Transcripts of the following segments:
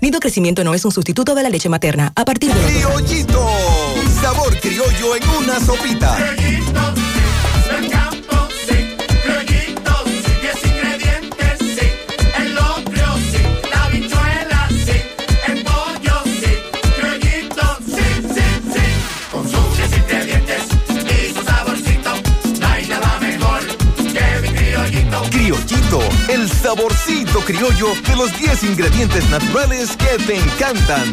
Nido Crecimiento no es un sustituto de la leche materna. A partir de Criollito, sabor criollo en una sopita. Criollito, el saborcito criollo de los 10 ingredientes naturales que te encantan.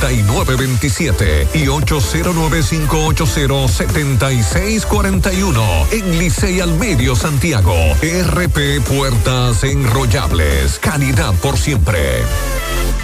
9927 y 809-580-7641 en Licey al Medio Santiago. RP Puertas Enrollables. Calidad por siempre.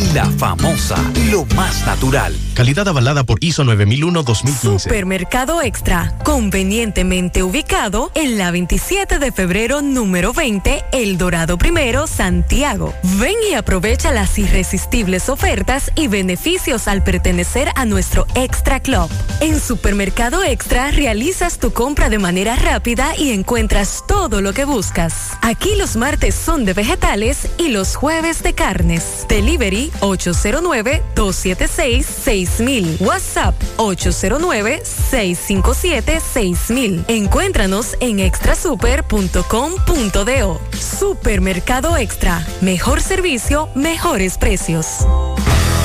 Y la famosa, lo más natural. Calidad avalada por ISO 9001-2015. Supermercado Extra, convenientemente ubicado en la 27 de febrero número 20, El Dorado Primero, Santiago. Ven y aprovecha las irresistibles ofertas y beneficios al pertenecer a nuestro Extra Club. En Supermercado Extra realizas tu compra de manera rápida y encuentras todo lo que buscas. Aquí los martes son de vegetales y los jueves de carnes. Delivery 809-276-6000. WhatsApp 809-657-6000. Encuéntranos en extrasuper.com.do. Supermercado Extra. Mejor servicio, mejores precios.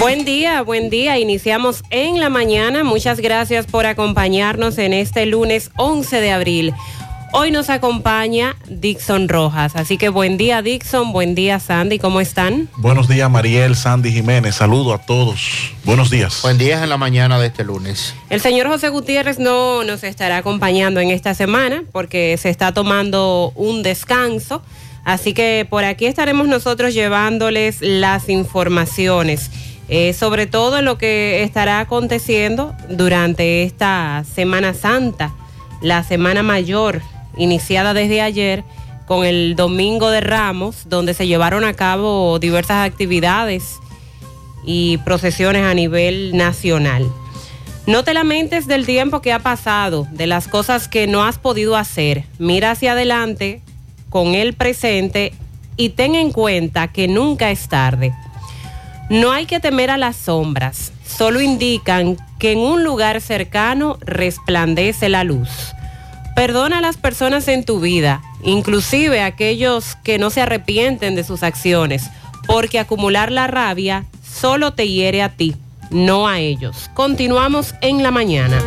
Buen día, buen día. Iniciamos en la mañana. Muchas gracias por acompañarnos en este lunes 11 de abril. Hoy nos acompaña Dixon Rojas. Así que buen día Dixon, buen día Sandy, ¿cómo están? Buenos días Mariel, Sandy Jiménez, saludo a todos. Buenos días. Buen día en la mañana de este lunes. El señor José Gutiérrez no nos estará acompañando en esta semana porque se está tomando un descanso. Así que por aquí estaremos nosotros llevándoles las informaciones. Eh, sobre todo lo que estará aconteciendo durante esta Semana Santa, la Semana Mayor, iniciada desde ayer con el Domingo de Ramos, donde se llevaron a cabo diversas actividades y procesiones a nivel nacional. No te lamentes del tiempo que ha pasado, de las cosas que no has podido hacer. Mira hacia adelante con el presente y ten en cuenta que nunca es tarde. No hay que temer a las sombras, solo indican que en un lugar cercano resplandece la luz. Perdona a las personas en tu vida, inclusive aquellos que no se arrepienten de sus acciones, porque acumular la rabia solo te hiere a ti, no a ellos. Continuamos en la mañana.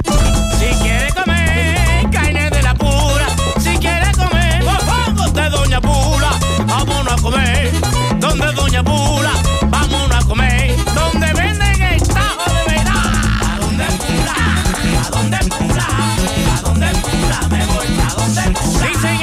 Si quiere comer carne de la pura, si quiere comer de Doña Pula, vámonos a comer Doña Pula, vámonos Me voy a donde Pula. Dicen en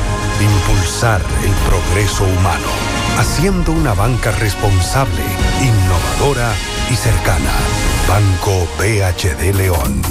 impulsar el progreso humano, haciendo una banca responsable, innovadora y cercana. Banco BHD León.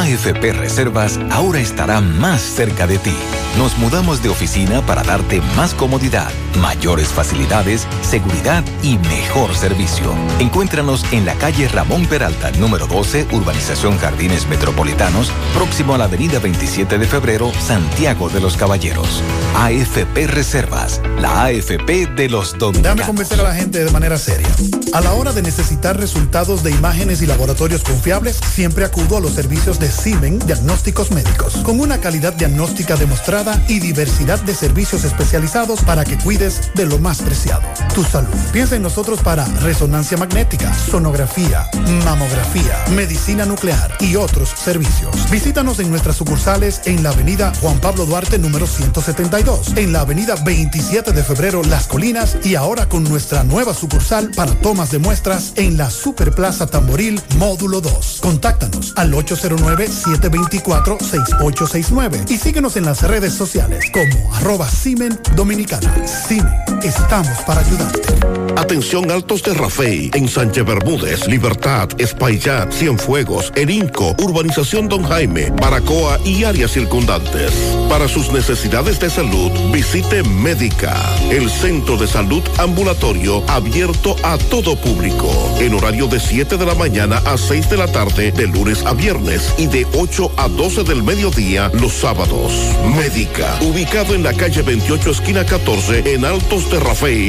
AFP Reservas ahora estará más cerca de ti. Nos mudamos de oficina para darte más comodidad, mayores facilidades, seguridad y mejor servicio. Encuéntranos en la calle Ramón Peralta, número 12, Urbanización Jardines Metropolitanos, próximo a la avenida 27 de febrero, Santiago de los Caballeros. AFP Reservas, la AFP de los Déjame dominicanos. convencer a la gente de manera seria. A la hora de necesitar resultados de imágenes y laboratorios confiables, siempre acudo a los servicios de Simen Diagnósticos Médicos, con una calidad diagnóstica demostrada y diversidad de servicios especializados para que de lo más preciado, tu salud. Piensa en nosotros para resonancia magnética, sonografía, mamografía, medicina nuclear y otros servicios. Visítanos en nuestras sucursales en la avenida Juan Pablo Duarte número 172, en la avenida 27 de febrero Las Colinas y ahora con nuestra nueva sucursal para tomas de muestras en la Superplaza Tamboril Módulo 2. Contáctanos al 809-724-6869 y síguenos en las redes sociales como arroba Simen Dominicana. Estamos para ayudarte. Atención Altos de Rafey, en Sánchez Bermúdez, Libertad, Espaillat, Cienfuegos, El Inco, Urbanización Don Jaime, Baracoa y áreas circundantes. Para sus necesidades de salud, visite Médica, el centro de salud ambulatorio abierto a todo público, en horario de 7 de la mañana a 6 de la tarde, de lunes a viernes y de 8 a 12 del mediodía los sábados. Médica, ubicado en la calle 28, esquina 14, en en Altos de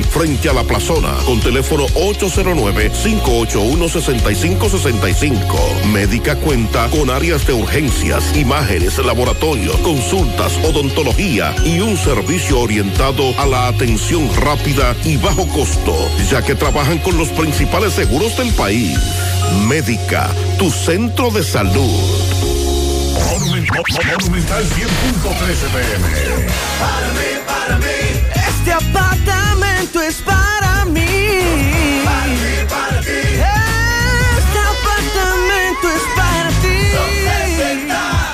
frente a la plazona, con teléfono 809-581-6565. Médica cuenta con áreas de urgencias, imágenes, laboratorios, consultas, odontología y un servicio orientado a la atención rápida y bajo costo, ya que trabajan con los principales seguros del país. Médica, tu centro de salud. Monumental 100.13 pm. Para mí. Este apartamento es para mí. Para mí, para ti. Este apartamento es para ti.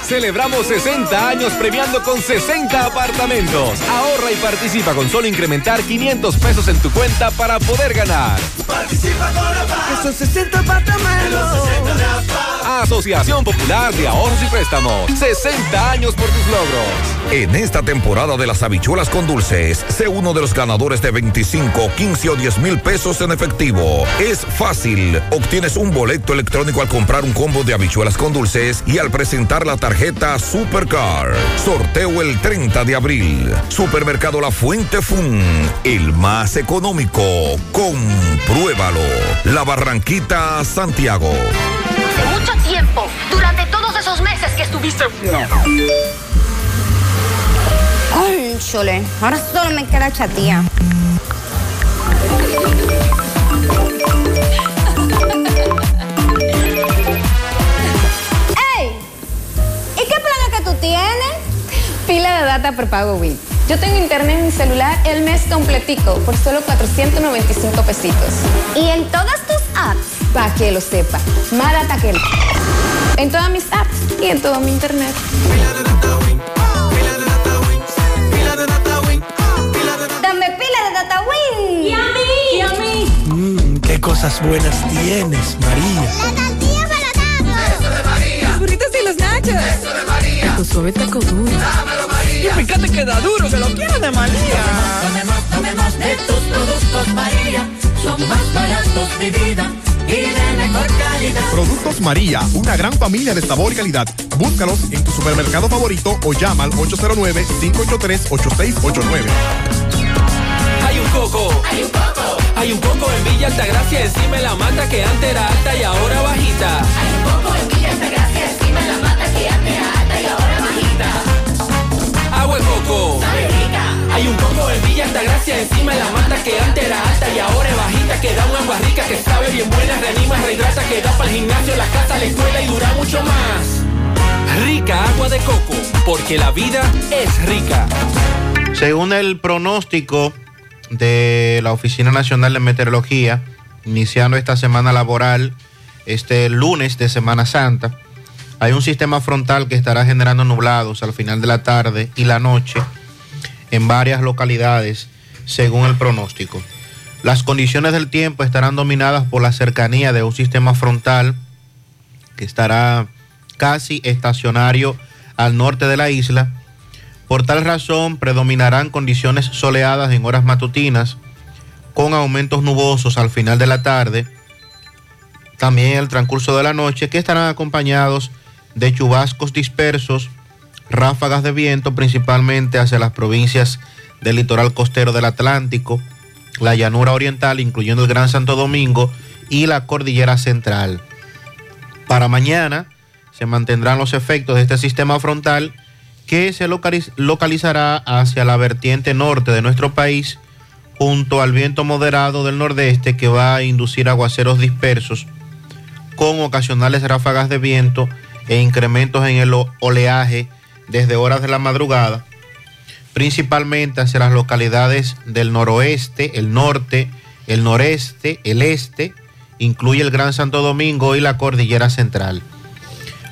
Celebramos 60 años premiando con 60 apartamentos. Ahorra y participa con solo incrementar 500 pesos en tu cuenta para poder ganar. Participa con. Que son 60 apartamentos. los 60 de Asociación Popular de Ahorros y Préstamos. 60 años por tus logros. En esta temporada de las habichuelas con dulces, sé uno de los ganadores de 25, 15 o 10 mil pesos en efectivo. Es fácil. Obtienes un boleto electrónico al comprar un combo de habichuelas con dulces y al presentar la tarjeta Supercar. Sorteo el 30 de abril. Supermercado La Fuente Fun. El más económico. Compruébalo. La Barranquita, Santiago. Mucho tiempo, durante todos esos meses que estuviste. Ay, chole, ahora solo me queda chatía. ¡Ey! ¿Y qué plan es que tú tienes? Pila de data por pago Win. Yo tengo internet en mi celular el mes completico por solo 495 pesitos. ¿Y en todas tus apps? Para que lo sepa. Más data que el... En todas mis apps y en todo mi internet. Dame pila de data Win. Y a mí. Y a mí. Mmm, qué cosas buenas tienes, María. La tortilla para Eso de María. Los burritos y los nachos. Eso de María. Tu suave taco duro. Dámelo, María. Y fíjate que da duro, que lo quiero de María. Tomemos, tomemos de tus productos, María. Son más baratos de vida y de mejor calidad. Productos María, una gran familia de sabor y calidad. Búscalos en tu supermercado favorito o llama al 809-583-8689. Hay un coco. Hay un coco. Hay un coco en Villa Altagracia, encima de la mata que antes era alta y ahora bajita. Hay un coco en Villa Altagracia, encima de la mata que antes era alta y ahora bajita. Agua de coco. Sabe rica. Hay un coco en Villa Altagracia, encima de la mata que antes era alta y ahora es bajita. Que da un agua rica, que sabe bien buena, reanima, rehidrata, que da para el gimnasio, la casa, la escuela y dura mucho más. Rica agua de coco, porque la vida es rica. Según el pronóstico de la Oficina Nacional de Meteorología, iniciando esta semana laboral, este lunes de Semana Santa, hay un sistema frontal que estará generando nublados al final de la tarde y la noche en varias localidades, según el pronóstico. Las condiciones del tiempo estarán dominadas por la cercanía de un sistema frontal que estará casi estacionario al norte de la isla. Por tal razón, predominarán condiciones soleadas en horas matutinas, con aumentos nubosos al final de la tarde, también el transcurso de la noche, que estarán acompañados de chubascos dispersos, ráfagas de viento, principalmente hacia las provincias del litoral costero del Atlántico, la llanura oriental, incluyendo el Gran Santo Domingo, y la cordillera central. Para mañana se mantendrán los efectos de este sistema frontal que se localiz- localizará hacia la vertiente norte de nuestro país, junto al viento moderado del nordeste que va a inducir aguaceros dispersos con ocasionales ráfagas de viento e incrementos en el oleaje desde horas de la madrugada, principalmente hacia las localidades del noroeste, el norte, el noreste, el este, incluye el Gran Santo Domingo y la cordillera central.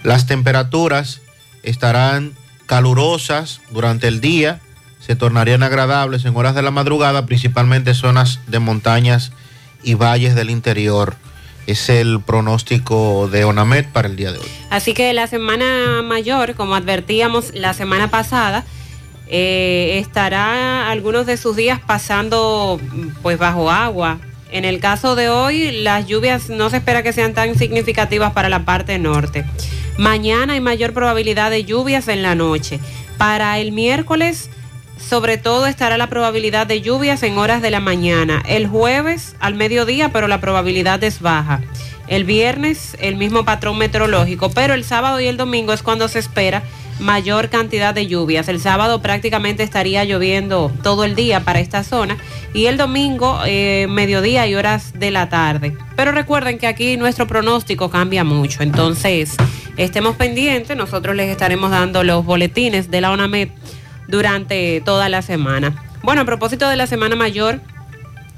Las temperaturas estarán calurosas durante el día, se tornarían agradables en horas de la madrugada, principalmente zonas de montañas y valles del interior. Es el pronóstico de ONAMED para el día de hoy. Así que la semana mayor, como advertíamos la semana pasada, eh, estará algunos de sus días pasando pues bajo agua. En el caso de hoy, las lluvias no se espera que sean tan significativas para la parte norte. Mañana hay mayor probabilidad de lluvias en la noche. Para el miércoles sobre todo estará la probabilidad de lluvias en horas de la mañana. El jueves al mediodía, pero la probabilidad es baja. El viernes el mismo patrón meteorológico, pero el sábado y el domingo es cuando se espera mayor cantidad de lluvias. El sábado prácticamente estaría lloviendo todo el día para esta zona y el domingo eh, mediodía y horas de la tarde. Pero recuerden que aquí nuestro pronóstico cambia mucho, entonces estemos pendientes, nosotros les estaremos dando los boletines de la ONAMED durante toda la semana. Bueno, a propósito de la Semana Mayor,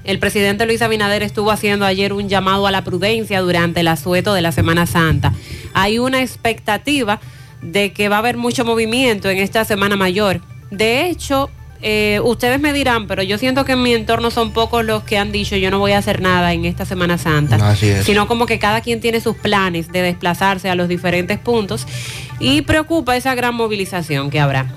el presidente Luis Abinader estuvo haciendo ayer un llamado a la prudencia durante el asueto de la Semana Santa. Hay una expectativa de que va a haber mucho movimiento en esta Semana Mayor. De hecho, eh, ustedes me dirán, pero yo siento que en mi entorno son pocos los que han dicho yo no voy a hacer nada en esta Semana Santa. Así es. Sino como que cada quien tiene sus planes de desplazarse a los diferentes puntos y preocupa esa gran movilización que habrá.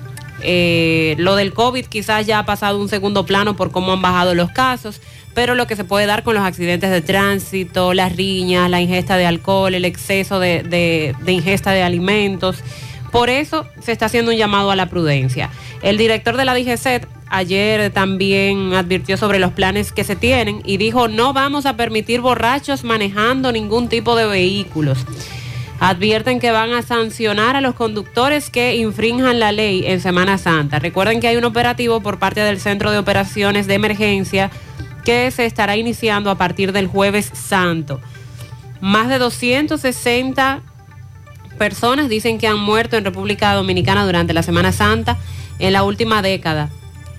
Eh, lo del COVID quizás ya ha pasado un segundo plano por cómo han bajado los casos, pero lo que se puede dar con los accidentes de tránsito, las riñas, la ingesta de alcohol, el exceso de, ingesta de alimentos. Por eso se está haciendo un llamado a la prudencia. El director de la DGCET ayer también advirtió sobre los planes que se tienen y dijo no vamos a permitir borrachos manejando ningún tipo de vehículos. Advierten que van a sancionar a los conductores que infrinjan la ley en Semana Santa. Recuerden que hay un operativo por parte del Centro de Operaciones de Emergencia que se estará iniciando a partir del jueves santo. Más de 260 personas dicen que han muerto en República Dominicana durante la Semana Santa en la última década.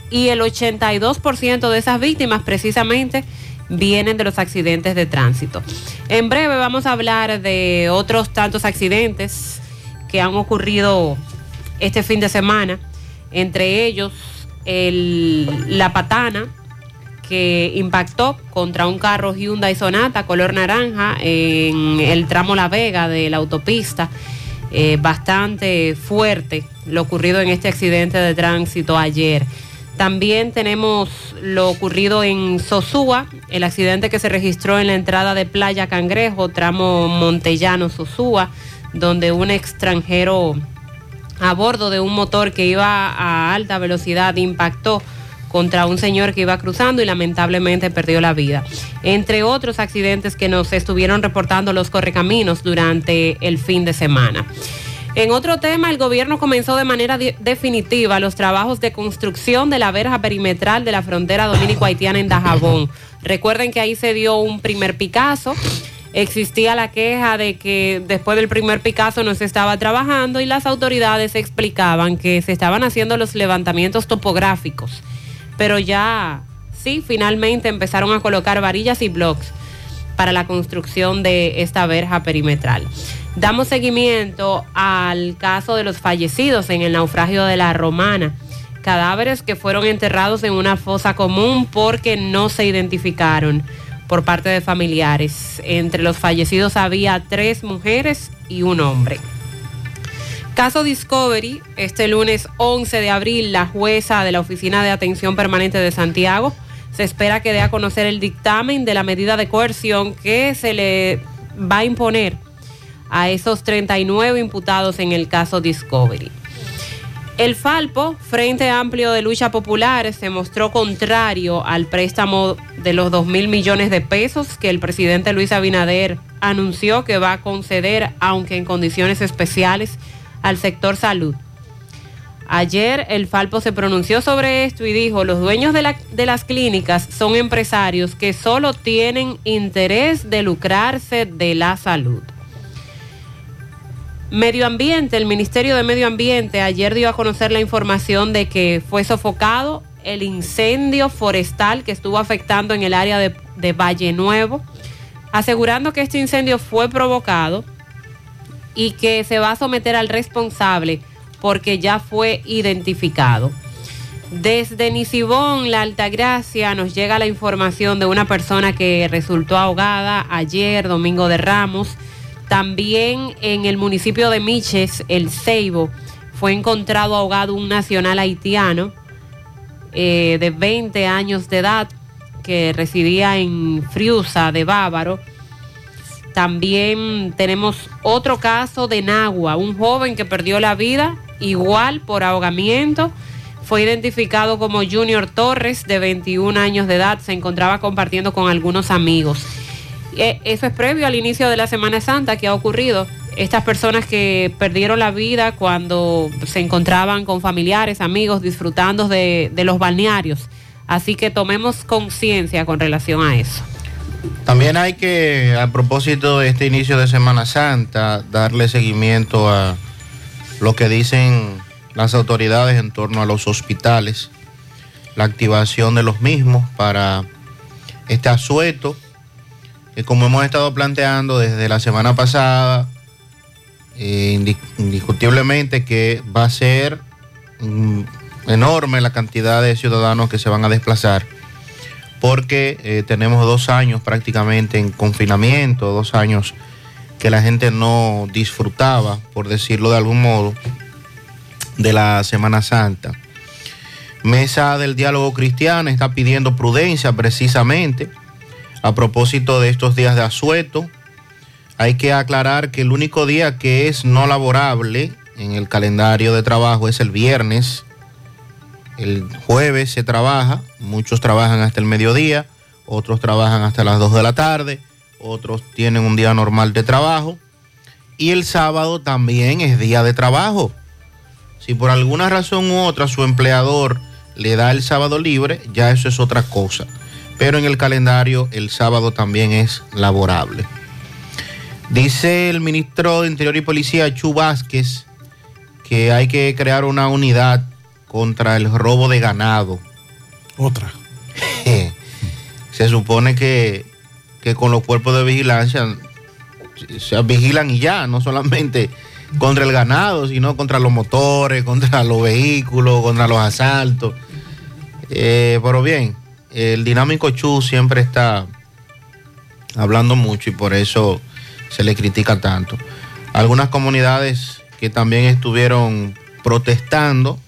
Y el 82% de esas víctimas precisamente vienen de los accidentes de tránsito. En breve vamos a hablar de otros tantos accidentes que han ocurrido este fin de semana, entre ellos el- la patana que impactó contra un carro Hyundai Sonata color naranja en el tramo La Vega de la autopista. Eh, bastante fuerte lo ocurrido en este accidente de tránsito ayer. También tenemos lo ocurrido en Sosúa, el accidente que se registró en la entrada de Playa Cangrejo, tramo Montellano Sosúa, donde un extranjero a bordo de un motor que iba a alta velocidad impactó contra un señor que iba cruzando y lamentablemente perdió la vida. Entre otros accidentes que nos estuvieron reportando los correcaminos durante el fin de semana. En otro tema, el gobierno comenzó de manera de- definitiva los trabajos de construcción de la verja perimetral de la frontera dominico-haitiana en Dajabón. Recuerden que ahí se dio un primer Picasso. Existía la queja de que después del primer Picasso no se estaba trabajando y las autoridades explicaban que se estaban haciendo los levantamientos topográficos. Pero ya, sí, finalmente empezaron a colocar varillas y blocks para la construcción de esta verja perimetral. Damos seguimiento al caso de los fallecidos en el naufragio de la Romana. Cadáveres que fueron enterrados en una fosa común porque no se identificaron por parte de familiares. Entre los fallecidos había tres mujeres y un hombre. Caso Discovery, este lunes 11 de abril, la jueza de la Oficina de Atención Permanente de Santiago se espera que dé a conocer el dictamen de la medida de coerción que se le va a imponer a esos 39 imputados en el caso Discovery. El Falpo, Frente Amplio de Lucha Popular, se mostró contrario al préstamo de los 2 mil millones de pesos que el presidente Luis Abinader anunció que va a conceder, aunque en condiciones especiales, al sector salud. Ayer el Falpo se pronunció sobre esto y dijo, los dueños de, de las clínicas son empresarios que solo tienen interés de lucrarse de la salud. Medio Ambiente, el Ministerio de Medio Ambiente ayer dio a conocer la información de que fue sofocado el incendio forestal que estuvo afectando en el área de, Valle Nuevo, asegurando que este incendio fue provocado y que se va a someter al responsable porque ya fue identificado. Desde Nisibón, la Altagracia, nos llega la información de una persona que resultó ahogada ayer, domingo de Ramos. También en el municipio de Miches, el Ceibo, fue encontrado ahogado un nacional haitiano eh, de 20 años de edad que residía en Friusa de Bávaro. También tenemos otro caso de Nagua, un joven que perdió la vida igual por ahogamiento. fue identificado como Junior Torres, de 21 años de edad. Se encontraba compartiendo con algunos amigos. Eh, Eso es previo al inicio de la Semana Santa que ha ocurrido. Estas personas que perdieron la vida cuando se encontraban con familiares, amigos, disfrutando de, los balnearios. Así que tomemos conciencia con relación a eso. También hay que, a propósito de este inicio de Semana Santa, darle seguimiento a lo que dicen las autoridades en torno a los hospitales, la activación de los mismos para este asueto, que como hemos estado planteando desde la semana pasada, eh, indi- indiscutiblemente que va a ser mm, enorme la cantidad de ciudadanos que se van a desplazar porque eh, tenemos dos años prácticamente en confinamiento, dos años que la gente no disfrutaba, por decirlo de algún modo, de la Semana Santa. Mesa del Diálogo Cristiano está pidiendo prudencia precisamente a propósito de estos días de asueto. Hay que aclarar que el único día que es no laborable en el calendario de trabajo es el viernes. El jueves se trabaja, muchos trabajan hasta el mediodía, otros trabajan hasta las 2 de la tarde, otros tienen un día normal de trabajo. Y el sábado también es día de trabajo. Si por alguna razón u otra su empleador le da el sábado libre, ya eso es otra cosa. Pero en el calendario el sábado también es laborable. Dice el ministro de Interior y Policía, Chu Vázquez, que hay que crear una unidad contra el robo de ganado. Otra. Se supone que, que con los cuerpos de vigilancia se vigilan y ya, no solamente contra el ganado, sino contra los motores, contra los vehículos, contra los asaltos. Eh, pero bien, el dinámico Chu siempre está hablando mucho y por eso se le critica tanto. Algunas comunidades que también estuvieron protestando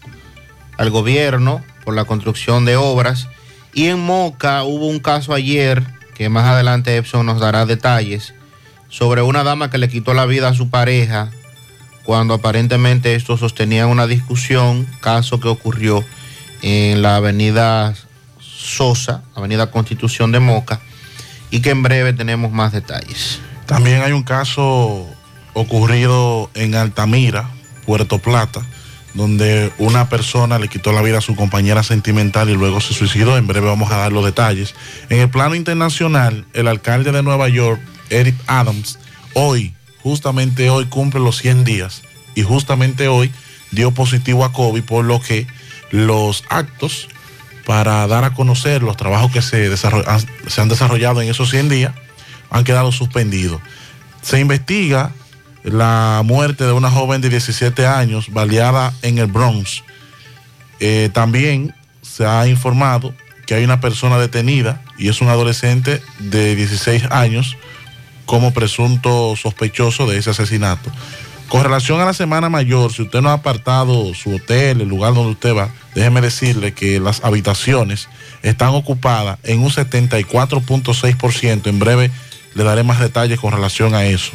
al gobierno por la construcción de obras. Y en Moca hubo un caso ayer, que más adelante Epson nos dará detalles, sobre una dama que le quitó la vida a su pareja cuando aparentemente estos sostenían una discusión, caso que ocurrió en la avenida Sosa, avenida Constitución de Moca, y que en breve tenemos más detalles. También hay un caso ocurrido en Altamira, Puerto Plata, donde una persona le quitó la vida a su compañera sentimental y luego se suicidó. En breve vamos a dar los detalles. En el plano internacional, el alcalde de Nueva York, Eric Adams, hoy, justamente hoy, cumple los 100 días y justamente hoy dio positivo a COVID, por lo que los actos para dar a conocer los trabajos que se, se han desarrollado en esos 100 días han quedado suspendidos. Se investiga la muerte de una joven de 17 años baleada en el Bronx. Eh, también se ha informado que hay una persona detenida y es un adolescente de 16 años como presunto sospechoso de ese asesinato. Con relación a la Semana Mayor, si usted no ha apartado su hotel, el lugar donde usted va, déjeme decirle que las habitaciones están ocupadas en un 74.6%. En breve le daré más detalles con relación a eso.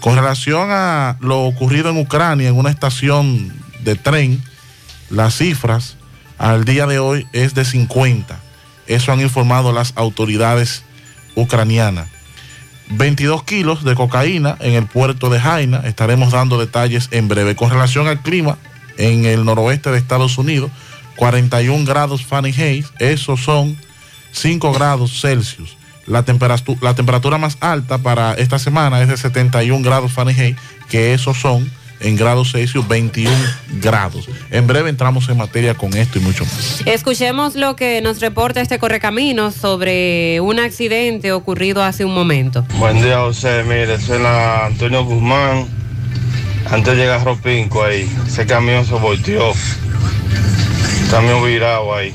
Con relación a lo ocurrido en Ucrania, en una estación de tren, las cifras al día de hoy es de 50. Eso han informado las autoridades ucranianas. 22 kilos de cocaína en el puerto de Jaina. Estaremos dando detalles en breve. Con relación al clima, en el noroeste de Estados Unidos, 41 grados Fahrenheit, esos son 5 grados Celsius. La, temperatu- la temperatura más alta para esta semana es de 71 grados Fahrenheit, que esos son en grados Celsius 21 grados. En breve entramos en materia con esto y mucho más. Escuchemos lo que nos reporta este correcaminos sobre un accidente ocurrido hace un momento. Buen día, José. Mire, soy la Antonio Guzmán. Antes llega Ropinco ahí. Ese camión se volteó. Camión virado ahí.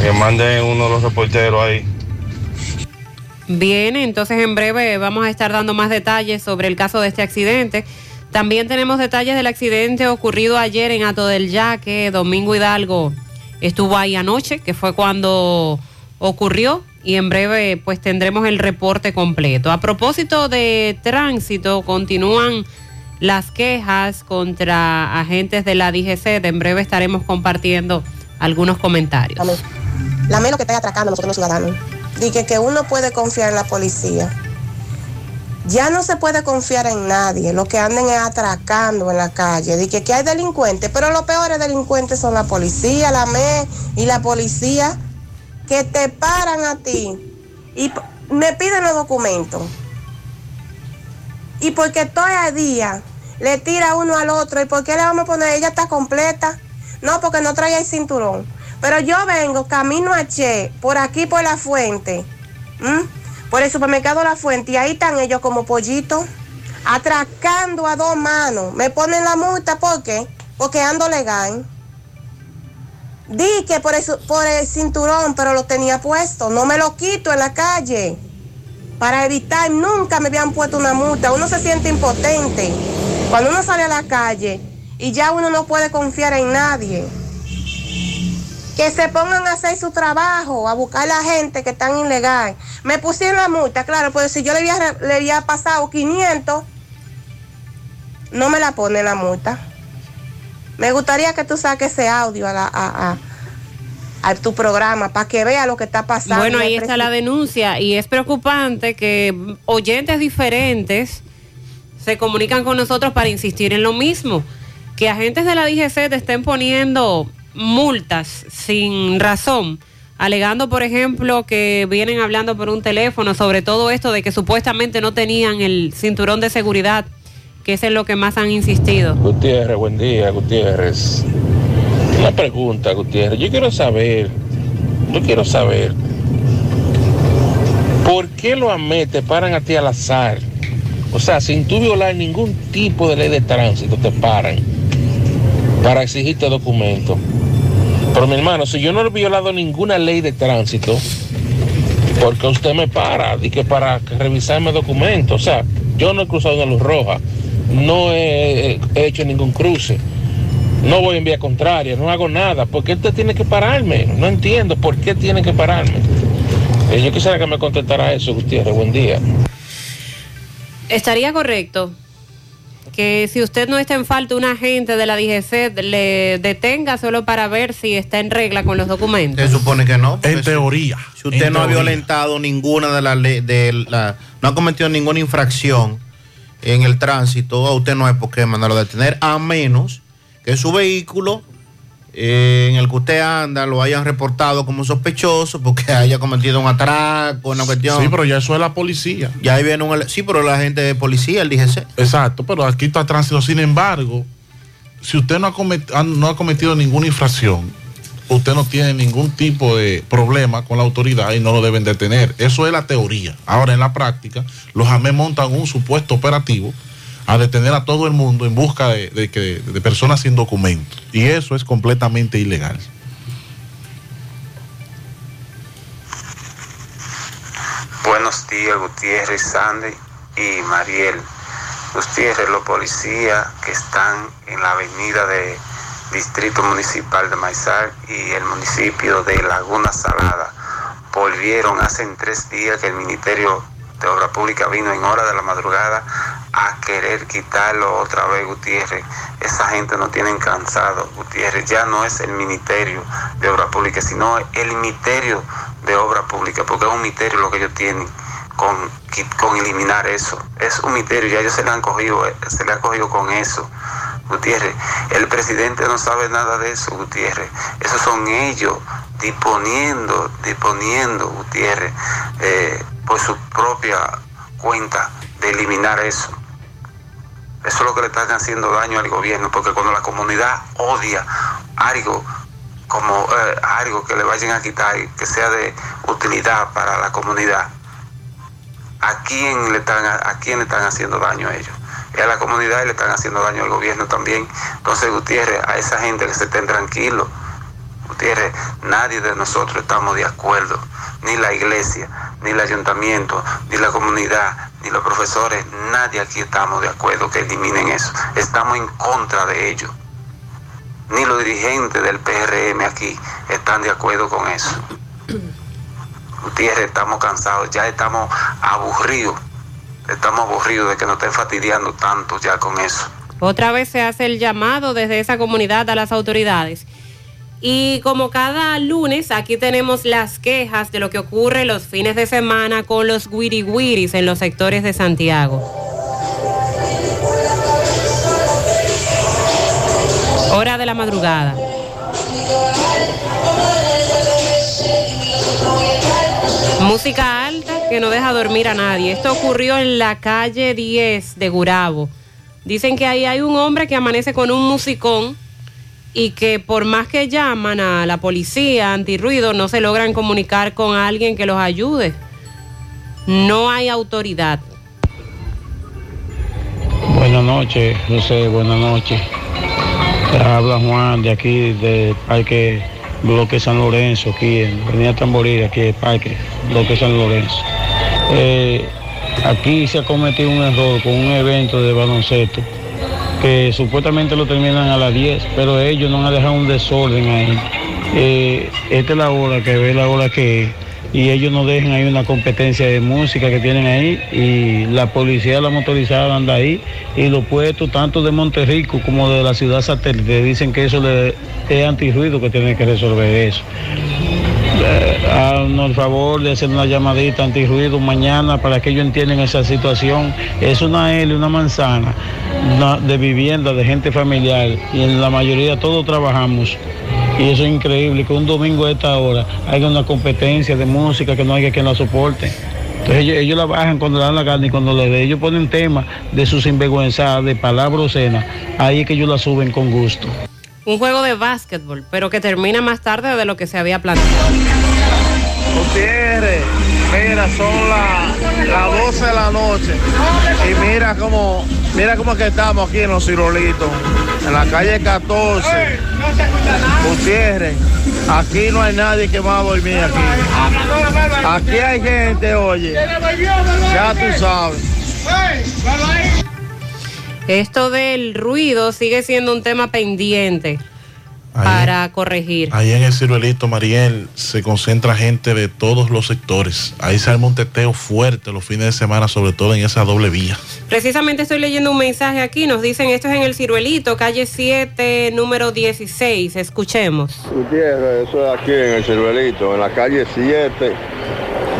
Que manden uno de los reporteros ahí. Bien, entonces en breve vamos a estar dando más detalles sobre el caso de este accidente. También tenemos detalles del accidente ocurrido ayer en Ato del Yaque. Domingo Hidalgo estuvo ahí anoche, que fue cuando ocurrió. Y en breve pues tendremos el reporte completo. A propósito de tránsito, continúan las quejas contra agentes de la DGC. En breve estaremos compartiendo algunos comentarios. La menos que está atracando a nosotros los ciudadanos. Dije que uno puede confiar en la policía. Ya no se puede confiar en nadie. Lo que anden es atracando en la calle. Dije que hay delincuentes, pero los peores delincuentes son la policía, la ME y la policía que te paran a ti y me piden los documentos. Y porque todo el día le tira uno al otro. ¿Y por qué le vamos a poner? Ella está completa. No, porque no trae el cinturón. Pero yo vengo camino a Che, por aquí por la fuente, ¿m? Por el supermercado La Fuente, y ahí están ellos como pollitos, atracando a dos manos. Me ponen la multa, ¿por qué? Porque ando legal. Di que por el, por el cinturón, pero lo tenía puesto. No me lo quito en la calle. Para evitar, nunca me habían puesto una multa. Uno se siente impotente. Cuando uno sale a la calle y ya uno no puede confiar en nadie. Que se pongan a hacer su trabajo, a buscar a la gente que están ilegal. Me pusieron la multa, claro, pues si yo le había, le había pasado 500, no me la pone la multa. Me gustaría que tú saques ese audio a, la- a- a- a tu programa para que vea lo que está pasando. Bueno, ahí está la denuncia y es preocupante que oyentes diferentes se comunican con nosotros para insistir en lo mismo, que agentes de la DGC te estén poniendo multas sin razón, alegando, por ejemplo, que vienen hablando por un teléfono sobre todo esto de que supuestamente no tenían el cinturón de seguridad, que es en lo que más han insistido. Gutiérrez, buen día, Gutiérrez. Una pregunta, Gutiérrez. Yo quiero saber, yo quiero saber, ¿por qué los AME te paran a ti al azar? O sea, sin tú violar ningún tipo de ley de tránsito, te paran para exigirte documento. Pero mi hermano, si yo no he violado ninguna ley de tránsito, porque usted me para, y que para revisarme documentos, o sea, yo no he cruzado una luz roja, no he, he hecho ningún cruce, no voy en vía contraria, no hago nada, ¿por qué usted tiene que pararme? No entiendo por qué tiene que pararme. Eh, yo quisiera que me contestara eso, Gutiérrez, buen día. Estaría correcto que si usted no está en falta, un agente de la DGC le detenga solo para ver si está en regla con los documentos. Se supone que no. En teoría. Si usted no ha violentado ninguna de las leyes, de la, no ha cometido ninguna infracción en el tránsito, a usted no hay por qué mandarlo a detener, a menos que su vehículo eh, en el que usted anda lo hayan reportado como sospechoso porque haya cometido un atraco, una cuestión. Sí, pero ya eso es la policía. Ya ahí viene un... Sí, pero la gente de policía, el DGC. Exacto, pero aquí está tránsito. Sin embargo, si usted no ha, comet- ha- no ha cometido ninguna infracción, usted no tiene ningún tipo de problema con la autoridad y no lo deben detener. Eso es la teoría. Ahora, en la práctica, los AME montan un supuesto operativo a detener a todo el mundo en busca de, de personas sin documentos. Y eso es completamente ilegal. Buenos días, Gutiérrez, Sandy y Mariel. Gutiérrez, los policías que están en la avenida de Distrito Municipal de Maizal y el municipio de Laguna Salada volvieron hace tres días que el Ministerio de Obra Pública vino en hora de la madrugada a querer quitarlo otra vez, Gutiérrez. Esa gente no tienen cansado, Gutiérrez. Ya no es el Ministerio de Obra Pública, sino el Ministerio de Obra Pública, porque es un misterio lo que ellos tienen con, con eliminar eso. Es un misterio, ya ellos se le han cogido, eh, se le ha cogido con eso. Gutiérrez, el presidente no sabe nada de eso, Gutiérrez. Esos son ellos disponiendo, disponiendo, Gutiérrez, eh, por su propia cuenta de eliminar eso. Eso es lo que le están haciendo daño al gobierno, porque cuando la comunidad odia algo como eh, algo que le vayan a quitar y que sea de utilidad para la comunidad, ¿a quién le están, a quién le están haciendo daño a ellos? Es a la comunidad y le están haciendo daño al gobierno también. Entonces, Gutiérrez, a esa gente que se estén tranquilos. Gutiérrez, nadie de nosotros estamos de acuerdo, ni la iglesia, ni el ayuntamiento, ni la comunidad, ni los profesores, nadie aquí estamos de acuerdo que eliminen eso. Estamos en contra de ello. Ni los dirigentes del PRM aquí están de acuerdo con eso. Gutiérrez, estamos cansados, ya estamos aburridos estamos aburridos de que nos estén fastidiando tanto ya con eso. Otra vez se hace el llamado desde esa comunidad a las autoridades. Y como cada lunes, aquí tenemos las quejas de lo que ocurre los fines de semana con los guiriguiris en los sectores de Santiago. Hora de la madrugada. Música alta que no deja dormir a nadie. Esto ocurrió en la calle 10 de Gurabo. Dicen que ahí hay un hombre que amanece con un musicón y que por más que llaman a la policía antirruido no se logran comunicar con alguien que los ayude. No hay autoridad. Buenas noches, José, buenas noches. Te habla Juan de aquí, del Parque Bloque San Lorenzo, aquí en Avenida Tamboril, aquí el Parque Bloque San Lorenzo. Eh, aquí se ha cometido un error con un evento de baloncesto supuestamente lo terminan a las 10, pero ellos no han dejado un desorden ahí. Eh, esta es la hora que ve la hora que y ellos no dejan ahí una competencia de música que tienen ahí y la policía, la motorizada anda ahí y los puestos tanto de Monterrico como de la ciudad satélite dicen que eso le, es antirruido que tienen que resolver eso. Eh, haznos el favor de hacer una llamadita antirruido mañana para que ellos entiendan esa situación. Es una L, una manzana de vivienda, de gente familiar y en la mayoría todos trabajamos. Y eso es increíble, que un domingo a esta hora haya una competencia de música que no haya quien la soporte. Entonces ellos, la bajan cuando le dan la carne y cuando le ellos ponen tema de sus sinvergüenzas, de palabras obscenas, ahí es que ellos la suben con gusto. Un juego de básquetbol, pero que termina más tarde de lo que se había planteado. Gutiérrez, mira, son las las 12 de la noche. Y mira cómo, mira cómo es que estamos aquí en los cirolitos, en la calle 14. Gutiérrez, aquí no hay nadie que va a dormir aquí. Aquí hay gente, oye. Ya tú sabes. Esto del ruido sigue siendo un tema pendiente para corregir. Ahí en el ciruelito, Mariel, se concentra gente de todos los sectores. Ahí se arma un teteo fuerte los fines de semana, sobre todo en esa doble vía. Precisamente estoy leyendo un mensaje aquí, nos dicen esto es en el Ciruelito, calle 7, número 16. Escuchemos. Gutiérrez, eso es aquí en el Cervelito, en la calle 7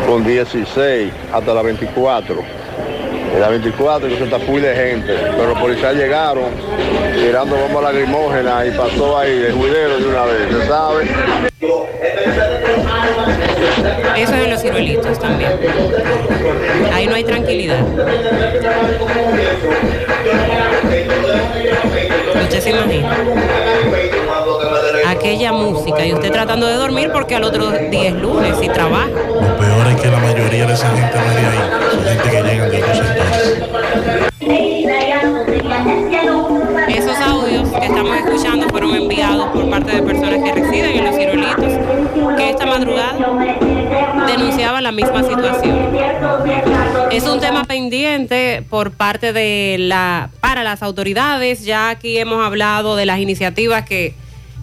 con 16 hasta la 24. La 24 que se está full de gente, pero los policías llegaron tirando bombas lacrimógenas y pasó ahí el juidero de una vez, ¿se sabe? Eso es en los ciruelitos también. Ahí no hay tranquilidad. Usted se imagina. Aquella música y usted tratando de dormir porque al otro día es lunes y trabaja. Lo peor es que la mayoría de esa gente no es de ahí, son gente que llegan de otros sectores. Esos audios que estamos escuchando fueron enviados por parte de personas que residen en los ciruelitos, que esta madrugada denunciaban la misma situación. Es un tema pendiente por parte de la para las autoridades. Ya aquí hemos hablado de las iniciativas que,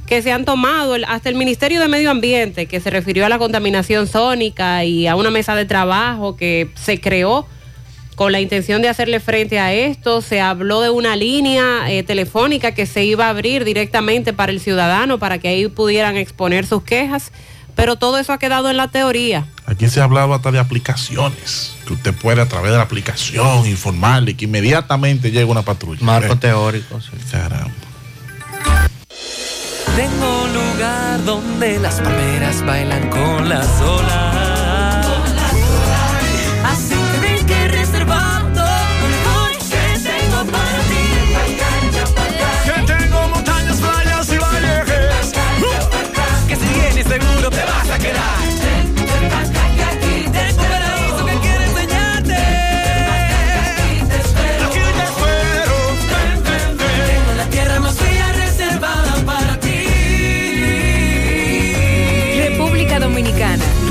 que se han tomado, hasta el Ministerio de Medio Ambiente, que se refirió a la contaminación sónica y a una mesa de trabajo que se creó con la intención de hacerle frente a esto. Se habló de una línea eh, telefónica que se iba a abrir directamente para el ciudadano para que ahí pudieran exponer sus quejas, pero todo eso ha quedado en la teoría. Aquí se ha hablado hasta de aplicaciones, que usted puede a través de la aplicación informarle que inmediatamente llega una patrulla. Marco Eh, teórico, sí. Caramba. Tengo lugar donde las palmeras bailan con las olas.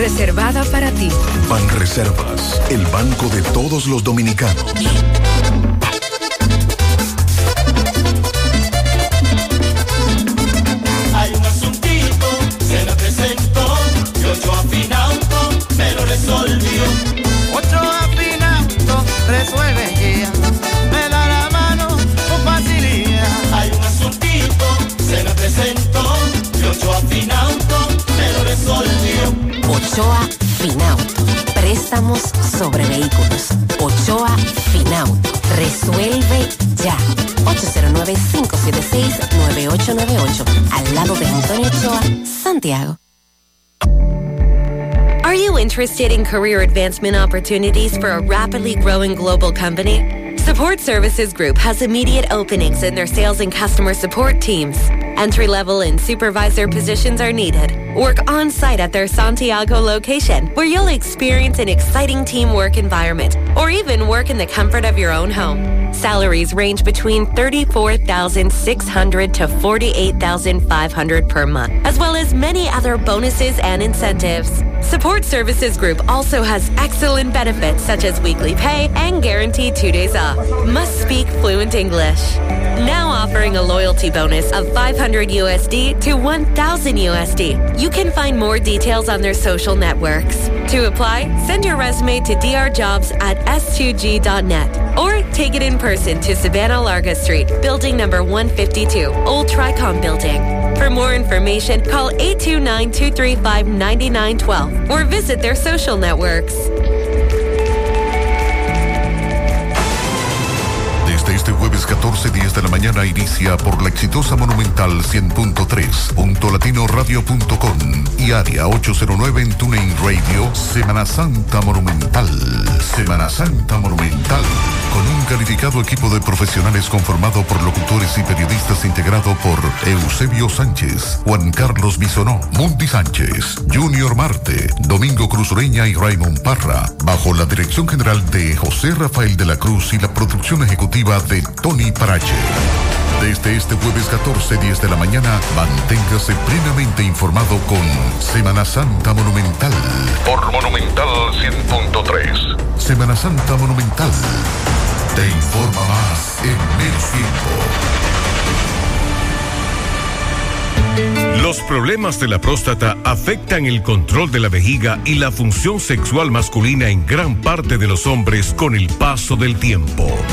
Reservada para ti. Ban Reservas, el banco de todos los dominicanos. Hay un asuntito, se me presentó, y ocho afinauto me lo resolvió. Ochoa Finauto. Préstamos sobre vehículos. Ochoa Finauto. Resuelve ya. 809-576-9898. Al lado de Antonio Ochoa, Santiago. Are you interested in career advancement opportunities for a rapidly growing global company? Support Services Group has immediate openings in their sales and customer support teams. Entry level and supervisor positions are needed. Work on site at their Santiago location, where you'll experience an exciting teamwork environment, or even work in the comfort of your own home. Salaries range between $34,600 to $48,500 per month, as well as many other bonuses and incentives. Support Services Group also has excellent benefits such as weekly pay and guaranteed two days off. Must speak fluent English. Now offering a loyalty bonus of 500 USD to 1000 USD. You can find more details on their social networks. To apply, send your resume to drjobs at s2g.net or take it in person to Savannah Larga Street, building number 152, Old Tricom Building. For more information, call 829-235-9912 or visit their social networks. Desde este jueves 14, 10 de mañana inicia por la exitosa Monumental 100.3, punto latinoradio.com y área 809 en TuneIn Radio, Semana Santa Monumental. Semana Santa Monumental. Con un calificado equipo de profesionales conformado por locutores y periodistas integrado por Eusebio Sánchez, Juan Carlos Bisonó, Mundi Sánchez, Junior Marte, Domingo Cruz Ureña y Raymond Parra, bajo la dirección general de José Rafael de la Cruz y la producción ejecutiva de Tony Parache. Desde este jueves 14, 10 de la mañana, manténgase plenamente informado con Semana Santa Monumental. Por Monumental 100.3. Semana Santa Monumental. Te informa más en menos tiempo. Los problemas de la próstata afectan el control de la vejiga y la función sexual masculina en gran parte de los hombres con el paso del tiempo.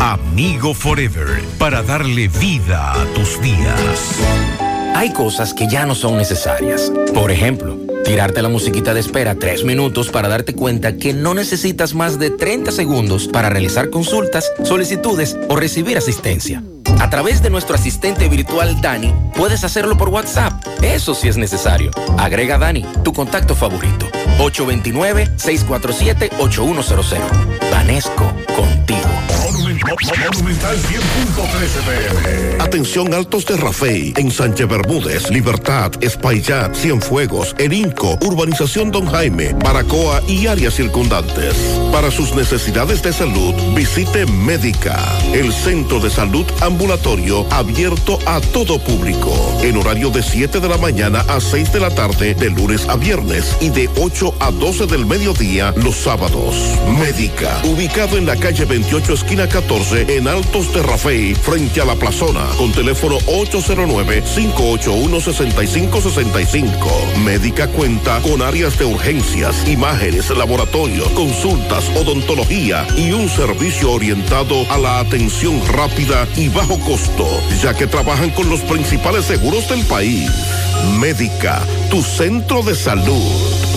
Amigo Forever, para darle vida a tus días. Hay cosas que ya no son necesarias. Por ejemplo, tirarte la musiquita de espera tres minutos para darte cuenta que no necesitas más de 30 segundos para realizar consultas, solicitudes o recibir asistencia. A través de nuestro asistente virtual Dani, puedes hacerlo por WhatsApp. Eso sí es necesario. Agrega Dani, tu contacto favorito. 829-647-8100. Vanesco, contigo. Monumental 100.13 pm. Atención Altos de Rafey, en Sánchez Bermúdez, Libertad, Espaillat, Cienfuegos, Erinco, Urbanización Don Jaime, Baracoa y áreas circundantes. Para sus necesidades de salud, visite Médica, el centro de salud ambulatorio abierto a todo público, en horario de 7 de la mañana a 6 de la tarde, de lunes a viernes y de 8 a 12 del mediodía los sábados. Médica, ubicado en la calle 28, esquina 14, en Altos de frente a la plazona, con teléfono 809-581-6565. Médica cuenta con áreas de urgencias, imágenes, laboratorios, consultas, odontología y un servicio orientado a la atención rápida y bajo costo, ya que trabajan con los principales seguros del país. Médica, tu centro de salud.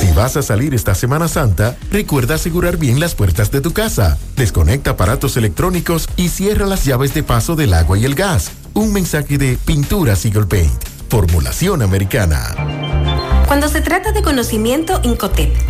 Si vas a salir esta Semana Santa, recuerda asegurar bien las puertas de tu casa. Desconecta aparatos electrónicos y cierra las llaves de paso del agua y el gas. Un mensaje de Pintura Eagle Paint. Formulación americana. Cuando se trata de conocimiento, Incotep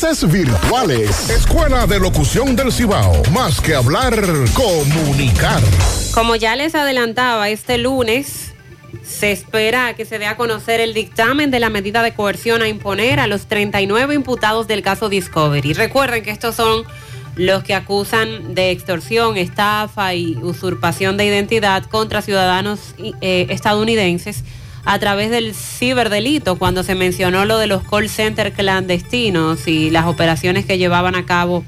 virtuales. Escuela de Locución del Cibao. Más que hablar, comunicar. Como ya les adelantaba, este lunes se espera que se dé a conocer el dictamen de la medida de coerción a imponer a los 39 imputados del caso Discovery. Recuerden que estos son los que acusan de extorsión, estafa y usurpación de identidad contra ciudadanos eh, estadounidenses a través del ciberdelito, cuando se mencionó lo de los call centers clandestinos y las operaciones que llevaban a cabo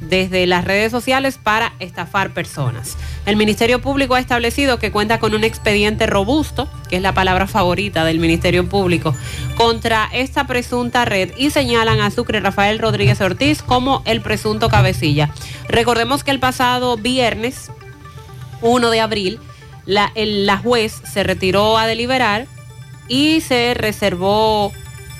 desde las redes sociales para estafar personas. El Ministerio Público ha establecido que cuenta con un expediente robusto, que es la palabra favorita del Ministerio Público, contra esta presunta red y señalan a Sucre Rafael Rodríguez Ortiz como el presunto cabecilla. Recordemos que el pasado viernes 1 de abril, la, la juez se retiró a deliberar y se reservó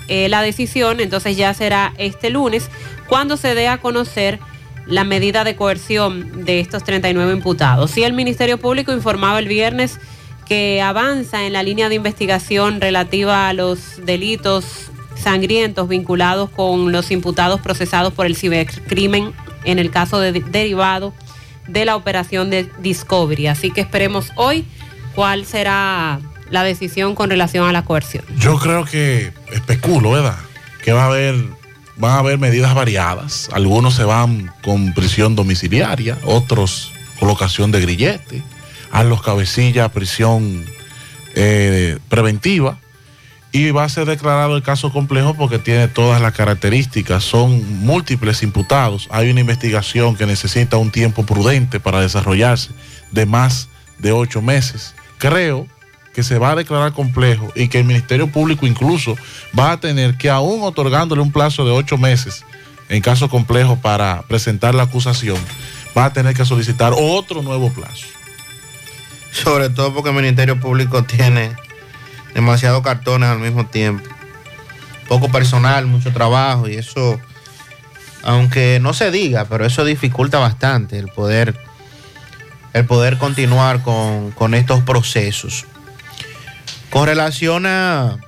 eh, la decisión, entonces ya será este lunes cuando se dé a conocer la medida de coerción de estos 39 imputados. Sí, el Ministerio Público informaba el viernes que avanza en la línea de investigación relativa a los delitos sangrientos vinculados con los imputados procesados por el cibercrimen en el caso de, derivado de la operación de Discovery. Así que esperemos hoy cuál será la decisión con relación a la coerción. Yo creo que especulo, ¿verdad? Que va a haber, van a haber medidas variadas. Algunos se van con prisión domiciliaria, otros colocación de grillete, a los cabecillas prisión eh, preventiva. Y va a ser declarado el caso complejo porque tiene todas las características, son múltiples imputados. Hay una investigación que necesita un tiempo prudente para desarrollarse de más de ocho meses. Creo que se va a declarar complejo y que el Ministerio Público incluso va a tener que, aún otorgándole un plazo de ocho meses en caso complejo para presentar la acusación, va a tener que solicitar otro nuevo plazo. Sobre todo porque el Ministerio Público tiene demasiados cartones al mismo tiempo. Poco personal, mucho trabajo y eso, aunque no se diga, pero eso dificulta bastante el poder, el poder continuar con, con estos procesos. Con relación a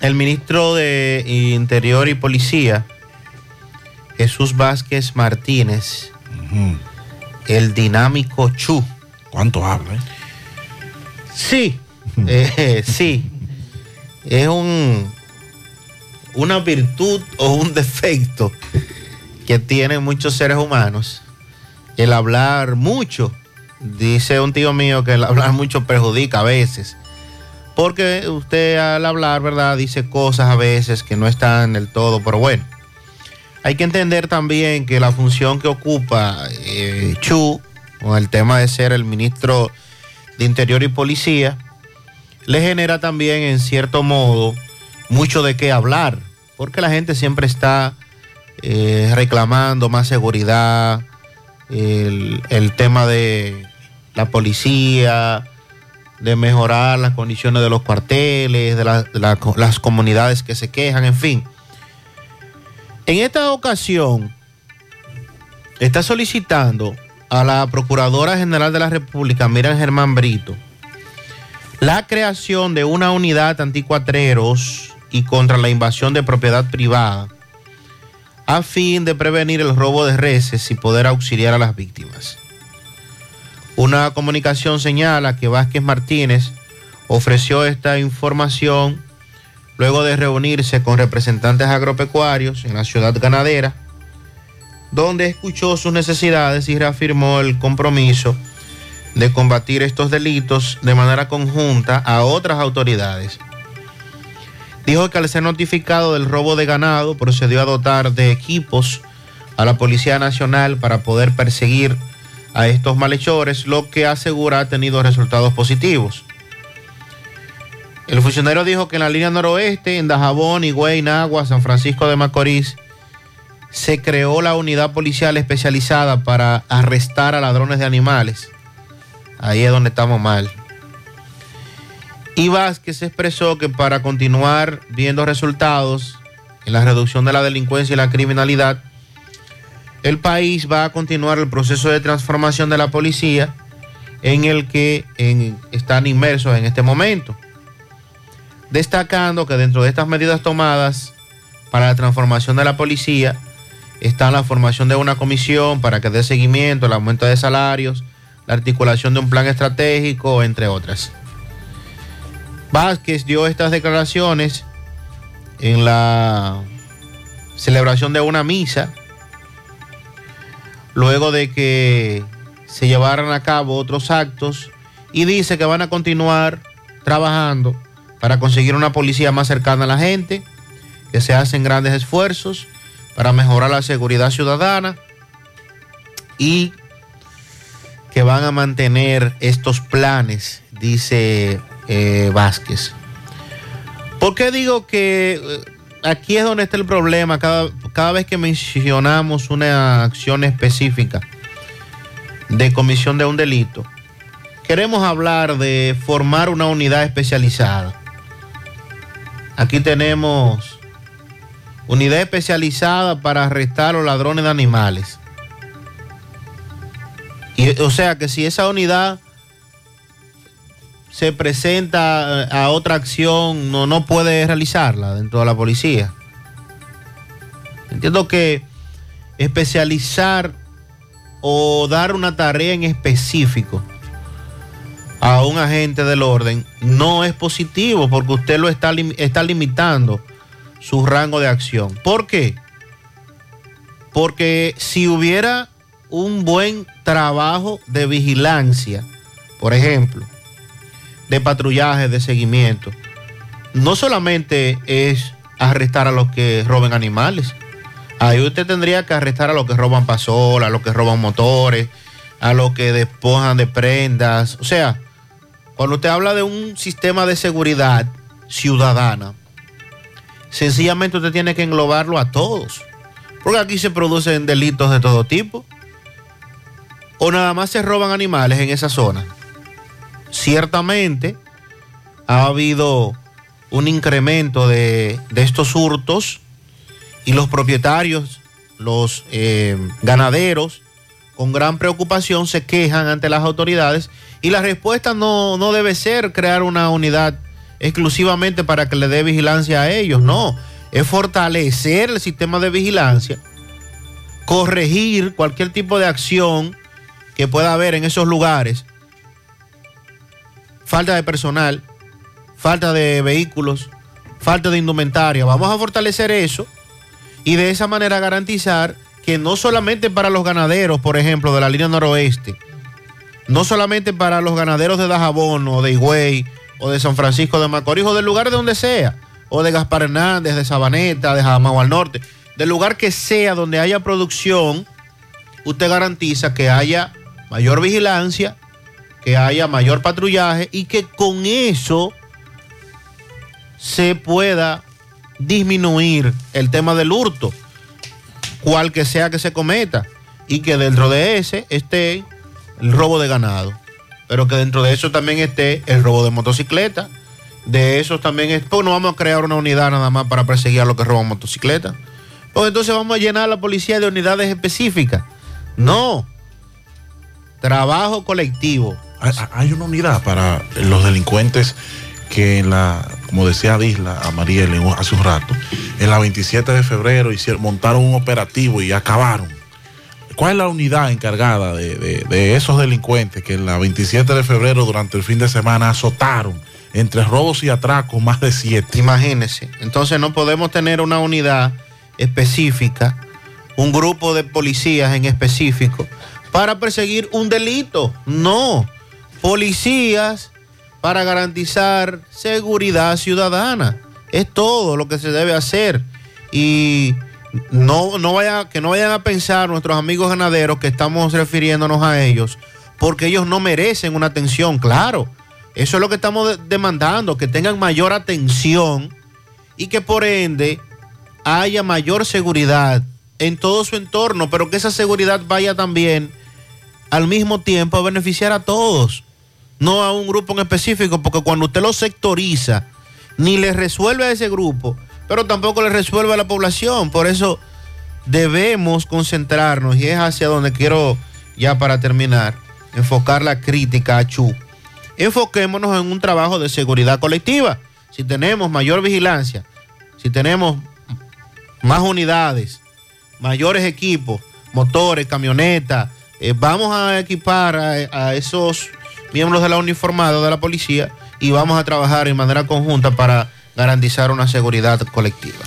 el ministro de Interior y Policía, Jesús Vázquez Martínez, el dinámico Chu. ¿Cuánto habla? eh? Sí, eh, sí. Es un, una virtud o un defecto que tienen muchos seres humanos, el hablar mucho. Dice un tío mío que el hablar mucho perjudica a veces. Porque usted al hablar, ¿verdad? Dice cosas a veces que no están del todo, pero bueno. Hay que entender también que la función que ocupa eh, Chu, con el tema de ser el ministro de Interior y Policía, le genera también en cierto modo mucho de qué hablar, porque la gente siempre está eh, reclamando más seguridad, el, el tema de la policía, de mejorar las condiciones de los cuarteles, de, la- de la- las comunidades que se quejan, en fin. En esta ocasión, está solicitando a la Procuradora General de la República, Miriam Germán Brito, la creación de una unidad anticuatreros y contra la invasión de propiedad privada, a fin de prevenir el robo de reses y poder auxiliar a las víctimas. Una comunicación señala que Vázquez Martínez ofreció esta información luego de reunirse con representantes agropecuarios en la ciudad ganadera, donde escuchó sus necesidades y reafirmó el compromiso de combatir estos delitos de manera conjunta a otras autoridades. Dijo que al ser notificado del robo de ganado procedió a dotar de equipos a la Policía Nacional para poder perseguir a estos malhechores, lo que asegura ha tenido resultados positivos. El funcionario dijo que en la línea noroeste, en Dajabón, Higüey, Nagua, San Francisco de Macorís, se creó la unidad policial especializada para arrestar a ladrones de animales. Ahí es donde estamos mal. Y Vázquez expresó que para continuar viendo resultados en la reducción de la delincuencia y la criminalidad, el país va a continuar el proceso de transformación de la policía en el que están inmersos en este momento. Destacando que dentro de estas medidas tomadas para la transformación de la policía está la formación de una comisión para que dé seguimiento al aumento de salarios, la articulación de un plan estratégico, entre otras. Vázquez dio estas declaraciones en la celebración de una misa, luego de que se llevaran a cabo otros actos, y dice que van a continuar trabajando para conseguir una policía más cercana a la gente, que se hacen grandes esfuerzos para mejorar la seguridad ciudadana y que van a mantener estos planes, dice eh, Vázquez. ¿Por qué digo que eh, aquí es donde está el problema cada, cada vez que mencionamos una acción específica de comisión de un delito? Queremos hablar de formar una unidad especializada. Aquí tenemos unidad especializada para arrestar a los ladrones de animales. Y, o sea que si esa unidad se presenta eh, a otra acción, no, no puede realizarla dentro de la policía. Entiendo que especializar o dar una tarea en específico a un agente del orden no es positivo porque usted lo está, está limitando su rango de acción. ¿Por qué? Porque si hubiera un buen trabajo de vigilancia, por ejemplo, de patrullaje, de seguimiento, no solamente es arrestar a los que roben animales, ahí usted tendría que arrestar a los que roban pasola, a los que roban motores, a los que despojan de prendas. O sea, cuando usted habla de un sistema de seguridad ciudadana, sencillamente usted tiene que englobarlo a todos. Porque aquí se producen delitos de todo tipo. O nada más se roban animales en esa zona. Ciertamente ha habido un incremento de, de estos hurtos y los propietarios, los eh, ganaderos, con gran preocupación se quejan ante las autoridades y la respuesta no, no debe ser crear una unidad exclusivamente para que le dé vigilancia a ellos, no, es fortalecer el sistema de vigilancia, corregir cualquier tipo de acción que pueda haber en esos lugares, falta de personal, falta de vehículos, falta de indumentaria. Vamos a fortalecer eso y de esa manera garantizar que no solamente para los ganaderos, por ejemplo, de la línea noroeste, no solamente para los ganaderos de Dajabón o de Higüey o de San Francisco de Macorís o del lugar de donde sea, o de Gaspar Hernández, de Sabaneta, de Jamao al norte, del lugar que sea donde haya producción, usted garantiza que haya mayor vigilancia, que haya mayor patrullaje y que con eso se pueda disminuir el tema del hurto, cual que sea que se cometa, y que dentro de ese esté el robo de ganado, pero que dentro de eso también esté el robo de motocicleta. De eso también es, pues no vamos a crear una unidad nada más para perseguir a los que roban motocicletas. Pues entonces vamos a llenar a la policía de unidades específicas. No. Trabajo colectivo. Hay, una unidad para los delincuentes que en la, como decía Disla a Mariel hace un rato, en la 27 de febrero hicieron, montaron un operativo y acabaron. ¿Cuál es la unidad encargada de esos delincuentes que en la 27 de febrero durante el fin de semana azotaron entre robos y atracos más de siete? Imagínense. Entonces no podemos tener una unidad específica, un grupo de policías en específico, para perseguir un delito. No. Policías para garantizar seguridad ciudadana. Es todo lo que se debe hacer. Y no, no vaya, que no vayan a pensar nuestros amigos ganaderos que estamos refiriéndonos a ellos, porque ellos no merecen una atención, claro. Eso es lo que estamos de- demandando, que tengan mayor atención y que por ende haya mayor seguridad en todo su entorno, pero que esa seguridad vaya también al mismo tiempo a beneficiar a todos, no a un grupo en específico, porque cuando usted lo sectoriza, ni le resuelve a ese grupo, pero tampoco le resuelve a la población. Por eso debemos concentrarnos, y es hacia donde quiero, ya para terminar, enfocar la crítica a Chu. Enfoquémonos en un trabajo de seguridad colectiva. Si tenemos mayor vigilancia, si tenemos más unidades, mayores equipos, motores, camionetas, eh, vamos a equipar a, a esos miembros de la uniformada de la policía y vamos a trabajar en manera conjunta para garantizar una seguridad colectiva.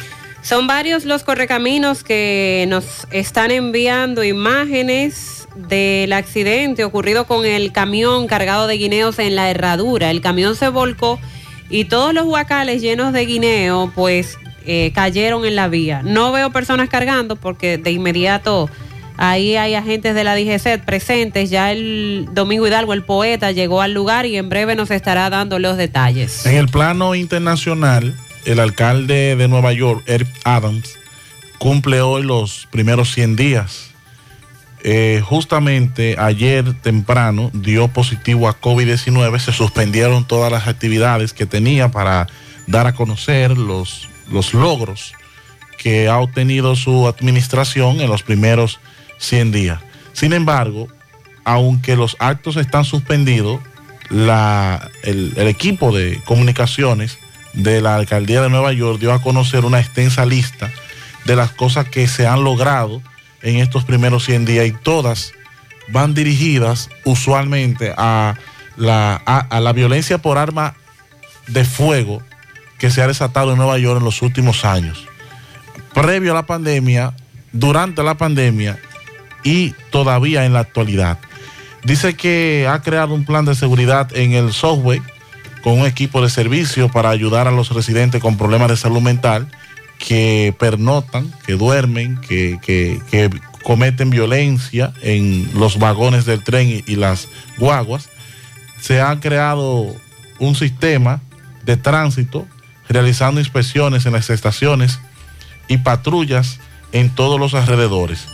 Son varios los correcaminos que nos están enviando imágenes del accidente ocurrido con el camión cargado de guineos en la herradura. El camión se volcó y todos los huacales llenos de guineo pues eh, cayeron en la vía. No veo personas cargando porque de inmediato ahí hay agentes de la DGC presentes. Ya el Domingo Hidalgo, el poeta, llegó al lugar y en breve nos estará dando los detalles. En el plano internacional, el alcalde de Nueva York, Eric Adams, cumple hoy los primeros 100 días. Eh, justamente ayer temprano dio positivo a COVID-19, se suspendieron todas las actividades que tenía para dar a conocer los, los logros que ha obtenido su administración en los primeros 100 días. Sin embargo, aunque los actos están suspendidos, la- el, equipo de comunicaciones de la alcaldía de Nueva York dio a conocer una extensa lista de las cosas que se han logrado en estos primeros 100 días y todas van dirigidas usualmente a la, a, a la violencia por arma de fuego que se ha desatado en Nueva York en los últimos años. Previo a la pandemia, durante la pandemia y todavía en la actualidad. Dice que ha creado un plan de seguridad en el software con un equipo de servicio para ayudar a los residentes con problemas de salud mental que pernotan, que duermen, que, que- cometen violencia en los vagones del tren y, y las guaguas. Se ha creado un sistema de tránsito realizando inspecciones en las estaciones y patrullas en todos los alrededores.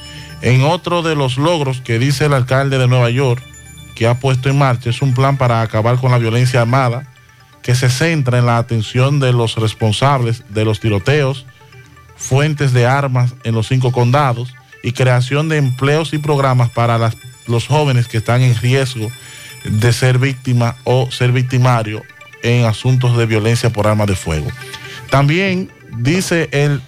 En otro de los logros que dice el alcalde de Nueva York que ha puesto en marcha es un plan para acabar con la violencia armada que se centra en la atención de los responsables de los tiroteos, fuentes de armas en los cinco condados y creación de empleos y programas para los jóvenes que están en riesgo de ser víctima o ser victimario en asuntos de violencia por armas de fuego. También dice el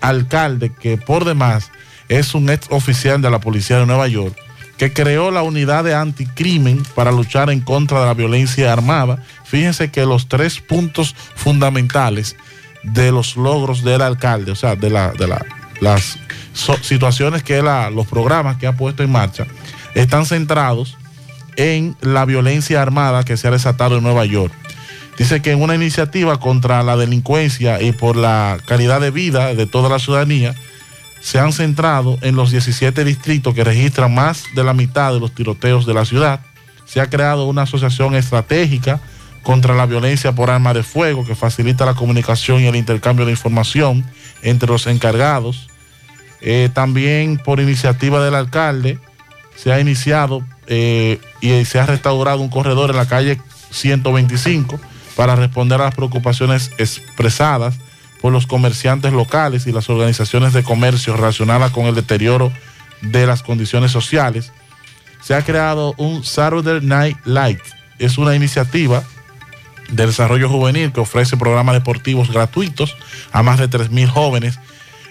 alcalde que por demás es un ex oficial de la policía de Nueva York que creó la unidad de anticrimen para luchar en contra de la violencia armada. Fíjense que los tres puntos fundamentales de los logros del alcalde, o sea, de, la, de la- las situaciones que los programas que ha puesto en marcha, están centrados en la violencia armada que se ha desatado en Nueva York. Dice que en una iniciativa contra la delincuencia y por la calidad de vida de toda la ciudadanía, se han centrado en los 17 distritos que registran más de la mitad de los tiroteos de la ciudad. Se ha creado una asociación estratégica contra la violencia por arma de fuego que facilita la comunicación y el intercambio de información entre los encargados. Eh, también por iniciativa del alcalde se ha iniciado eh, y se ha restaurado un corredor en la calle 125 para responder a las preocupaciones expresadas por los comerciantes locales y las organizaciones de comercio relacionadas con el deterioro de las condiciones sociales. Se ha creado un Saturday Night Light. Es una iniciativa de desarrollo juvenil que ofrece programas deportivos gratuitos a más de 3.000 jóvenes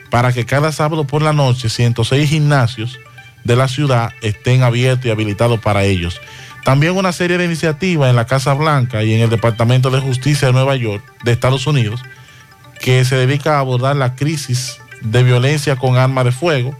para que cada sábado por la noche 106 gimnasios de la ciudad estén abiertos y habilitados para ellos. También una serie de iniciativas en la Casa Blanca y en el Departamento de Justicia de Nueva York, de Estados Unidos, que se dedica a abordar la crisis de violencia con arma de fuego,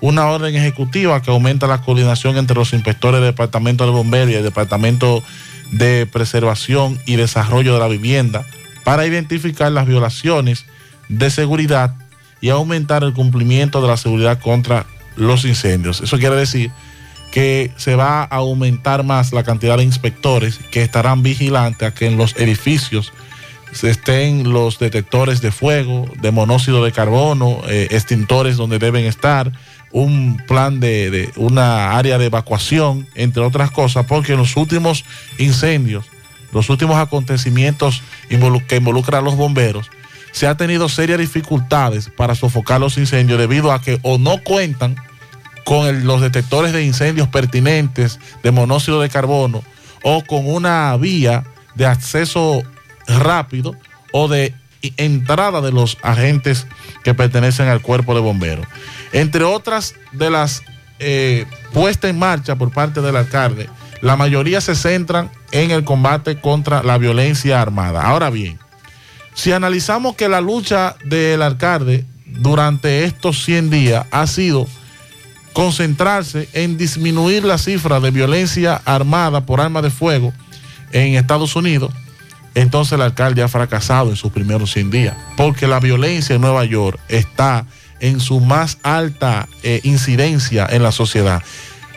una orden ejecutiva que aumenta la coordinación entre los inspectores del Departamento de Bomberos y el Departamento de Preservación y Desarrollo de la Vivienda para identificar las violaciones de seguridad y aumentar el cumplimiento de la seguridad contra los incendios. Eso quiere decir que se va a aumentar más la cantidad de inspectores que estarán vigilantes a que en los edificios estén los detectores de fuego, de monóxido de carbono, eh, extintores donde deben estar, un plan de, una área de evacuación, entre otras cosas, porque en los últimos incendios, los últimos acontecimientos que involucran a los bomberos, se ha tenido serias dificultades para sofocar los incendios debido a que o no cuentan con los detectores de incendios pertinentes de monóxido de carbono o con una vía de acceso rápido o de entrada de los agentes que pertenecen al cuerpo de bomberos. Entre otras de las eh, puestas en marcha por parte del alcalde, la mayoría se centran en el combate contra la violencia armada. Ahora bien, si analizamos que la lucha del alcalde durante estos 100 días ha sido concentrarse en disminuir la cifra de violencia armada por arma de fuego en Estados Unidos, entonces el alcalde ha fracasado en sus primeros 100 días, porque la violencia en Nueva York está en su más alta eh, incidencia en la sociedad.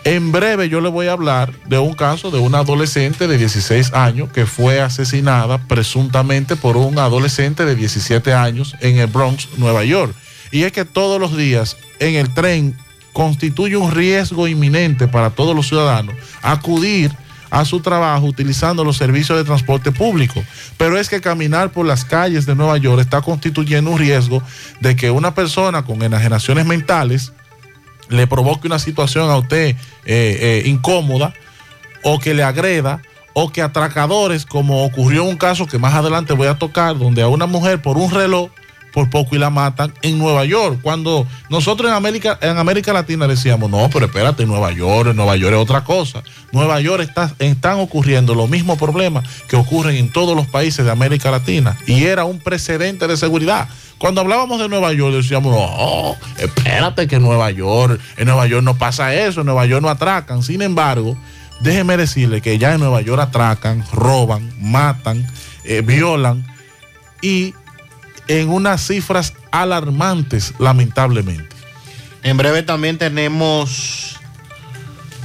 En breve yo le voy a hablar de un caso de una adolescente de 16 años que fue asesinada presuntamente por un adolescente de 17 años en el Bronx, Nueva York. Y es que todos los días en el tren constituye un riesgo inminente para todos los ciudadanos acudir a su trabajo utilizando los servicios de transporte público. Pero es que caminar por las calles de Nueva York está constituyendo un riesgo de que una persona con enajenaciones mentales le provoque una situación a usted eh, eh, incómoda o que le agreda o que atracadores, como ocurrió un caso que más adelante voy a tocar, donde a una mujer por un reloj por poco y la matan en Nueva York. Cuando nosotros en América, en América Latina decíamos, no, pero espérate, Nueva York, Nueva York es otra cosa. Nueva York está, están ocurriendo los mismos problemas que ocurren en todos los países de América Latina. Y era un precedente de seguridad. Cuando hablábamos de Nueva York decíamos, no, espérate que en Nueva York, en Nueva York no pasa eso, en Nueva York no atracan. Sin embargo, déjeme decirle que ya en Nueva York atracan, roban, matan, eh, violan y en unas cifras alarmantes, lamentablemente. En breve también tenemos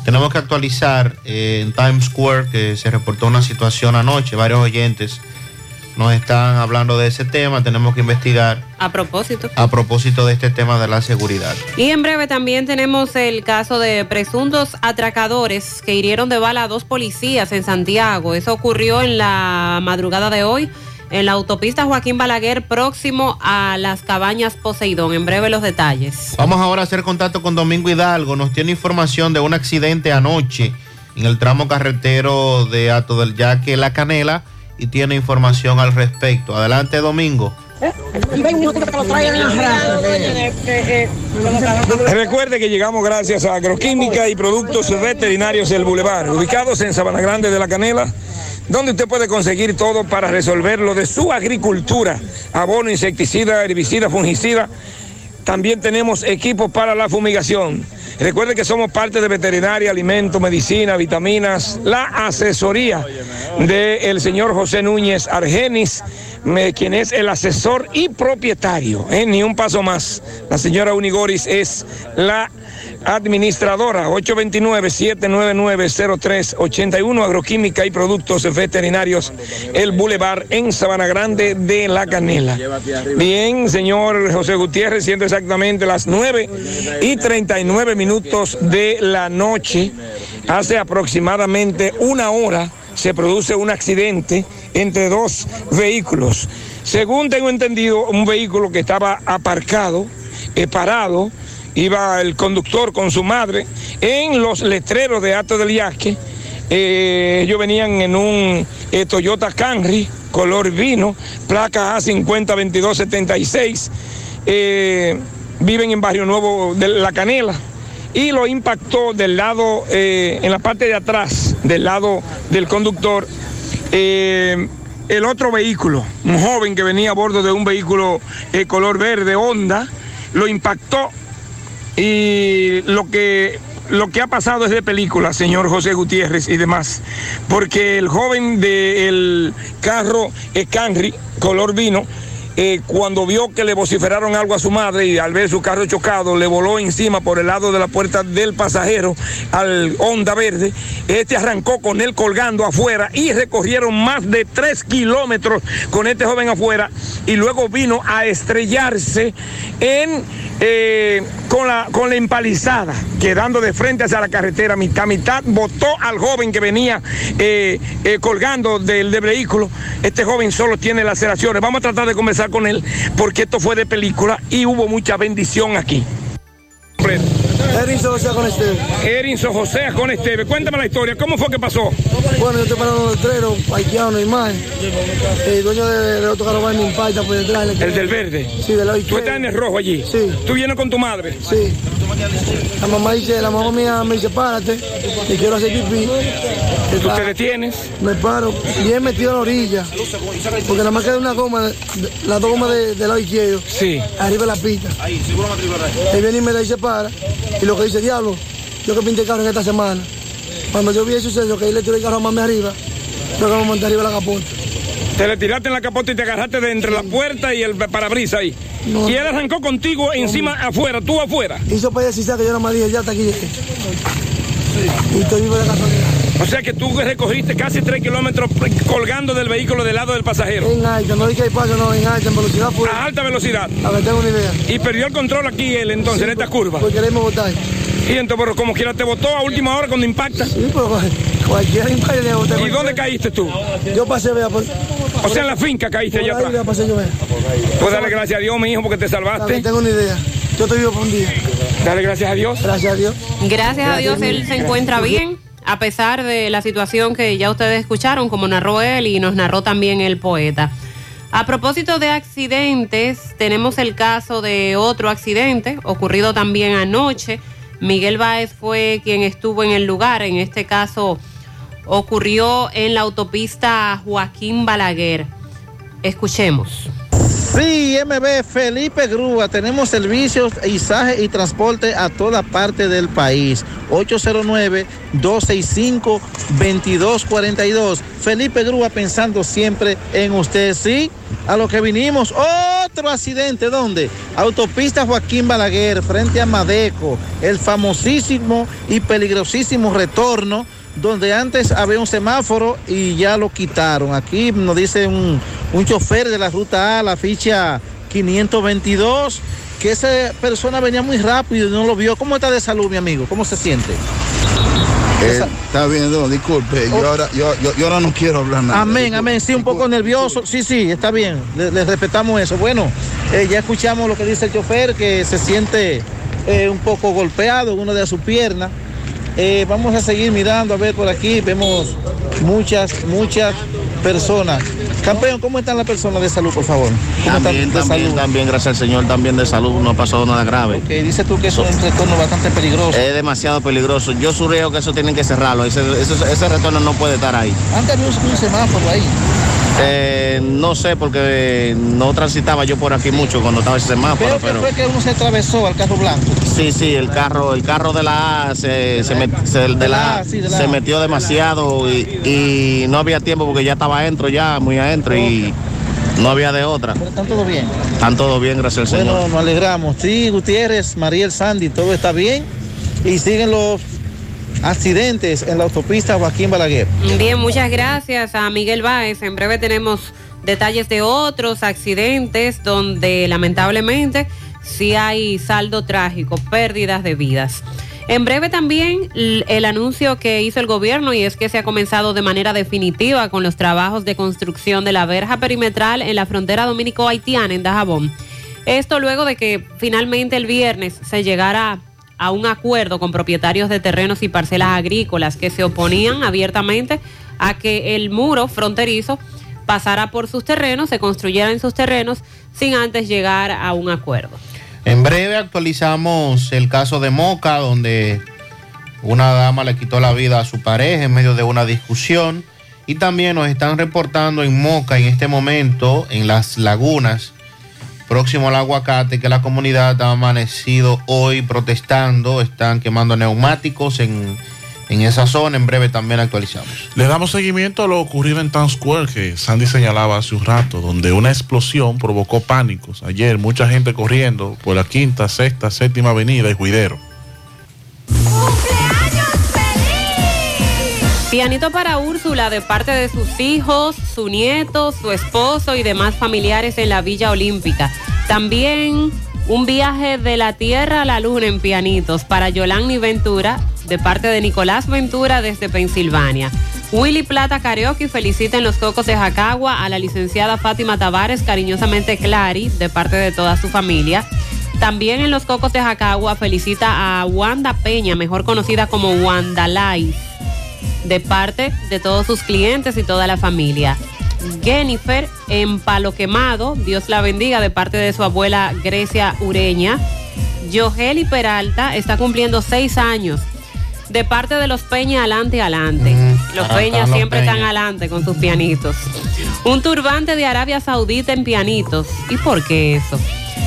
tenemos que actualizar eh, en Times Square que se reportó una situación anoche. Varios oyentes nos están hablando de ese tema. Tenemos que investigar A propósito. a propósito de este tema de la seguridad. Y en breve también tenemos el caso de presuntos atracadores que hirieron de bala a dos policías en Santiago. Eso ocurrió en la madrugada de hoy en la autopista Joaquín Balaguer próximo a las cabañas Poseidón. En breve los detalles. Vamos ahora a hacer contacto con Domingo Hidalgo. Nos tiene información de un accidente anoche en el tramo carretero de Ato del Yaque La Canela y tiene información al respecto. Adelante, Domingo. Recuerde que llegamos gracias a Agroquímica y Productos Veterinarios del Boulevard, ubicados en Sabana Grande de la Canela, donde usted puede conseguir todo para resolver lo de su agricultura, abono, insecticida, herbicida, fungicida. También tenemos equipos para la fumigación. Recuerde que somos parte de veterinaria, alimentos, medicina, vitaminas, la asesoría del señor José Núñez Argenis, quien es el asesor y propietario. ¿eh? Ni un paso más. La señora Unigoris es la administradora 829-799-0381 Agroquímica y Productos Veterinarios El Boulevard en Sabana Grande de La Canela. Bien, señor José Gutiérrez, siendo exactamente las 9 y 39 minutos de la noche, hace aproximadamente una hora se produce un accidente entre dos vehículos. Según tengo entendido, un vehículo que estaba aparcado, eh, parado, iba el conductor con su madre en los letreros de Alto del Yasque. Eh, ellos venían en un eh, Toyota Camry color vino, placa A502276. Eh, viven en Barrio Nuevo de La Canela y lo impactó del lado, eh, en la parte de atrás, del lado del conductor, eh, el otro vehículo, un joven que venía a bordo de un vehículo eh, color verde, Honda, lo impactó. Y lo que lo que ha pasado es de película, señor José Gutiérrez y demás, porque el joven del carro eh, Camry, color vino, eh, cuando vio que le vociferaron algo a su madre y al ver su carro chocado, le voló encima por el lado de la puerta del pasajero al Honda Verde. Este arrancó con él colgando afuera y recorrieron más de tres kilómetros con este joven afuera y luego vino a estrellarse eh, con, la, con la empalizada, quedando de frente hacia la carretera, mitad mitad, botó al joven que venía eh, colgando del, del vehículo. Este joven solo tiene laceraciones. Vamos a tratar de conversar con él porque esto fue de película y hubo mucha bendición aquí. Erinson José con Esteve. Erinson José con Esteve. Cuéntame la historia. ¿Cómo fue que pasó? Bueno, yo estoy parando en el letrero, parqueado normal. El dueño de- del otro carro va y me impacta por detrás. El del verde. Sí, del lado ¿Tú izquierdo. estás en el rojo allí? Sí. ¿Tú vienes con tu madre? Sí. La mamá dice, la mamá mía me dice, párate, que quiero hacer pipí. ¿Tú te detienes? Me paro, bien metido a la orilla. Porque nada más queda una goma, de- las dos gomas de- del lado izquierdo. Sí. Arriba de la pista. Él viene y me dice, para. Y lo que dice, diablo, yo que pinté el carro en esta semana. Cuando yo vi el suceso, que él le tiró el carro a mami arriba, yo que me monté arriba de la capota. Te le tiraste en la capota y te agarraste de entre la puerta y el parabrisas ahí. No. Y él arrancó contigo encima afuera, tú afuera. Hizo para decir que yo nada más dije, ya hasta aquí llegué. Y estoy vivo de casualidad. O sea que tú recogiste casi tres kilómetros colgando del vehículo del lado del pasajero. En alta, no dije que hay paso, no, en alta, en velocidad fue. A alta velocidad. A ver, tengo una idea. Y perdió el control aquí él entonces en esta curva. Porque queremos votar. Y entonces, pero como quiera te botó a última hora cuando impacta. Sí, pero cualquier impacto de votar. ¿Y dónde caíste tú? Yo pasé, vea, por, O sea, en la finca caíste allá atrás. vea, pasé yo, vea. Pues dale gracias a Dios, mi hijo, porque te A ver, salvaste. tengo una idea. Yo estoy vivo por un día. Dale gracias a Dios. Gracias a Dios. Gracias a Dios él se Gracias. encuentra bien, a pesar de la situación que ya ustedes escucharon, como narró él y nos narró también el poeta. A propósito de accidentes, tenemos el caso de otro accidente ocurrido también anoche. Miguel Báez fue quien estuvo en el lugar. En este caso ocurrió en la autopista Joaquín Balaguer. Escuchemos. Sí, MB Felipe Grúa, tenemos servicios, izaje y transporte a toda parte del país. 809-265-2242. Felipe Grúa pensando siempre en usted, ¿sí? A lo que vinimos, otro accidente, ¿dónde? Autopista Joaquín Balaguer, frente a Madeco, el famosísimo y peligrosísimo retorno donde antes había un semáforo y ya lo quitaron. Aquí nos dice un, un chofer de la ruta A, la ficha 522, que esa persona venía muy rápido y no lo vio. ¿Cómo está de salud, mi amigo? ¿Cómo se siente? Eh, está bien, no, disculpe, yo, ahora, yo, yo- yo ahora no quiero hablar nada. Amén, amén. Sí, un poco nervioso. Sí, sí, está bien. Le, le respetamos eso. Bueno, eh, ya escuchamos lo que dice el chofer, que se siente eh, un poco golpeado en una de sus piernas. Eh, vamos a seguir mirando, a ver por aquí, vemos muchas, muchas personas Campeón, ¿cómo están las personas de salud, por favor? ¿Cómo También, están de también, salud? también, gracias al Señor, también de salud, no ha pasado nada grave. Ok, dices tú que eso es un retorno bastante peligroso. Es demasiado peligroso. Yo surreo que eso tienen que cerrarlo. Ese, ese, ese retorno no puede estar ahí. Antes había un, un semáforo ahí. Eh, no sé, porque no transitaba yo por aquí mucho cuando estaba ese semáforo, Creo que pero fue que uno se atravesó al carro blanco. sí, sí, el carro, el carro de la A se, se, met- se- de la A sí, de la se A. metió demasiado y, y no había tiempo porque ya estaba adentro, ya muy adentro y no había de otra. Pero están todo bien. Están todo bien, gracias al Señor. Bueno, nos alegramos. Sí, Gutiérrez, Mariel Sandy, todo está bien. Y siguen los accidentes en la autopista Joaquín Balaguer. Bien, muchas gracias a Miguel Báez. En breve tenemos detalles de otros accidentes donde lamentablemente sí hay saldo trágico, pérdidas de vidas. En breve también el anuncio que hizo el gobierno y es que se ha comenzado de manera definitiva con los trabajos de construcción de la verja perimetral en la frontera dominico-haitiana en Dajabón. Esto luego de que finalmente el viernes se llegara a un acuerdo con propietarios de terrenos y parcelas agrícolas que se oponían abiertamente a que el muro fronterizo pasara por sus terrenos, se construyera en sus terrenos sin antes llegar a un acuerdo. En breve actualizamos el caso de Moca, donde una dama le quitó la vida a su pareja en medio de una discusión. Y también nos están reportando en Moca en este momento, en las lagunas, próximo al aguacate, que la comunidad ha amanecido hoy protestando, están quemando neumáticos en, en esa zona. En breve también actualizamos. Le damos seguimiento a lo ocurrido en Town Square que Sandy señalaba hace un rato, donde una explosión provocó pánicos. Ayer mucha gente corriendo por la quinta, sexta, séptima avenida y Juidero. Pianito para Úrsula de parte de sus hijos, su nieto, su esposo y demás familiares en la Villa Olímpica. También un viaje de la Tierra a la Luna en pianitos para Yolani Ventura de parte de Nicolás Ventura desde Pensilvania. Willy Plata Karaoke felicita en los Cocos de Jacagua a la licenciada Fátima Tavares, cariñosamente Clary, de parte de toda su familia. También en los Cocos de Jacagua felicita a Wanda Peña, mejor conocida como Wanda Life de parte de todos sus clientes y toda la familia. Jennifer en Palo Quemado, Dios la bendiga, de parte de su abuela Grecia Ureña. Yogeli Peralta está cumpliendo seis años. De parte de los Peña, adelante, adelante. los Peña están los siempre Peña. están adelante con sus pianitos. Un turbante de Arabia Saudita en pianitos. ¿Y por qué eso?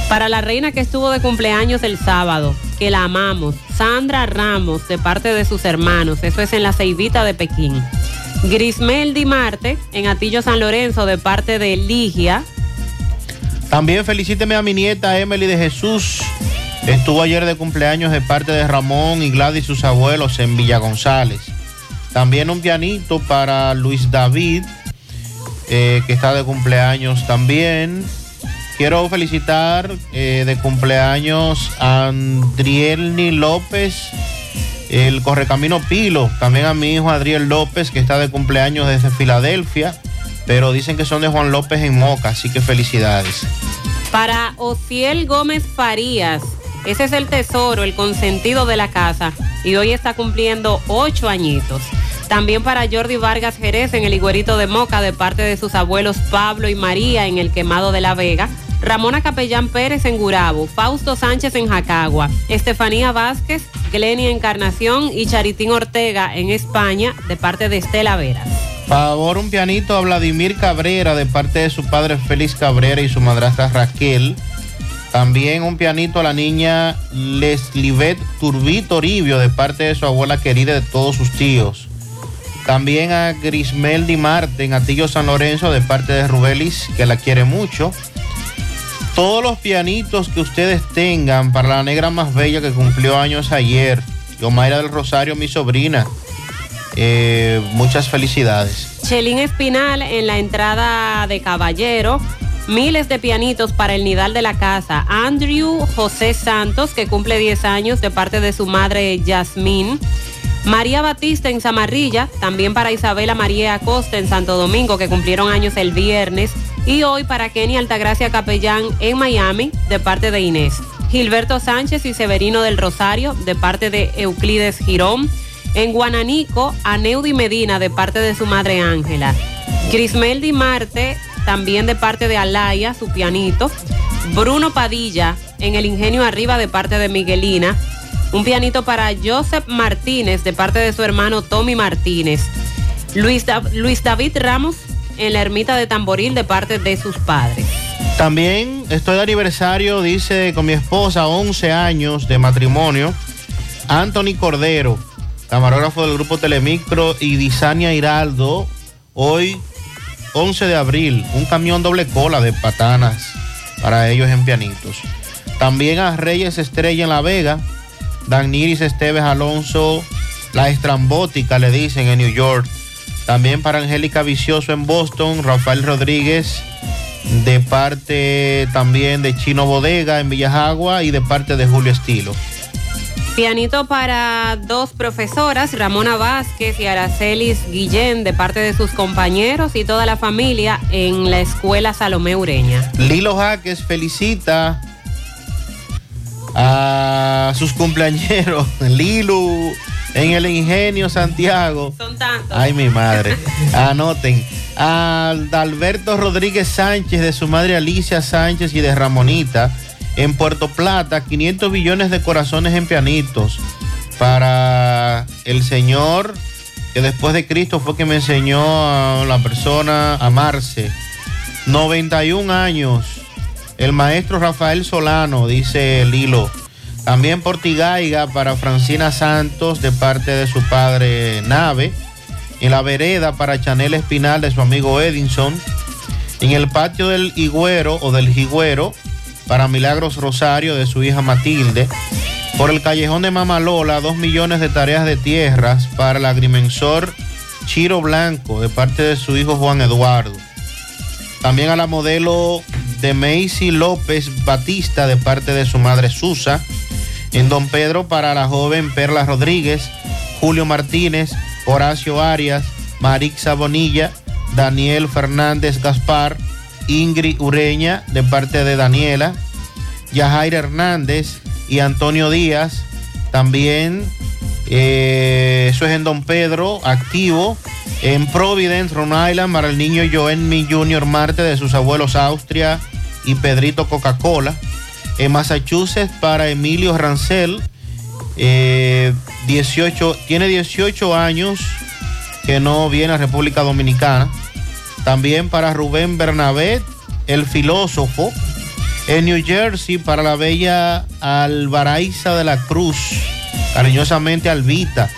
Para la reina que estuvo de cumpleaños el sábado, que la amamos, Sandra Ramos, de parte de sus hermanos, eso es en la Ceibita de Pekín. Grismeldi Marte, en Atillo San Lorenzo, de parte de Ligia. También felicíteme a mi nieta Emily de Jesús. Estuvo ayer de cumpleaños de parte de Ramón y Gladys, sus abuelos, en Villa González. También un pianito para Luis David, eh, que está de cumpleaños también. Quiero felicitar eh, de cumpleaños a Andrielni López, el Correcamino Pilo. También a mi hijo Adriel López, que está de cumpleaños desde Filadelfia. Pero dicen que son de Juan López en Moca, así que felicidades. Para Ociel Gómez Farías, ese es el tesoro, el consentido de la casa. Y hoy está cumpliendo ocho añitos. También para Jordi Vargas Jerez en el Higuerito de Moca, de parte de sus abuelos Pablo y María en el Quemado de la Vega. Ramona Capellán Pérez en Gurabo, Fausto Sánchez en Jacagua, Estefanía Vázquez, Glenia Encarnación y Charitín Ortega en España, de parte de Estela Veras. Favor un pianito a Vladimir Cabrera de parte de su padre Félix Cabrera y su madrastra Raquel. También un pianito a la niña Leslivet Turbí Toribio de parte de su abuela querida de todos sus tíos. También a Grismeldi Marte en Atillo San Lorenzo de parte de Rubelis, que la quiere mucho. Todos los pianitos que ustedes tengan para la negra más bella que cumplió años ayer, Yomaira del Rosario, mi sobrina. Eh, muchas felicidades. Chelín Espinal en la entrada de Caballero. Miles de pianitos para el nidal de la casa. Andrew José Santos, que cumple 10 años de parte de su madre Yasmín. María Batista en Zamarrilla, también para Isabela María Acosta en Santo Domingo, que cumplieron años el viernes. Y hoy para Kenny Altagracia Capellán en Miami, de parte de Inés. Gilberto Sánchez y Severino del Rosario, de parte de Euclides Girón. En Guananico, a Neudi Medina, de parte de su madre Ángela. Grismeldi Marte también de parte de Alaya, su pianito. Bruno Padilla en el Ingenio Arriba de parte de Miguelina. Un pianito para Joseph Martínez de parte de su hermano Tommy Martínez. Luis David Ramos en la ermita de Tamboril de parte de sus padres. También estoy de aniversario, dice, con mi esposa, 11 años de matrimonio. Anthony Cordero, camarógrafo del grupo Telemicro y Disania Hiraldo. Hoy, 11 de abril, un camión doble cola de patanas para ellos en pianitos. También a Reyes Estrella en La Vega, Daniris Esteves Alonso, La Estrambótica le dicen en New York. También para Angélica Vicioso en Boston, Rafael Rodríguez de parte también de Chino Bodega en Villajagua y de parte de Julio Estilo. Pianito para dos profesoras, Ramona Vázquez y Aracelis Guillén, de parte de sus compañeros y toda la familia en la escuela Salomé Ureña. Lilo Jaques felicita a sus cumpleañeros, Lilo en el Ingenio Santiago. Son tantos. Ay, mi madre. Anoten. A Alberto Rodríguez Sánchez, de su madre Alicia Sánchez y de Ramonita, en Puerto Plata, 500 billones de corazones en pianitos. Para el Señor, que después de Cristo fue que me enseñó a la persona a amarse. 91 años. El maestro Rafael Solano, dice Lilo. También Portigaiga para Francina Santos de parte de su padre Nave. En la vereda para Chanel Espinal de su amigo Edinson. En el patio del Higüero o del Higüero para Milagros Rosario de su hija Matilde. Por el callejón de Mamalola, dos millones de tareas de tierras para el agrimensor Chiro Blanco de parte de su hijo Juan Eduardo. También a la modelo de Macy López Batista de parte de su madre Susa. En Don Pedro para la joven Perla Rodríguez, Julio Martínez, Horacio Arias, Marixa Bonilla, Daniel Fernández Gaspar, Ingrid Ureña de parte de Daniela, Yajair Hernández y Antonio Díaz. También eh, eso es en Don Pedro, activo. En Providence, Rhode Island, para el niño Joenmi Junior Marte de sus abuelos Austria y Pedrito Coca-Cola. En Massachusetts, para Emilio Rancel, eh, 18, tiene 18 años que no viene a República Dominicana. También para Rubén Bernabé, el filósofo. En New Jersey, para la bella Alvaraiza de la Cruz, cariñosamente Albita,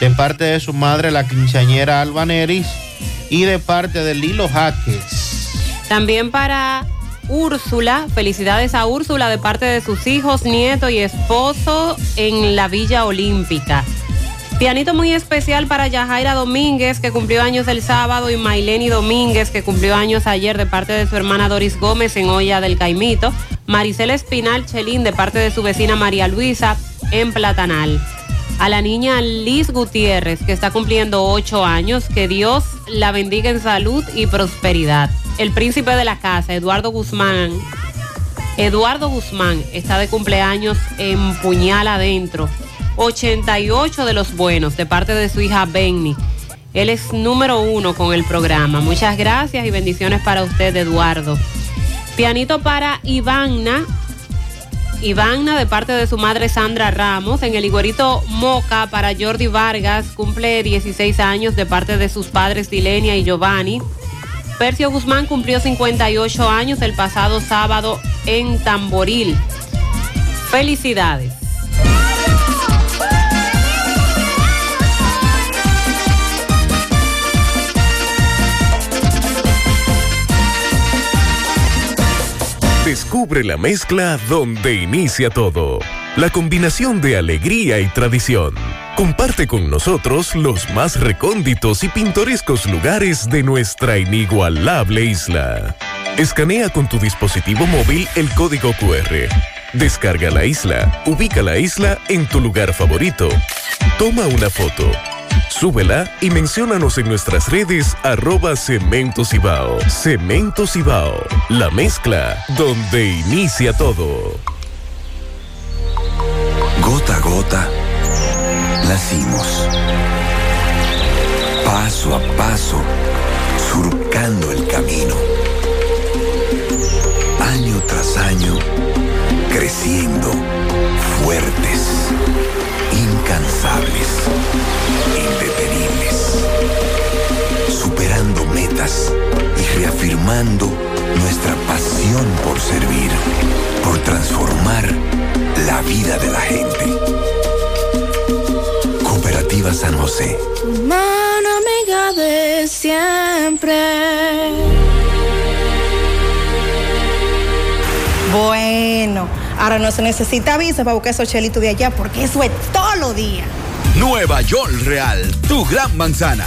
de parte de su madre, la quinceañera Alba Neris, y de parte de Lilo Jaques. También para Úrsula, felicidades a Úrsula de parte de sus hijos, nieto y esposo en la Villa Olímpica. Pianito muy especial para Yajaira Domínguez, que cumplió años el sábado, y Maileni Domínguez, que cumplió años ayer de parte de su hermana Doris Gómez en Olla del Caimito. Maricela Espinal Chelín de parte de su vecina María Luisa en Platanal. A la niña Liz Gutiérrez, que está cumpliendo ocho años, que Dios la bendiga en salud y prosperidad. El príncipe de la casa, Eduardo Guzmán, Eduardo Guzmán está de cumpleaños en Puñal Adentro. 88 de los buenos de parte de su hija Benny. Él es número uno con el programa. Muchas gracias y bendiciones para usted, Eduardo. Pianito para Ivana. Ivana de parte de su madre Sandra Ramos. En el Iguerito Moca para Jordi Vargas. Cumple 16 años de parte de sus padres Dilenia y Giovanni. Percio Guzmán cumplió 58 años el pasado sábado en Tamboril. Felicidades. Descubre la mezcla donde inicia todo. La combinación de alegría y tradición. Comparte con nosotros los más recónditos y pintorescos lugares de nuestra inigualable isla. Escanea con tu dispositivo móvil el código QR. Descarga la isla, ubica la isla en tu lugar favorito. Toma una foto. Súbela y menciónanos en nuestras redes arroba Cemento Cibao. Cemento Cibao, la mezcla donde inicia todo. A gota, nacimos. Paso a paso, surcando el camino año tras año, creciendo fuertes, incansables, indetenibles, superando metas y reafirmando nuestra pasión por servir, por transformar la vida de la gente. Cooperativa San José. Mano amiga de siempre. Bueno, ahora no se necesita visa para buscar esos chelitos de allá porque eso es todo lo día. Nueva York Real, tu gran manzana.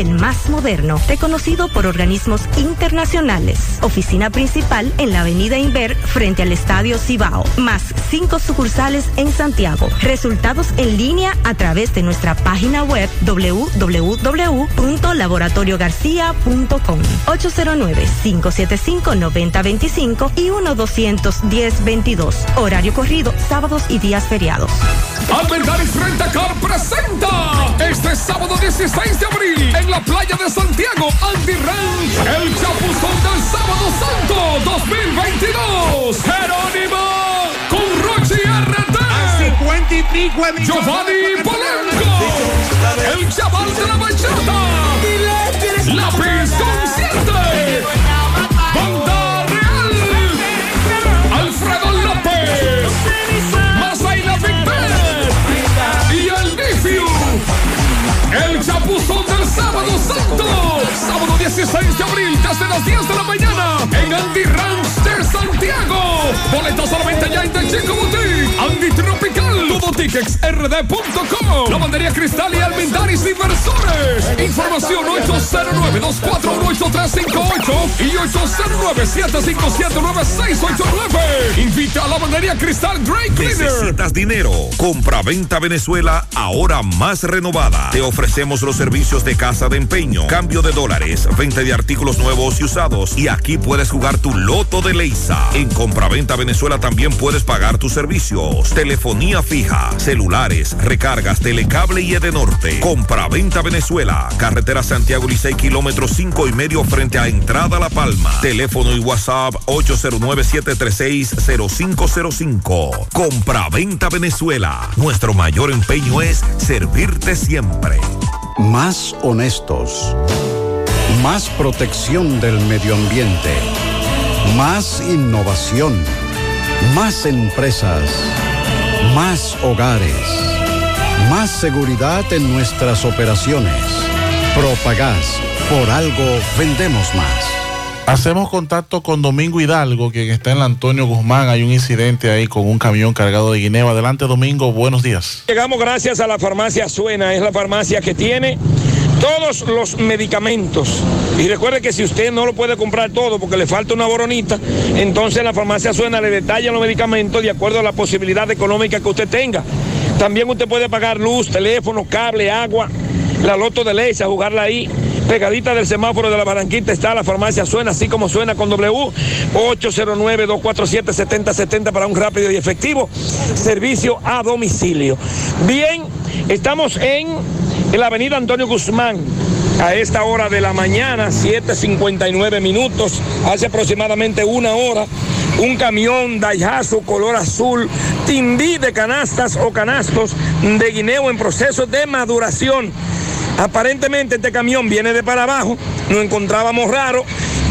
más moderno, reconocido por organismos internacionales. Oficina principal en la Avenida Inver frente al Estadio Cibao, más cinco sucursales en Santiago. Resultados en línea a través de nuestra página web www.laboratoriogarcia.com 809-575-9025 y 1-210-22. Horario corrido, sábados y días feriados. Almendaris Rentacar presenta este sábado 16 de abril en la playa de Santiago, Andy Ranch, el chapuzón del sábado santo 2022. Jerónimo con Rochi RT. Giovanni Polanco, el chaval de la bachata. Lápiz consciente. Chapuzón del sábado santo. Sábado 16 de abril, desde las 10 de la mañana. En Andy Ranch de Santiago. Boletos a la venta ya en The Chico Boutique. Andy Tropical. TudoTicketsRD.com. Lavandería Cristal y Almendaris Inversores. Información 809-241-8358 y 809-757-9689. Invita a Lavandería Cristal Dry Cleaner. ¿Necesitas dinero? Compra-venta Venezuela ahora más renovada. Te ofrecemos los servicios de casa de empeño, cambio de dólares, venta de artículos nuevos y usados. Y aquí puedes jugar tu loto de Leisa. En Compra-venta Venezuela también puedes pagar tus servicios. Telefonía fija, celulares, recargas, telecable y Edenorte. Compra-venta Venezuela. Carretera Santiago Licey, kilómetro cinco y medio frente a Entrada La Palma. Teléfono y WhatsApp 809-736-0505. Compra-venta Venezuela. Nuestro mayor empeño es servirte siempre. Más honestos. Más protección del medio ambiente. Más innovación. Más empresas. Más hogares. Más seguridad en nuestras operaciones. Propagás. Por algo vendemos más. Hacemos contacto con Domingo Hidalgo, quien está en la Antonio Guzmán. Hay un incidente ahí con un camión cargado de guineo. Adelante, Domingo. Buenos días. Llegamos gracias a la farmacia Suena, es la farmacia que tiene todos los medicamentos. Y recuerde que si usted no lo puede comprar todo porque le falta una boronita, entonces la farmacia Suena le detalla los medicamentos de acuerdo a la posibilidad económica que usted tenga. También usted puede pagar luz, teléfono, cable, agua, la loto de leche, jugarla ahí. Pegadita del semáforo de la Barranquita está la farmacia Suena, así como suena con W, 809-247-7070 para un rápido y efectivo servicio a domicilio. Bien, estamos en, la avenida Antonio Guzmán. A esta hora de la mañana, 7.59 minutos, hace aproximadamente una hora, un camión Daihatsu color azul, timbí de canastas o canastos de guineo en proceso de maduración. Aparentemente este camión viene de para abajo, nos encontrábamos raro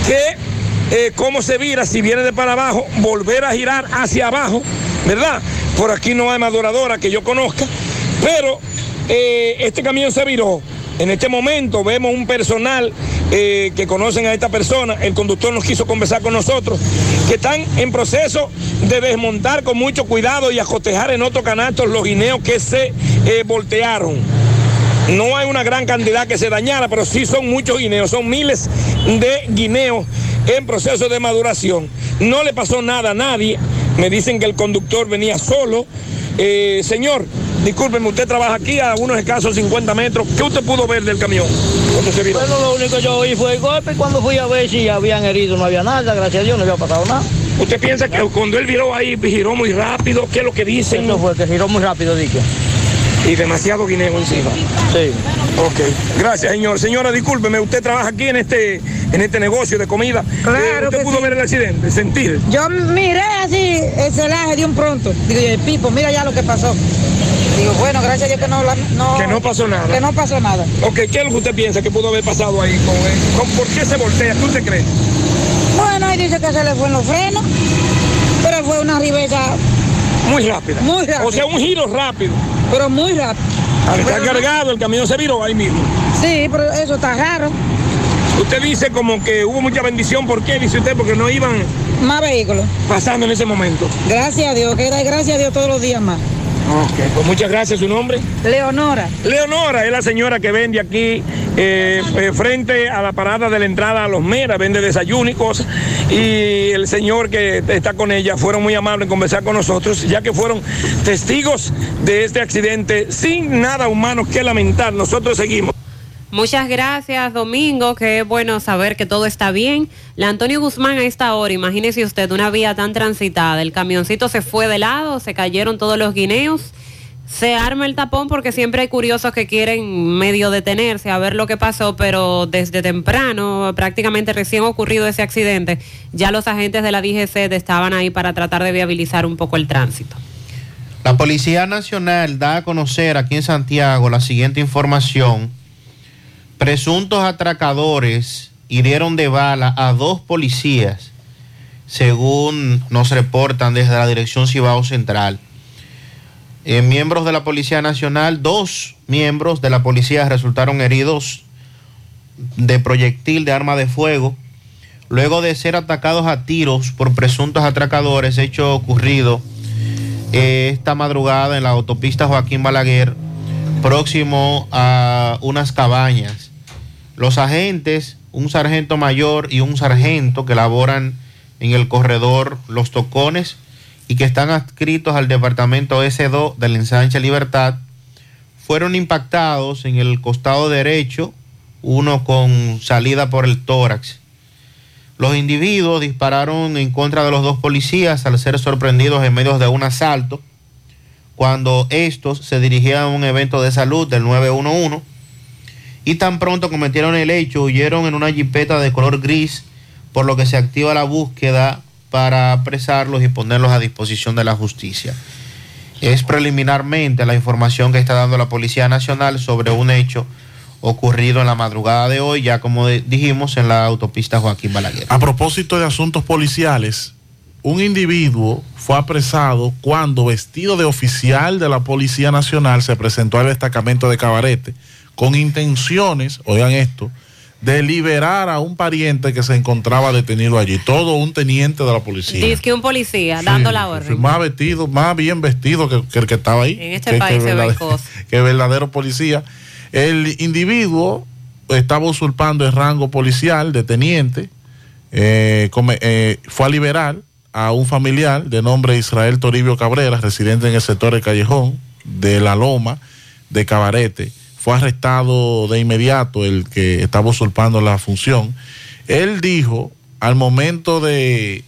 que eh, cómo se vira, si viene de para abajo, volver a girar hacia abajo, ¿verdad? Por aquí no hay maduradora que yo conozca, pero eh, este camión se viró. En este momento vemos un personal eh, que conocen a esta persona, el conductor nos quiso conversar con nosotros, que están en proceso de desmontar con mucho cuidado y acotejar en otros canastos los guineos que se eh, voltearon. No hay una gran cantidad que se dañara, pero sí son muchos guineos, son miles de guineos en proceso de maduración. No le pasó nada a nadie, me dicen que el conductor venía solo. Señor, discúlpeme, usted trabaja aquí a unos escasos 50 metros. ¿Qué usted pudo ver del camión cuando se viró? Bueno, lo único que yo oí fue el golpe. Cuando fui a ver si habían herido, no había nada. Gracias a Dios, no había pasado nada. ¿Usted piensa que cuando él viró ahí, giró muy rápido? ¿Qué es lo que dicen? Eso fue que giró muy rápido, dije. Y demasiado guineo encima. Sí. Ok. Gracias, señor. Señora, discúlpeme, usted trabaja aquí en este, en este negocio de comida. Claro Eh, ¿Usted que pudo sí. ver el accidente, sentir? Yo miré así el celaje de un pronto. Digo, el Pipo, mira ya lo que pasó. Digo, bueno, gracias a Dios que no, la- no, Que no pasó nada. Que no pasó nada. Ok, ¿qué es lo que usted piensa que pudo haber pasado ahí? Con, ¿Por qué se voltea? ¿Tú te crees? Bueno, ahí dice que se le fue en los frenos, pero fue una ribeza Muy rápida. muy rápida. O sea, un giro rápido. Pero muy rápido. Está cargado, el camión se viró ahí mismo. Sí, pero eso está raro. Usted dice como que hubo mucha bendición. ¿Por qué? Dice usted, porque no iban Más vehículos. pasando en ese momento. Gracias a Dios, que da gracias a Dios todos los días más. Ok, pues muchas gracias. ¿Su nombre? Leonora. Leonora es la señora que vende aquí eh, eh, frente a la parada de la entrada a Los Meras, vende cosas. Y el señor que está con ella fueron muy amables en conversar con nosotros, ya que fueron testigos de este accidente sin nada humano que lamentar. Nosotros seguimos. Muchas gracias, Domingo. Qué bueno saber que todo está bien. La Antonio Guzmán a esta hora, imagínese usted una vía tan transitada. El camioncito se fue de lado, se cayeron todos los guineos. Se arma el tapón porque siempre hay curiosos que quieren medio detenerse a ver lo que pasó, pero desde temprano, prácticamente recién ocurrido ese accidente, ya los agentes de la DGC estaban ahí para tratar de viabilizar un poco el tránsito. La Policía Nacional da a conocer aquí en Santiago la siguiente información. Presuntos atracadores hirieron de bala a dos policías, según nos reportan desde la Dirección Cibao Central. Eh, miembros de la Policía Nacional, dos miembros de la policía resultaron heridos de proyectil de arma de fuego luego de ser atacados a tiros por presuntos atracadores, hecho ocurrido eh, esta madrugada en la autopista Joaquín Balaguer, próximo a unas cabañas. Los agentes, un sargento mayor y un sargento que laboran en el corredor Los Tocones y que están adscritos al departamento S2 del ensanche Libertad, fueron impactados en el costado derecho, uno con salida por el tórax. Los individuos dispararon en contra de los dos policías al ser sorprendidos en medio de un asalto cuando estos se dirigían a un evento de salud del 911 y tan pronto cometieron el hecho huyeron en una jipeta de color gris por lo que se activa la búsqueda para apresarlos y ponerlos a disposición de la justicia. Es preliminarmente la información que está dando la Policía Nacional sobre un hecho ocurrido en la madrugada de hoy, ya como dijimos, en la autopista Joaquín Balaguer. A propósito de asuntos policiales, un individuo fue apresado cuando vestido de oficial de la Policía Nacional se presentó al destacamento de Cabarete con intenciones, oigan esto, de liberar a un pariente que se encontraba detenido allí, todo un teniente de la policía. Dice que un policía dando la orden. Más vestido, más bien vestido que, que el que estaba ahí. En este que- país que se ven verdad- cosas. que verdadero policía. El individuo estaba usurpando el rango policial de teniente, eh, come- eh, fue a liberar a un familiar de nombre Israel Toribio Cabrera, residente en el sector de Callejón, de La Loma, de Cabarete. Fue arrestado de inmediato el que estaba usurpando la función. Él dijo, al momento de,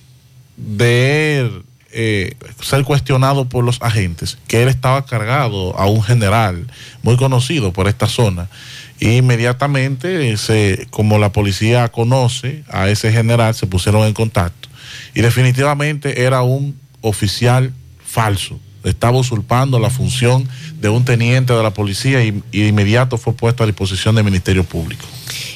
eh, ser cuestionado por los agentes, que él estaba cargado a un general muy conocido por esta zona. Y inmediatamente, como la policía conoce a ese general, se pusieron en contacto. Y definitivamente era un oficial falso. Estaba usurpando la función de un teniente de la policía y, de inmediato fue puesto a disposición del Ministerio Público.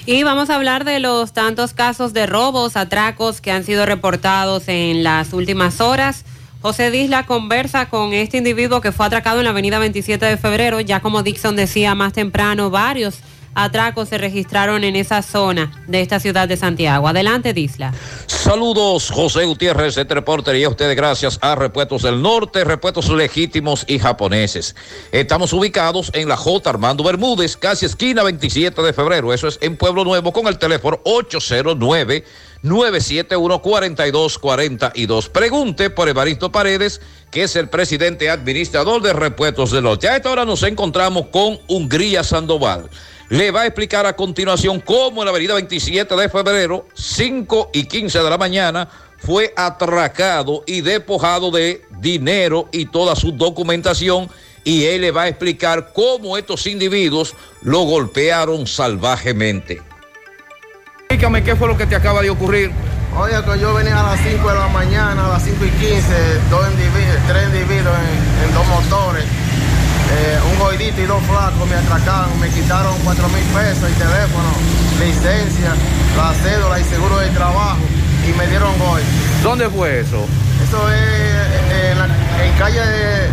Y vamos a hablar de los tantos casos de robos, atracos que han sido reportados en las últimas horas. José Disla conversa con este individuo que fue atracado en la avenida 27 de febrero. Ya como Dixon decía más temprano, varios atracos se registraron en esa zona de esta ciudad de Santiago. Adelante, Disla. Saludos, José Gutiérrez, este reporter, y a ustedes gracias a Repuestos del Norte, Repuestos Legítimos y Japoneses. Estamos ubicados en la J. Armando Bermúdez, casi esquina 27 de febrero, eso es en Pueblo Nuevo, con el teléfono 809 971-4242. Pregunte por Evaristo Paredes, que es el presidente administrador de Repuestos del Norte. A esta hora nos encontramos con Hungría Sandoval. Le va a explicar a continuación cómo en la avenida 27 de febrero, 5 y 15 de la mañana, fue atracado y despojado de dinero y toda su documentación. Y él le va a explicar cómo estos individuos lo golpearon salvajemente. Explícame qué fue lo que te acaba de ocurrir. Oye, que yo venía a las 5 de la mañana, a las 5 y 15, dos individuos, tres individuos en, en dos motores. Eh, un goidito y dos flacos me atracaron, me quitaron 4 mil pesos y teléfono, licencia, la cédula y seguro de trabajo y me dieron gol. ¿Dónde fue eso? Eso es eh, en, la, en calle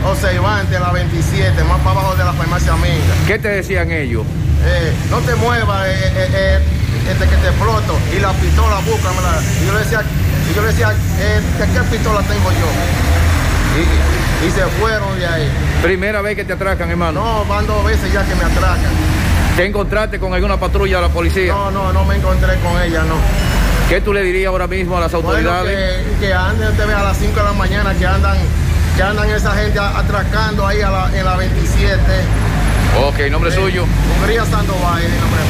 Oseivante, la 27, más para abajo de la farmacia Minga. ¿Qué te decían ellos? Eh, no te muevas, eh, este que te exploto. Y la pistola, búscamela. Y yo le decía, y yo le decía eh, ¿qué, qué pistola tengo yo? Y, y se fueron de ahí. Primera vez que te atracan, hermano. No, van dos veces ya que me atracan. ¿Te encontraste con alguna patrulla de la policía? No, no, no me encontré con ella, no. ¿Qué tú le dirías ahora mismo a las autoridades? Bueno, que, que anden, usted ve a las 5 de la mañana, que andan, que andan esa gente atracando ahí a la, en la 27. Ok, nombre Eh, suyo. Hungría Sandoval, el nombre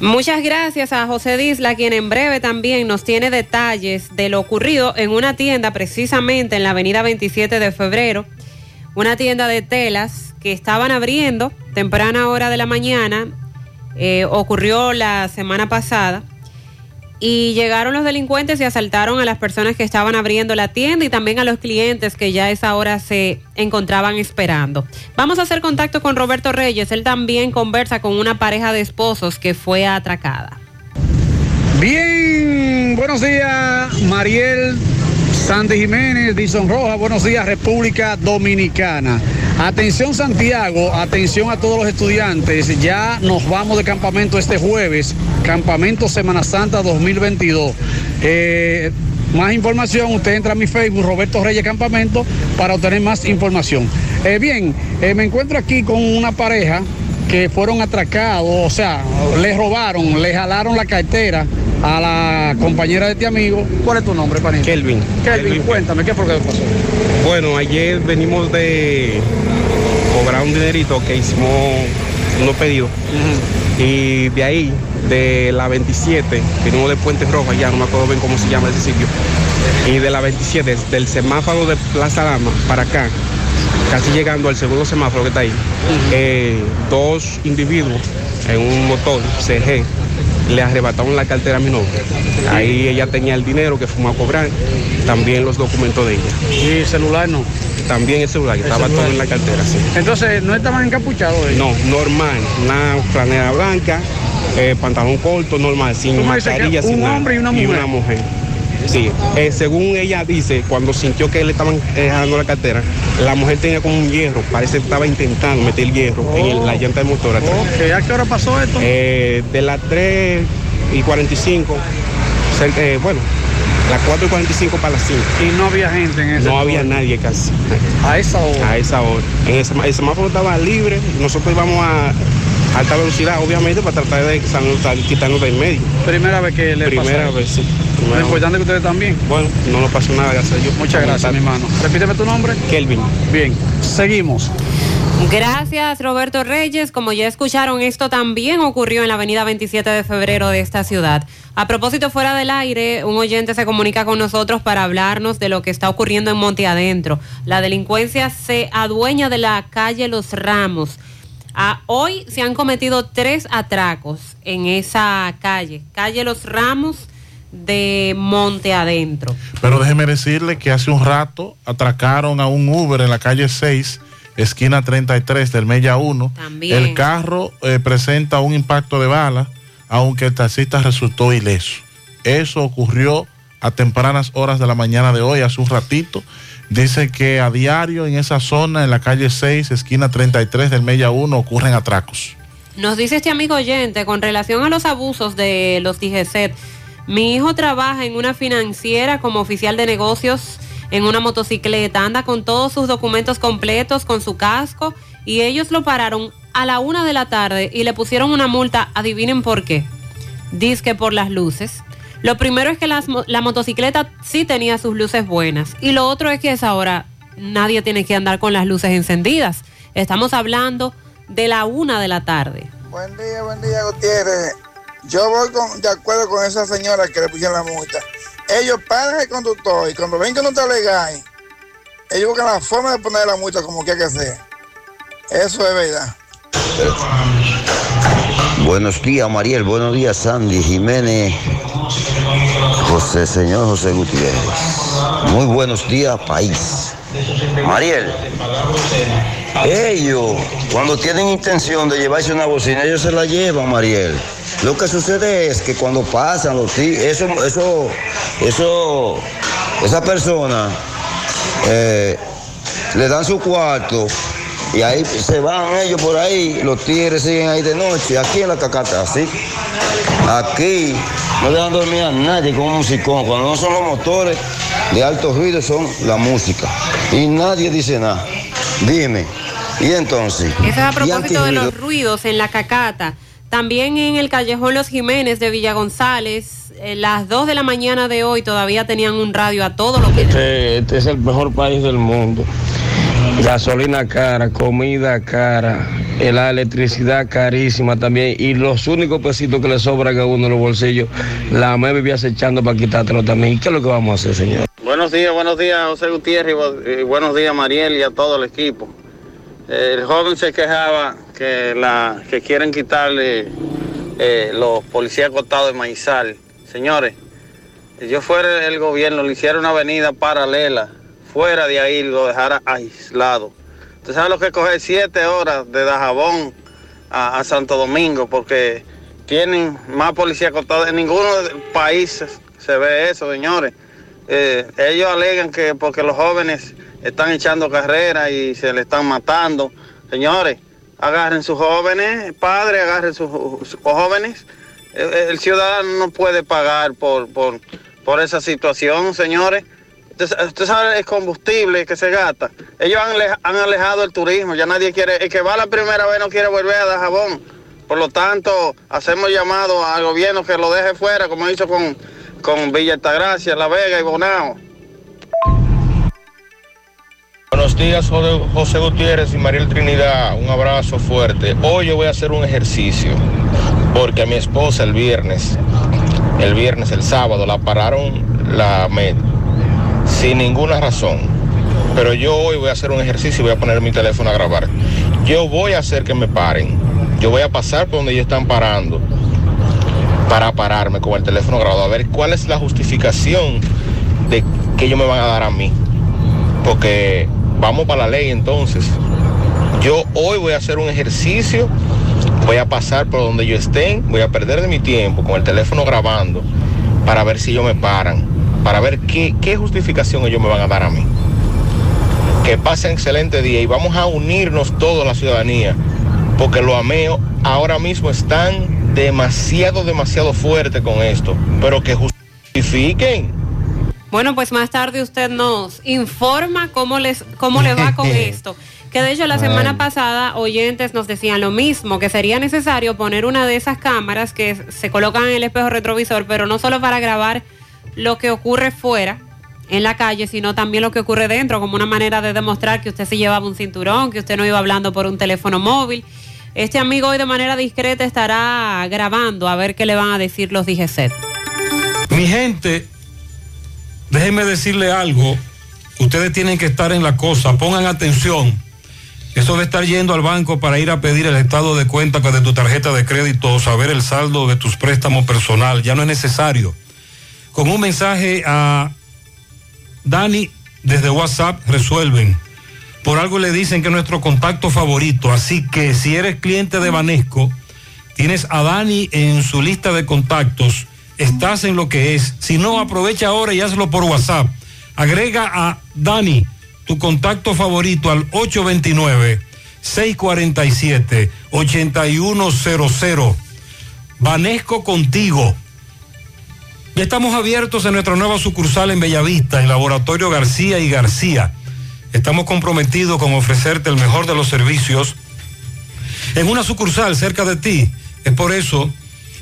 Muchas gracias a José Disla, quien en breve también nos tiene detalles de lo ocurrido en una tienda precisamente en la avenida 27 de febrero, una tienda de telas que estaban abriendo temprana hora de la mañana, eh, ocurrió la semana pasada, y llegaron los delincuentes y asaltaron a las personas que estaban abriendo la tienda y también a los clientes que ya a esa hora se encontraban esperando. Vamos a hacer contacto con Roberto Reyes, él también conversa con una pareja de esposos que fue atracada. Bien, buenos días, Mariel Sandy Jiménez, Dison Roja, buenos días, República Dominicana. Atención Santiago, atención a todos los estudiantes, ya nos vamos de campamento este jueves, campamento Semana Santa 2022. Eh, más información, usted entra a mi Facebook, Roberto Reyes Campamento, para obtener más información. Eh, bien, eh, me encuentro aquí con una pareja que fueron atracados, o sea, les robaron, le jalaron la cartera a la compañera de este amigo. ¿Cuál es tu nombre, pariente? Kelvin. Kelvin, cuéntame, ¿qué fue lo que pasó? Bueno, ayer venimos de cobrar un dinerito que hicimos unos pedidos. Y de ahí, de la 27, venimos de Puente Rojo, ya no me acuerdo bien cómo se llama ese sitio. Y de la 27, del semáforo de Plaza Lama para acá, casi llegando al segundo semáforo que está ahí, eh, dos individuos en un motor CG le arrebataron la cartera a mi novia. Ahí ella tenía el dinero que fuimos a cobrar, también los documentos de ella. ¿Y el celular no? También el celular, que El estaba celular. todo en la cartera, sí. Entonces, ¿no estaban encapuchados ellos? No, normal, una franela blanca, eh, pantalón corto, normal, sin mascarilla, un sin nada. hombre y una mujer. Sí, eh, según ella dice, cuando sintió que le estaban eh, dejando la cartera, la mujer tenía como un hierro, parece que estaba intentando meter el hierro en el- la llanta del motor atrás. ¿a qué hora pasó esto? Eh, de las 3 y 45, cerca, eh, bueno, las 4 y 45 para las 5. Y no había gente en ese No había nadie casi. A esa hora. A esa hora. En el, sema- el semáforo estaba libre, nosotros íbamos a alta velocidad, obviamente, para tratar de quitarnos, quitarnos del medio. Primera vez que le Primera pasó. vez, sí. Lo Primera vez. importante es que ustedes también. Bueno, no nos pasó nada, gracias a Dios. Muchas gracias, mi hermano. Repíteme tu nombre. Kelvin. Bien, seguimos. Gracias Roberto Reyes. Como ya escucharon, esto también ocurrió en la avenida 27 de febrero de esta ciudad. A propósito, fuera del aire, un oyente se comunica con nosotros para hablarnos de lo que está ocurriendo en Monte Adentro. La delincuencia se adueña de la calle Los Ramos. Ah, hoy se han cometido tres atracos en esa calle, calle Los Ramos de Monte Adentro. Pero déjeme decirle que hace un rato atracaron a un Uber en la calle 6 esquina 33 del Mella 1. También. El carro eh, presenta un impacto de bala, aunque el taxista resultó ileso. Eso ocurrió a tempranas horas de la mañana de hoy, hace un ratito. Dice que a diario en esa zona, en la calle 6, esquina 33 del Mella 1, ocurren atracos. Nos dice este amigo oyente, con relación a los abusos de los DGCET, mi hijo trabaja en una financiera como oficial de negocios en una motocicleta, anda con todos sus documentos completos, con su casco, y ellos lo pararon a la una de la tarde y le pusieron una multa, adivinen por qué. Dice que por las luces. Lo primero es que la motocicleta sí tenía sus luces buenas, y lo otro es que a esa hora nadie tiene que andar con las luces encendidas. Estamos hablando de la una de la tarde. Buen día, buen día, Gutiérrez. Yo voy de acuerdo con esa señora que le pusieron la multa. Ellos paran el conductor y cuando ven que no está legal, ellos buscan la forma de poner la multa como quiera que sea. Eso es verdad. Buenos días, Mariel. Buenos días, Sandy Jiménez. José, señor José Gutiérrez. Muy buenos días, país. Mariel, ellos, cuando tienen intención de llevarse una bocina, ellos se la llevan, Mariel. Lo que sucede es que cuando pasan los eso, eso, eso, esa persona eh, le dan su cuarto y ahí se van ellos por ahí, los tigres siguen ahí de noche, aquí en la cacata, así. Aquí no dejan dormir a nadie con un musicón. Cuando no son los motores de alto ruido, son la música. Y nadie dice nada. Dime. Y entonces. Eso es a ¿y propósito de los ruidos en la cacata. También en el callejón Los Jiménez de Villa González, eh, las 2 de la mañana de hoy todavía tenían un radio a todo lo que... Este, este es el mejor país del mundo. Gasolina cara, comida cara, la electricidad carísima también. Y los únicos pesitos que le sobran a uno en los bolsillos, la me vivía acechando para quitártelo también. ¿Y qué es lo que vamos a hacer, señor? Buenos días, buenos días, José Gutiérrez, y buenos días, Mariel, y a todo el equipo. El joven se quejaba que, quieren quitarle eh, los policías acotados de Maizal. Señores, si yo fuera el gobierno, le hiciera una avenida paralela, fuera de ahí, lo dejara aislado. ¿Usted sabe lo que coger siete horas de Dajabón a, a Santo Domingo? Porque tienen más policías acotados. En ninguno de los países se ve eso, señores. Eh, ellos alegan que porque los jóvenes están echando carrera y se le están matando. Señores, agarren sus jóvenes, padres, agarren sus, jóvenes. El, ciudadano no puede pagar por, por, por esa situación, señores. Usted, sabe el combustible que se gasta. Ellos han, han alejado el turismo, ya nadie quiere, el que va la primera vez no quiere volver a Dajabón. Por lo tanto, hacemos llamado al gobierno que lo deje fuera, como hizo con, con Villa Altagracia, La Vega y Bonao. Buenos días, José Gutiérrez y Mariel Trinidad. Un abrazo fuerte. Hoy yo voy a hacer un ejercicio porque a mi esposa el viernes, el viernes, el sábado, la pararon la med sin ninguna razón. Pero yo hoy voy a hacer un ejercicio y voy a poner mi teléfono a grabar. Yo voy a hacer que me paren. Yo voy a pasar por donde ellos están parando para pararme con el teléfono grabado a ver cuál es la justificación de que ellos me van a dar a mí porque vamos para la ley entonces. Yo hoy voy a hacer un ejercicio, voy a pasar por donde yo estén, voy a perder de mi tiempo con el teléfono grabando para ver si ellos me paran, para ver qué, qué justificación ellos me van a dar a mí. Que pasen excelente día y vamos a unirnos todos la ciudadanía, porque los ameos ahora mismo están demasiado, demasiado fuertes con esto, pero que justifiquen. Bueno, pues más tarde usted nos informa cómo les, cómo le va con esto. Que de hecho la semana pasada oyentes nos decían lo mismo, que sería necesario poner una de esas cámaras que se colocan en el espejo retrovisor, pero no solo para grabar lo que ocurre fuera, en la calle, sino también lo que ocurre dentro, como una manera de demostrar que usted se llevaba un cinturón, que usted no iba hablando por un teléfono móvil. Este amigo hoy de manera discreta estará grabando a ver qué le van a decir los DGCET. Mi gente, déjenme decirle algo. Ustedes tienen que estar en la cosa, pongan atención. Eso de estar yendo al banco para ir a pedir el estado de cuenta de tu tarjeta de crédito o saber el saldo de tus préstamos personal, ya no es necesario. Con un mensaje a Dani desde WhatsApp resuelven. Por algo le dicen que es nuestro contacto favorito. Así que si eres cliente de Banesco, tienes a Dani en su lista de contactos, estás en lo que es. Si no, aprovecha ahora y hazlo por WhatsApp. Agrega a Dani tu contacto favorito al 829-647-8100. Banesco contigo. Ya estamos abiertos en nuestra nueva sucursal en Bellavista, en Laboratorio García y García. Estamos comprometidos con ofrecerte el mejor de los servicios en una sucursal cerca de ti. Es por eso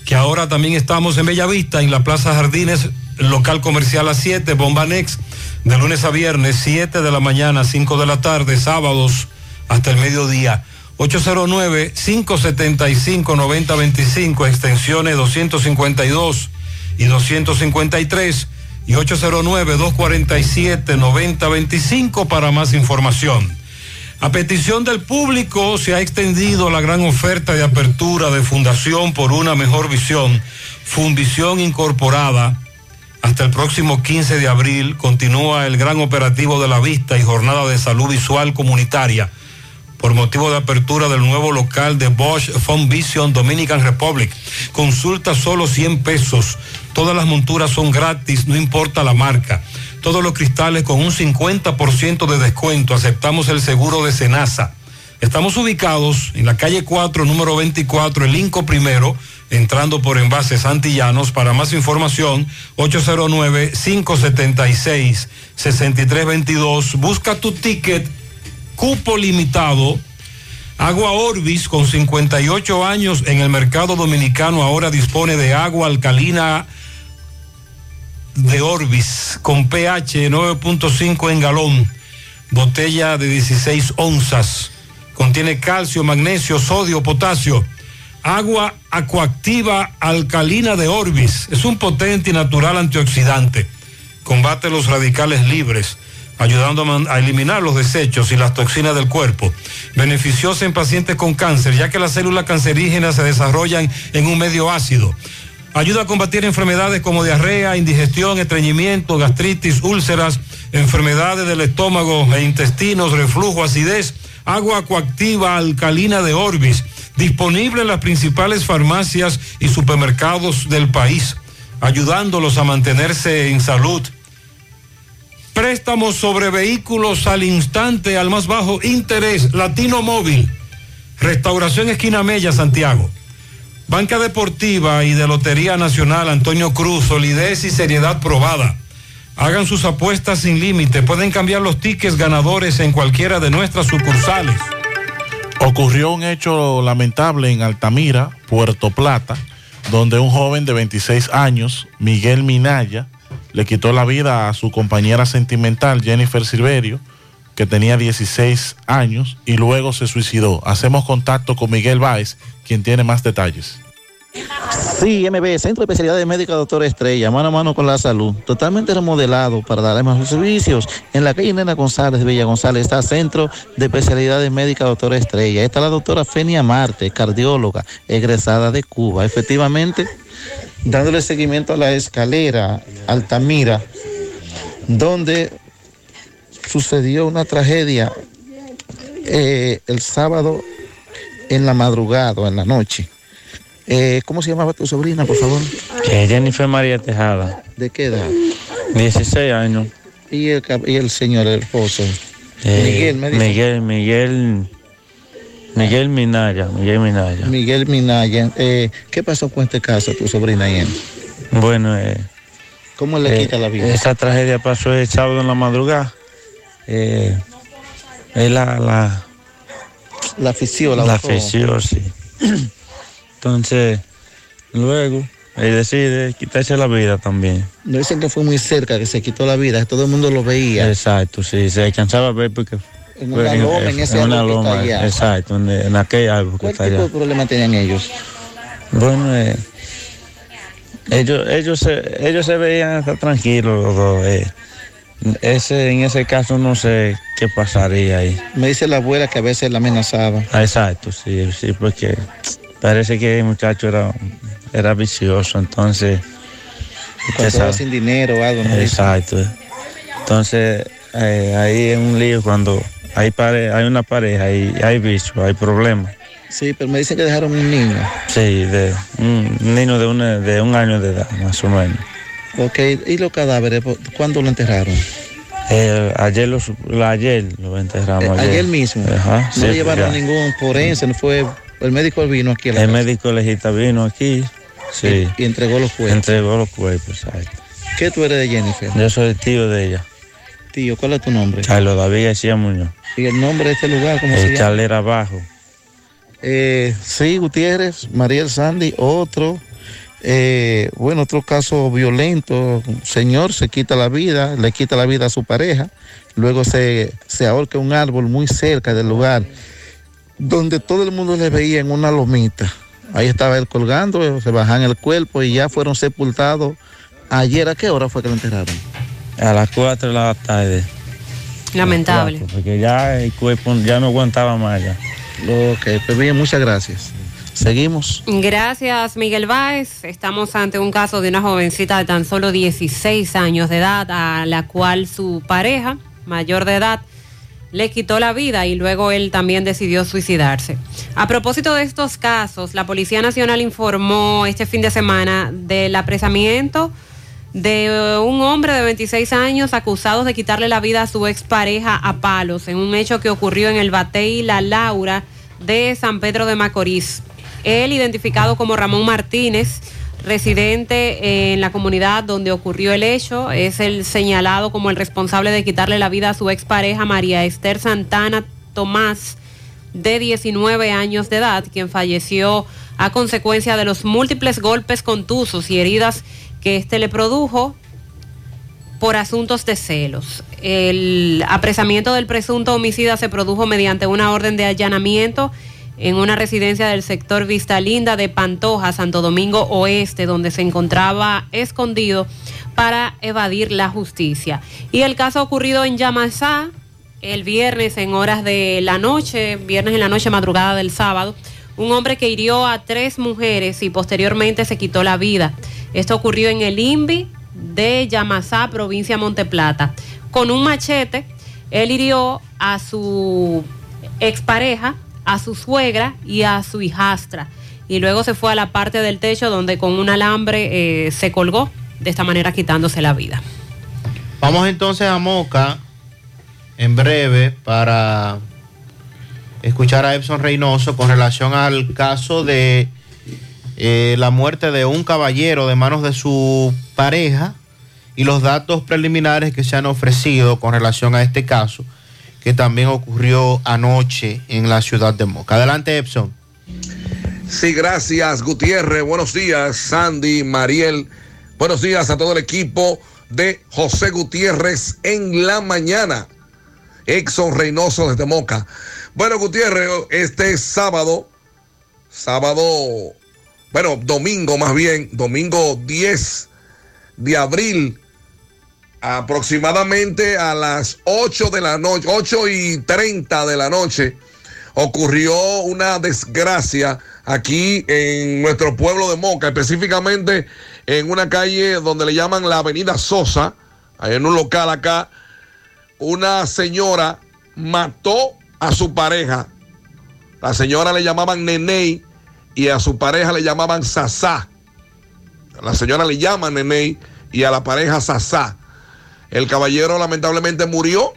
que ahora también estamos en Bellavista, en la Plaza Jardines, local comercial a 7, Bombanex, de lunes a viernes, 7 de la mañana, 5 de la tarde, sábados hasta el mediodía. 809-575-9025, extensiones 252 y 253 y 809-247-9025 para más información. A petición del público se ha extendido la gran oferta de apertura de Fundación por una mejor visión, Fundición Incorporada. Hasta el próximo 15 de abril continúa el gran operativo de la vista y jornada de salud visual comunitaria por motivo de apertura del nuevo local de Bosch Fund Vision Dominican Republic. Consulta solo 100 pesos. Todas las monturas son gratis, no importa la marca. Todos los cristales con un 50% de descuento. Aceptamos el seguro de Senasa. Estamos ubicados en la calle 4, número 24, el Inco Primero, entrando por envases antillanos. Para más información, 809-576-6322. Busca tu ticket cupo limitado. Agua Orbis, con 58 años en el mercado dominicano, ahora dispone de agua alcalina de Orbis, con pH 9.5 en galón, botella de 16 onzas. Contiene calcio, magnesio, sodio, potasio. Agua acuactiva alcalina de Orbis. Es un potente y natural antioxidante. Combate los radicales libres ayudando a eliminar los desechos y las toxinas del cuerpo. Beneficiosa en pacientes con cáncer, ya que las células cancerígenas se desarrollan en un medio ácido. Ayuda a combatir enfermedades como diarrea, indigestión, estreñimiento, gastritis, úlceras, enfermedades del estómago e intestinos, reflujo, acidez. Agua coactiva alcalina de Orbis, disponible en las principales farmacias y supermercados del país, ayudándolos a mantenerse en salud. Préstamos sobre vehículos al instante, al más bajo interés, Latino Móvil. Restauración Esquina Mella, Santiago. Banca Deportiva y de Lotería Nacional, Antonio Cruz, solidez y seriedad probada. Hagan sus apuestas sin límite. Pueden cambiar los tickets ganadores en cualquiera de nuestras sucursales. Ocurrió un hecho lamentable en Altamira, Puerto Plata, donde un joven de 26 años, Miguel Minaya, le quitó la vida a su compañera sentimental, Jennifer Silverio, que tenía 16 años, y luego se suicidó. Hacemos contacto con Miguel Báez, quien tiene más detalles. Sí, MB, Centro de Especialidades Médicas Doctor Estrella, mano a mano con la salud, totalmente remodelado para darle más servicios. En la calle Nena González, Villa González, está Centro de Especialidades Médicas Doctor Estrella. Está la doctora Fenia Marte, cardióloga, egresada de Cuba. Efectivamente, dándole seguimiento a la escalera Altamira, donde sucedió una tragedia eh, el sábado en la madrugada, en la noche. Eh, ¿Cómo se llamaba tu sobrina, por favor? Eh, Jennifer María Tejada. ¿De qué edad? 16 años. ¿Y el, y el señor, el esposo? Eh, Miguel, me dice. Miguel, Miguel, Miguel Minaya, Miguel Minaya. Miguel Minaya. Eh, ¿Qué pasó con este caso, tu sobrina y él? Bueno, eh, ¿Cómo le quita la vida? Esa tragedia pasó el sábado en la madrugada. Eh, él la, la, La afición, la, la botó. afició, sí. Entonces, luego, él decide quitarse la vida también. No dicen que fue muy cerca, que se quitó la vida, todo el mundo lo veía. Exacto, sí, se alcanzaba a ver porque... En una loma, en ese en una árbol que está loma, allá. exacto, en, en aquel árbol que ¿Cuál está tipo allá. de problema tenían ellos? Bueno, eh, ellos, ellos, se, ellos se veían tranquilos los dos. eh. Ese, en ese caso no sé qué pasaría ahí. Me dice la abuela que a veces la amenazaba. Ah, exacto, sí, sí, porque parece que el muchacho era, era vicioso, entonces... Cuando sin dinero o algo, ¿no? Exacto. Entonces, eh, ahí es un lío cuando hay, pare, hay una pareja y hay bicho, hay problemas. Sí, pero me dicen que dejaron un niño. Sí, de un niño de, una, de un año de edad, más o menos. Ok, ¿y los cadáveres, cuándo lo enterraron? Eh, ayer, lo, ayer lo enterramos. Eh, ayer. mismo. Ajá, no sí, llevaron ya. ningún forense, no fue. El médico vino aquí. A la El casa. médico legista vino aquí. Sí. Y, y entregó los cuerpos. Entregó los cuerpos. exacto. ¿Qué tú eres de Jennifer? Yo soy tío de ella. Tío, ¿cuál es tu nombre? Carlos David García Muñoz. ¿Y el nombre de este lugar cómo se El llama? Chalera Abajo. Eh, sí, Gutiérrez, Mariel Sandy, otro, eh, bueno, otro caso violento, un señor se quita la vida, le quita la vida a su pareja, luego se, se ahorca un árbol muy cerca del lugar, donde todo el mundo le veía en una lomita. Ahí estaba él colgando, se bajan el cuerpo y ya fueron sepultados. Ayer, ¿a qué hora fue que lo enterraron? A las 4 de la tarde. Lamentable. Cuatro, Porque ya el cuerpo ya no aguantaba más ya. Ok, pues bien, muchas gracias. Seguimos. Gracias, Miguel Báez. Estamos ante un caso de una jovencita de tan solo 16 años de edad a la cual su pareja, mayor de edad, le quitó la vida y luego él también decidió suicidarse. A propósito de estos casos, la Policía Nacional informó este fin de semana del apresamiento de un hombre de 26 años acusado de quitarle la vida a su expareja a palos en un hecho que ocurrió en el Batey La Laura de San Pedro de Macorís. Él, identificado como Ramón Martínez, residente en la comunidad donde ocurrió el hecho, es el señalado como el responsable de quitarle la vida a su expareja María Esther Santana Tomás, de 19 años de edad, quien falleció a consecuencia de los múltiples golpes contusos y heridas que éste le produjo por asuntos de celos. El apresamiento del presunto homicida se produjo mediante una orden de allanamiento en una residencia del sector Vista Linda de Pantoja, Santo Domingo Oeste, donde se encontraba escondido para evadir la justicia. Y el caso ocurrido en Yamasá el viernes en horas de la noche, viernes en la noche, madrugada del sábado, un hombre que hirió a tres mujeres y posteriormente se quitó la vida. Esto ocurrió en el INVI de Yamasá, provincia Monteplata. Con un machete, él hirió a su expareja, a su suegra y a su hijastra. Y luego se fue a la parte del techo donde con un alambre eh, se colgó, de esta manera quitándose la vida. Vamos entonces a Moca en breve para escuchar a Epson Reynoso con relación al caso de eh, la muerte de un caballero de manos de su pareja y los datos preliminares que se han ofrecido con relación a este caso que también ocurrió anoche en la ciudad de Moca. Adelante Epson. Sí, gracias Gutiérrez. Buenos días Sandy, Mariel. Buenos días a todo el equipo de José Gutiérrez en la mañana. Exxon Reynoso desde Moca. Bueno, Gutiérrez, este sábado, sábado, bueno, domingo más bien, domingo 10 de abril, aproximadamente a las 8 de la noche, 8 y 30 de la noche, ocurrió una desgracia aquí en nuestro pueblo de Moca, específicamente en una calle donde le llaman la Avenida Sosa, en un local acá, una señora mató a su pareja. La señora le llamaban Neney y a su pareja le llamaban Sasá. La señora le llama Neney y a la pareja Sasá. El caballero lamentablemente murió.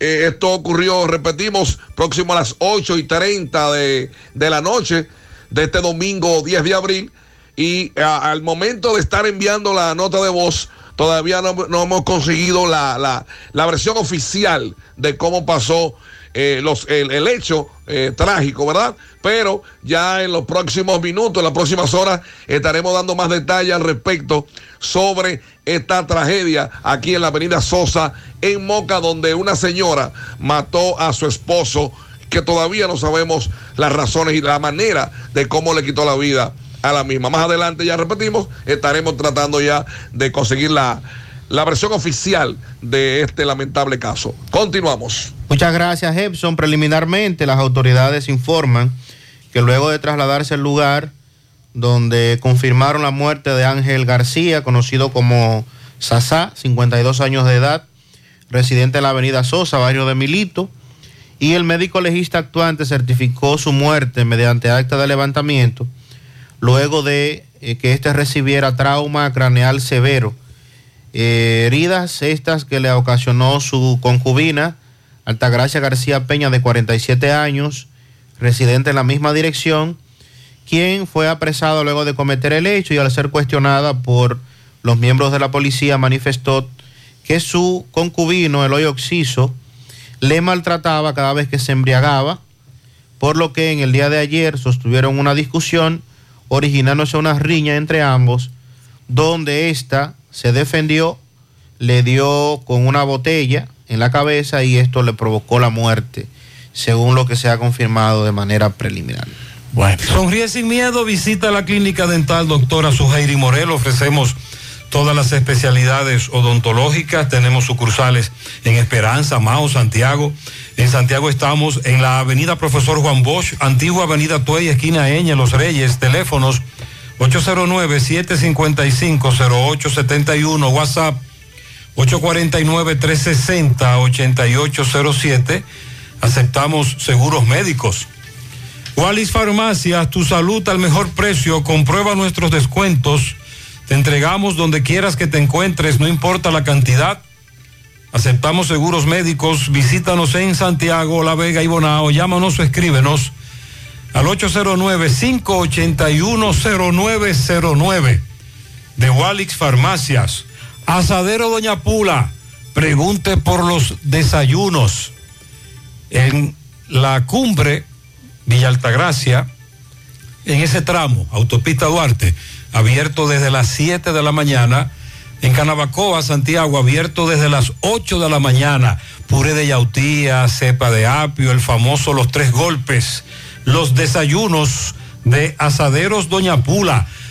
Eh, esto ocurrió, repetimos, próximo a las 8 y 30 de, de la noche de este domingo 10 de abril. Y al momento de estar enviando la nota de voz, todavía no, no hemos conseguido la, la, la, versión oficial de cómo pasó eh, los, el, hecho eh, trágico, ¿verdad? Pero ya en los próximos minutos, en las próximas horas, estaremos dando más detalles al respecto sobre esta tragedia aquí en la avenida Sosa, en Moca, donde una señora mató a su esposo, que todavía no sabemos las razones y la manera de cómo le quitó la vida a la misma. Más adelante, ya repetimos, estaremos tratando ya de conseguir la, la versión oficial de este lamentable caso. Continuamos. Muchas gracias, Epson. Preliminarmente, las autoridades informan que luego de trasladarse al lugar donde confirmaron la muerte de Ángel García, conocido como Sasá, 52 años de edad, residente de la avenida Sosa, barrio de Milito, y el médico legista actuante certificó su muerte mediante acta de levantamiento luego de eh, que éste recibiera trauma craneal severo. Eh, heridas estas que le ocasionó su concubina, Altagracia García Peña, de 47 años, residente en la misma dirección, quien fue apresado luego de cometer el hecho y al ser cuestionada por los miembros de la policía manifestó que su concubino, Eloy Oxiso, le maltrataba cada vez que se embriagaba, por lo que en el día de ayer sostuvieron una discusión originándose una riña entre ambos, donde ésta se defendió, le dio con una botella en la cabeza y esto le provocó la muerte, según lo que se ha confirmado de manera preliminar. Bueno. Sonríe sin miedo, visita la clínica dental doctora Suheiri Morel, ofrecemos todas las especialidades odontológicas, tenemos sucursales en Esperanza, Mao, Santiago. En Santiago estamos en la avenida Profesor Juan Bosch, antigua avenida Tuey, esquina Eña, Los Reyes, teléfonos 809-755-0871, WhatsApp 849-360-8807. Aceptamos seguros médicos. Wallis Farmacias, tu salud al mejor precio, comprueba nuestros descuentos. Te entregamos donde quieras que te encuentres, no importa la cantidad. Aceptamos seguros médicos. Visítanos en Santiago, La Vega y Bonao. Llámanos o escríbenos al 809-581-0909 de Walix Farmacias. Asadero Doña Pula. Pregunte por los desayunos. En la cumbre Villa Altagracia, en ese tramo, Autopista Duarte, abierto desde las 7 de la mañana. En Canabacoa, Santiago, abierto desde las 8 de la mañana. Puré de yautía, cepa de apio, el famoso Los Tres Golpes. Los desayunos de Asaderos Doña Pula.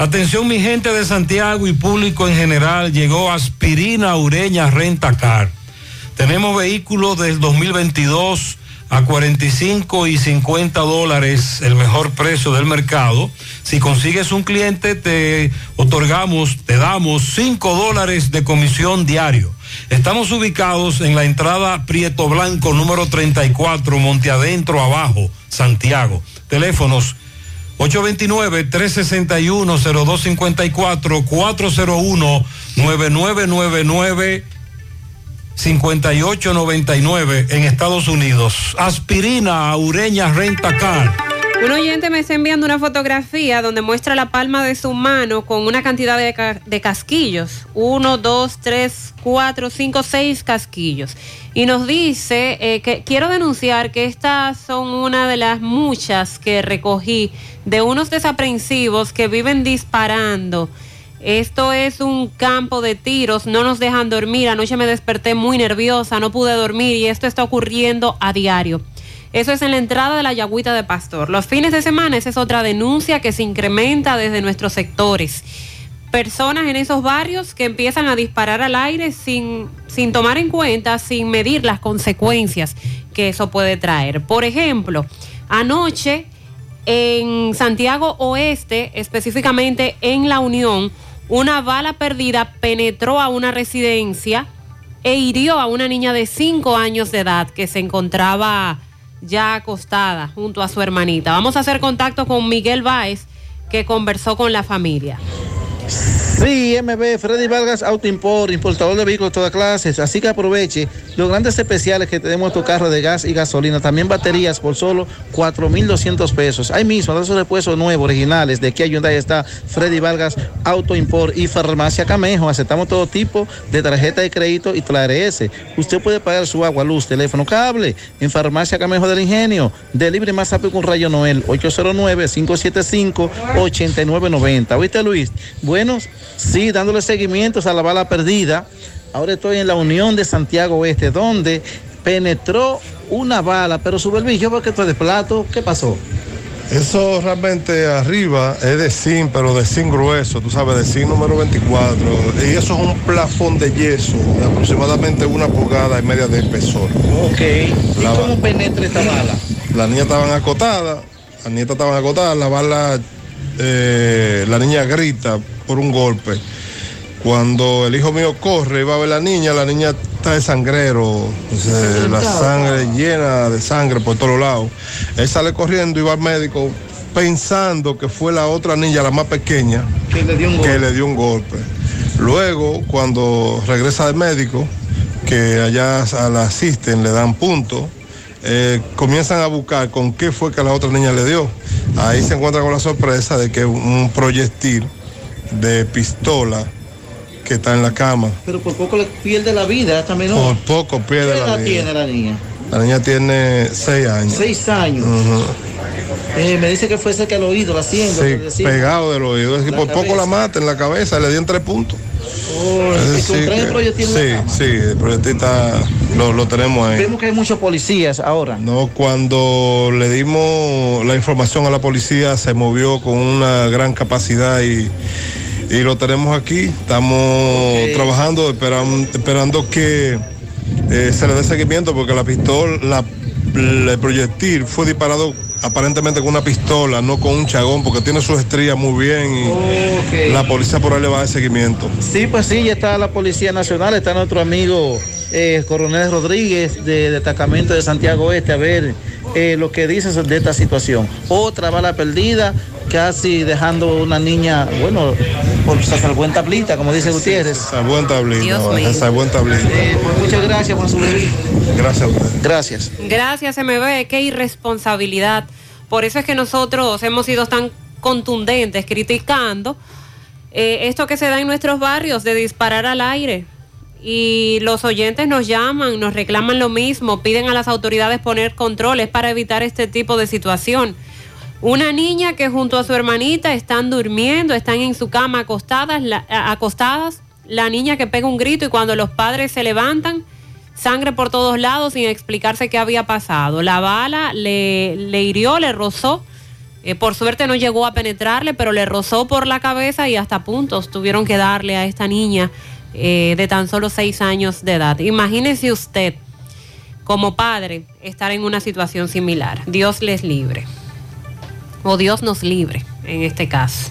Atención mi gente de Santiago y público en general, llegó Aspirina Ureña Renta Car. Tenemos vehículos del 2022 a 45 y 50 dólares, el mejor precio del mercado. Si consigues un cliente, te otorgamos, te damos 5 dólares de comisión diario. Estamos ubicados en la entrada Prieto Blanco, número 34, Monte Adentro, abajo, Santiago. Teléfonos 829-361-0254, 401-9999. 5899 en Estados Unidos. Aspirina Ureña Renta Car. Un oyente me está enviando una fotografía donde muestra la palma de su mano con una cantidad de, de casquillos. Uno, dos, tres, cuatro, cinco, seis casquillos. Y nos dice eh, que quiero denunciar que estas son una de las muchas que recogí de unos desaprensivos que viven disparando. Esto es un campo de tiros, no nos dejan dormir. Anoche me desperté muy nerviosa, no pude dormir y esto está ocurriendo a diario. Eso es en la entrada de la Yagüita de Pastor. Los fines de semana, esa es otra denuncia que se incrementa desde nuestros sectores. Personas en esos barrios que empiezan a disparar al aire sin, sin tomar en cuenta, sin medir las consecuencias que eso puede traer. Por ejemplo, anoche en Santiago Oeste, específicamente en La Unión, una bala perdida penetró a una residencia e hirió a una niña de 5 años de edad que se encontraba ya acostada junto a su hermanita. Vamos a hacer contacto con Miguel Báez, que conversó con la familia. Sí, MB, Freddy Vargas Auto Import, importador de vehículos de todas clases. Así que aproveche los grandes especiales que tenemos en tu carro de gas y gasolina. También baterías por solo 4,200 pesos. Ahí mismo, de esos repuestos nuevos, originales. De aquí a Hyundai está Freddy Vargas Auto Import y Farmacia Camejo. Aceptamos todo tipo de tarjeta de crédito y ARS. Usted puede pagar su agua, luz, teléfono, cable en Farmacia Camejo del Ingenio. Delibre más rápido con Rayo Noel. 809-575-8990. ¿Oíste, Luis? Bueno, sí, dándole seguimientos a la bala perdida. Ahora estoy en la Unión de Santiago Oeste, donde penetró una bala, pero el yo veo que esto es de plato. ¿Qué pasó? Eso realmente arriba es de zinc, pero de zinc grueso, tú sabes, de zinc número 24. Y eso es un plafón de yeso, de aproximadamente una pulgada y media de espesor. Ok. ¿Y La- cómo penetra esta bala? Las niñas estaban acotadas, las nietas estaban acotadas, la bala, eh, la niña grita por un golpe. Cuando el hijo mío corre y va a ver a la niña, la niña está de sangrero, la sangre llena de sangre por todos lados. Él sale corriendo y va al médico pensando que fue la otra niña, la más pequeña, Que le dio un que le dio un golpe. Luego, cuando regresa del médico, que allá a la asisten, le dan punto, eh, comienzan a buscar con qué fue que la otra niña le dio. Ahí se encuentra con la sorpresa de que un proyectil de pistola que está en la cama. Pero por poco le pierde la vida a esta menor. Por poco pierde ¿Qué la edad vida. tiene la niña? La niña tiene seis años. Seis años. Eh, me dice que fue cerca del oído, la haciendo. Sí, pegado del oído. Es que La por poco la mata en la cabeza, le dieron tres puntos. Oh, Es decir que- sí, sí, el proyectil está- lo, lo tenemos ahí. Vemos que hay muchos policías ahora. No, cuando le dimos la información a la policía se movió con una gran capacidad y, y lo tenemos aquí. Estamos trabajando, esperan- esperando que eh, se le dé seguimiento porque la pistola, la- el proyectil fue disparado aparentemente con una pistola, no con un chagón, porque tiene sus estrías muy bien y la policía por ahí le va a dar seguimiento. Sí, pues sí, ya está la Policía Nacional, está nuestro amigo eh, Coronel Rodríguez de destacamento de Santiago Este, a ver eh, lo que dice de esta situación. Otra bala perdida, casi dejando una niña, bueno, por salvó en tablita, como dice Gutiérrez. Salvó en tablita, salvó en. Eh, pues muchas gracias por su Gracias a usted. Gracias. Gracias, MB. Qué irresponsabilidad. Por eso es que nosotros hemos sido tan contundentes criticando eh, esto que se da en nuestros barrios de disparar al aire. Y los oyentes nos llaman, nos reclaman lo mismo, piden a las autoridades poner controles para evitar este tipo de situación. Una niña que junto a su hermanita están durmiendo, están en su cama acostadas, la- acostadas, la niña que pega un grito y cuando los padres se levantan, sangre por todos lados sin explicarse qué había pasado. La bala le, le hirió, le rozó. Eh, por suerte no llegó a penetrarle, pero le rozó por la cabeza y hasta puntos tuvieron que darle a esta niña eh, de tan solo seis años de edad. Imagínese usted, como padre, estar en una situación similar. Dios les libre. O Dios nos libre en este caso.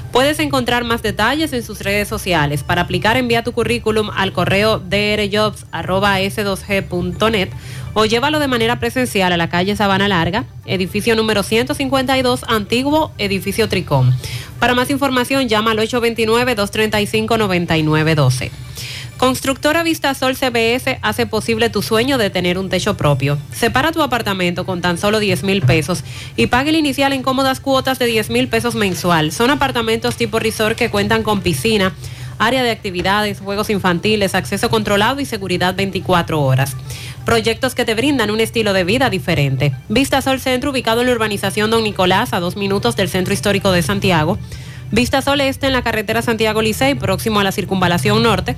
Puedes encontrar más detalles en sus redes sociales. Para aplicar, envía tu currículum al correo drjobs.s2g.net o llévalo de manera presencial a la calle Sabana Larga, edificio número 152, antiguo edificio Tricón. Para más información, llama al 829-235-9912. Constructora Vistasol CBS hace posible tu sueño de tener un techo propio. Separa tu apartamento con tan solo 10 mil pesos y pague el inicial en cómodas cuotas de 10 mil pesos mensual. Son apartamentos tipo resort que cuentan con piscina, área de actividades, juegos infantiles, acceso controlado y seguridad 24 horas. Proyectos que te brindan un estilo de vida diferente. Vista Sol Centro, ubicado en la urbanización Don Nicolás, a dos minutos del Centro Histórico de Santiago. Vista Sol Este en la carretera Santiago Licey, próximo a la Circunvalación Norte.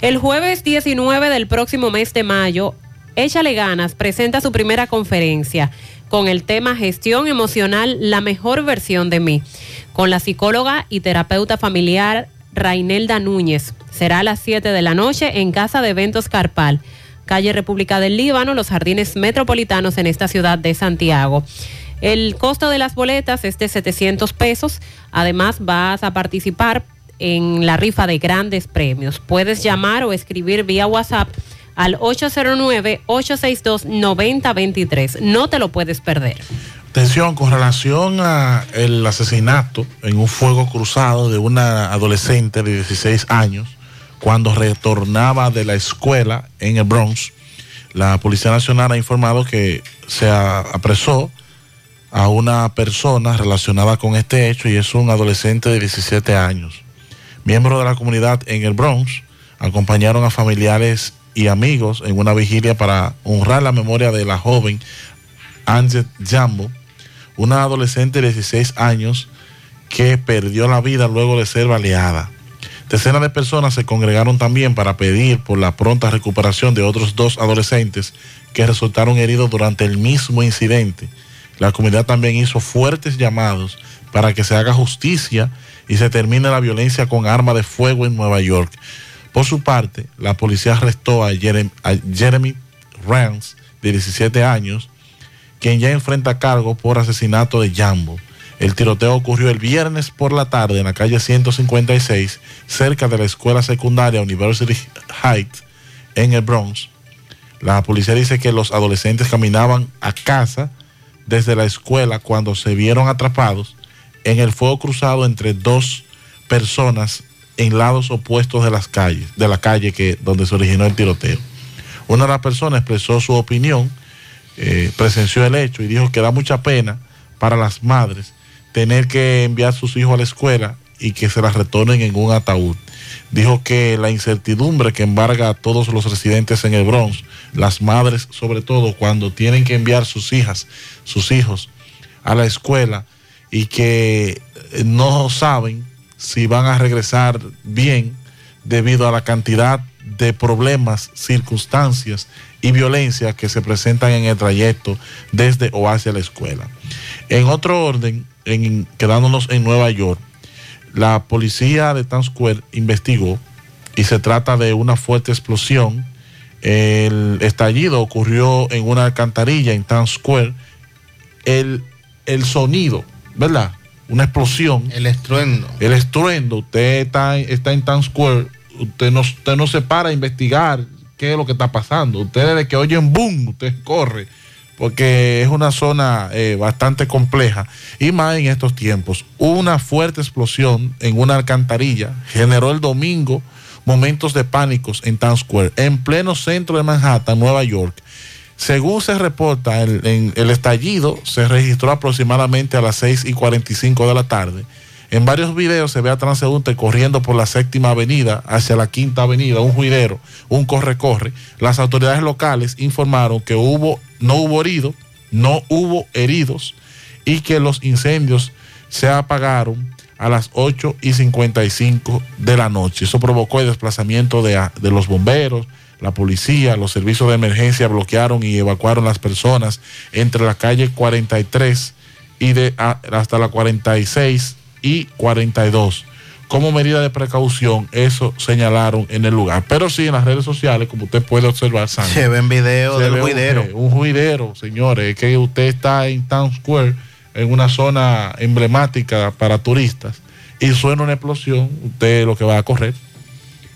El jueves 19 del próximo mes de mayo, Échale Ganas presenta su primera conferencia con el tema Gestión Emocional, la mejor versión de mí, con la psicóloga y terapeuta familiar Rainelda Núñez. Será a las 7 de la noche en Casa de Eventos Carpal, calle República del Líbano, los Jardines Metropolitanos en esta ciudad de Santiago. El costo de las boletas es de 700 pesos. Además, vas a participar en la rifa de grandes premios. Puedes llamar o escribir vía WhatsApp al 809-862-9023. No te lo puedes perder. Atención, con relación a el asesinato en un fuego cruzado de una adolescente de 16 años cuando retornaba de la escuela en el Bronx, la Policía Nacional ha informado que se apresó a una persona relacionada con este hecho y es un adolescente de 17 años. Miembros de la comunidad en el Bronx acompañaron a familiares y amigos en una vigilia para honrar la memoria de la joven Anjet Jambo, una adolescente de 16 años que perdió la vida luego de ser baleada. Decenas de personas se congregaron también para pedir por la pronta recuperación de otros dos adolescentes que resultaron heridos durante el mismo incidente. La comunidad también hizo fuertes llamados para que se haga justicia y se termine la violencia con arma de fuego en Nueva York. Por su parte, la policía arrestó a Jeremy, a Rance, de 17 años, quien ya enfrenta cargo por asesinato de Jambo. El tiroteo ocurrió el viernes por la tarde en la calle 156, cerca de la escuela secundaria University Heights, en el Bronx. La policía dice que los adolescentes caminaban a casa desde la escuela cuando se vieron atrapados en el fuego cruzado entre dos personas en lados opuestos de las calles, de la calle que, donde se originó el tiroteo. Una de las personas expresó su opinión, eh, presenció el hecho y dijo que da mucha pena para las madres tener que enviar sus hijos a la escuela y que se las retornen en un ataúd. Dijo que la incertidumbre que embarga a todos los residentes en el Bronx, las madres sobre todo cuando tienen que enviar sus hijas, sus hijos a la escuela y que eh, no saben si van a regresar bien debido a la cantidad de problemas, circunstancias y violencia que se presentan en el trayecto desde o hacia la escuela. En otro orden, en- quedándonos en Nueva York, la policía de Times Square investigó y se trata de una fuerte explosión. El estallido ocurrió en una alcantarilla en Times Square. El, el sonido, ¿verdad? Una explosión. El estruendo. El estruendo. Usted está, está en Times Square. Usted no, usted no se para a investigar qué es lo que está pasando. Usted desde que oyen boom, usted corre porque es una zona eh, bastante compleja y más en estos tiempos. Una fuerte explosión en una alcantarilla generó el domingo momentos de pánicos en Times Square, en pleno centro de Manhattan, Nueva York. Según se reporta, el, en- el estallido se registró aproximadamente a las 6 y 45 de la tarde. En varios videos se ve a transeúnte corriendo por la séptima avenida hacia la quinta avenida, un juidero, un corre-corre. Las autoridades locales informaron que hubo, no hubo heridos, no hubo heridos y que los incendios se apagaron a las 8 y 55 de la noche. Eso provocó el desplazamiento de, los bomberos, la policía, los servicios de emergencia bloquearon y evacuaron las personas entre la calle 43 y de, a- hasta la 46 y 42. Como medida de precaución, eso señalaron en el lugar. Pero sí, en las redes sociales, como usted puede observar, Sandra, Se ven videos del ve juidero. Un, juidero, señores, es que usted está en Town Square, en una zona emblemática para turistas, y suena una explosión, usted lo que va a correr.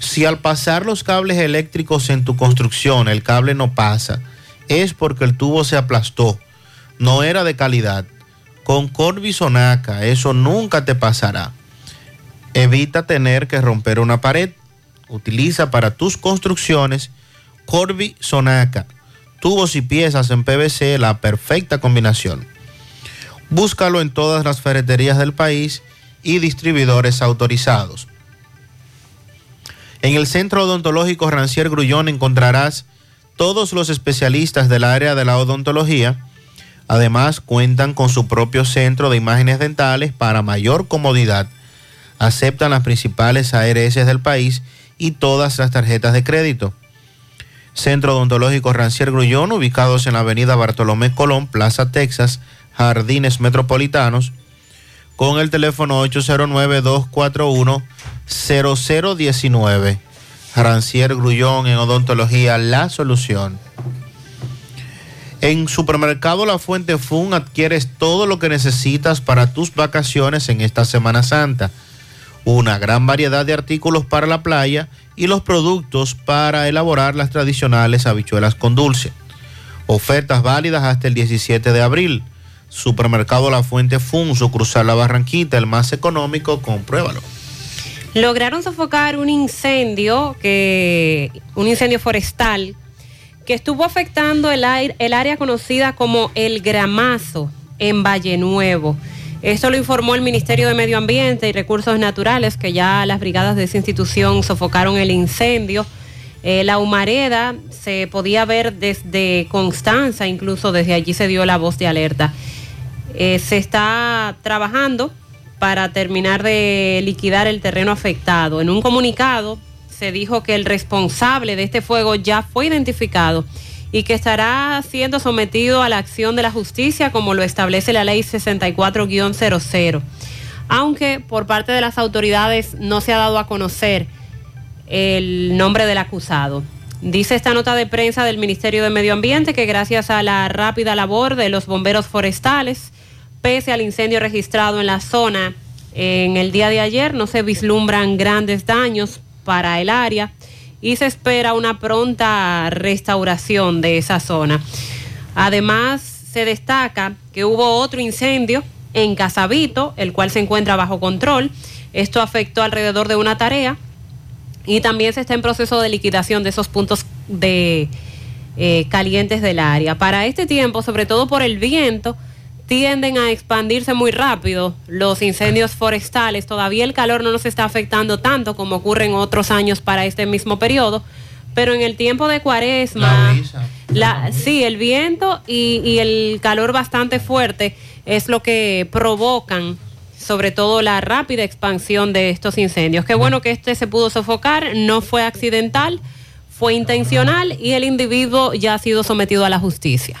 Si al pasar los cables eléctricos en tu construcción el cable no pasa, es porque el tubo se aplastó, no era de calidad. Con Corby Sonaca eso nunca te pasará. Evita tener que romper una pared. Utiliza para tus construcciones Corby Sonaca. Tubos y piezas en PVC, la perfecta combinación. Búscalo en todas las ferreterías del país y distribuidores autorizados. En el Centro Odontológico Rancier Grullón encontrarás todos los especialistas del área de la odontología, Además, cuentan con su propio centro de imágenes dentales para mayor comodidad. Aceptan las principales ARS del país y todas las tarjetas de crédito. Centro Odontológico Rancier Grullón, ubicados en la avenida Bartolomé Colón, Plaza Texas, Jardines Metropolitanos, con el teléfono 809-241-0019. Rancier Grullón en odontología, la solución. En Supermercado La Fuente Fun adquieres todo lo que necesitas para tus vacaciones en esta Semana Santa. Una gran variedad de artículos para la playa y los productos para elaborar las tradicionales habichuelas con dulce. Ofertas válidas hasta el 17 de abril. Supermercado La Fuente Fun, cruzar La Barranquita, el más económico, compruébalo. Lograron sofocar un incendio que un incendio forestal que estuvo afectando el, aire- el área conocida como El Gramazo en Valle Nuevo. Esto lo informó el Ministerio de Medio Ambiente y Recursos Naturales, que ya las brigadas de esa institución sofocaron el incendio. Eh, la humareda se podía ver desde Constanza, incluso desde allí se dio la voz de alerta. Eh, se está trabajando para terminar de liquidar el terreno afectado. En un comunicado se dijo que el responsable de este fuego ya fue identificado y que estará siendo sometido a la acción de la justicia como lo establece la ley 64-00. Aunque por parte de las autoridades no se ha dado a conocer el nombre del acusado. Dice esta nota de prensa del Ministerio de Medio Ambiente que gracias a la rápida labor de los bomberos forestales, pese al incendio registrado en la zona en el día de ayer, no se vislumbran grandes daños para el área y se espera una pronta restauración de esa zona. Además, se destaca que hubo otro incendio en Casabito, el cual se encuentra bajo control. Esto afectó alrededor de una tarea y también se está en proceso de liquidación de esos puntos de eh, calientes del área. Para este tiempo, sobre todo por el viento, tienden a expandirse muy rápido los incendios forestales. Todavía el calor no nos está afectando tanto como ocurre en otros años para este mismo periodo, pero en el tiempo de cuaresma, la- sí, el viento y, y el calor bastante fuerte es lo que provocan sobre todo la rápida expansión de estos incendios. Qué bueno que este se pudo sofocar, no fue accidental, fue intencional y el individuo ya ha sido sometido a la justicia.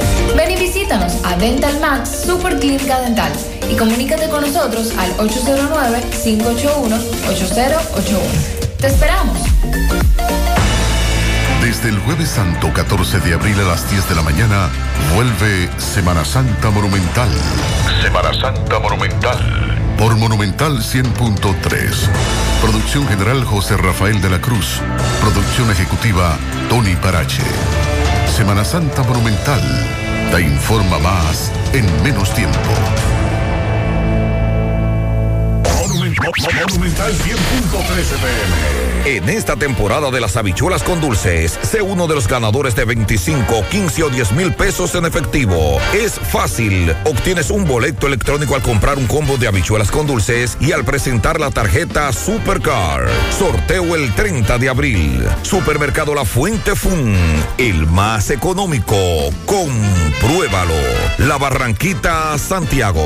Visítanos a Dental Max Super Clínica Dental y comunícate con nosotros al 809-581-8081. ¡Te esperamos! Desde el jueves santo 14 de abril a las 10 de la mañana, vuelve Semana Santa Monumental. Semana Santa Monumental. Por Monumental 100.3. Producción general José Rafael de la Cruz. Producción ejecutiva Tony Parache. Semana Santa Monumental. Te informa más en menos tiempo. Monumental 100.13 pm. En esta temporada de las habichuelas con dulces, sé uno de los ganadores de 25, 15 o 10 mil pesos en efectivo. Es fácil. Obtienes un boleto electrónico al comprar un combo de habichuelas con dulces y al presentar la tarjeta Supercar. Sorteo el 30 de abril. Supermercado La Fuente Fun. El más económico. Compruébalo. La Barranquita, Santiago.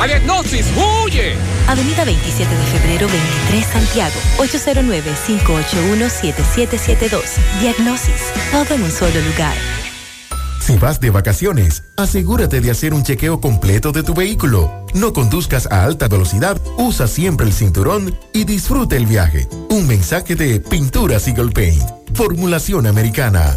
¡A Diagnosis! ¡Huye! Avenida 27 de febrero 23 Santiago, 809-581-7772. Diagnosis, todo en un solo lugar. Si vas de vacaciones, asegúrate de hacer un chequeo completo de tu vehículo. No conduzcas a alta velocidad, usa siempre el cinturón y disfruta el viaje. Un mensaje de Pinturas Eagle Paint. Formulación americana.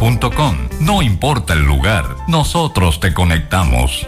no importa el lugar, nosotros te conectamos.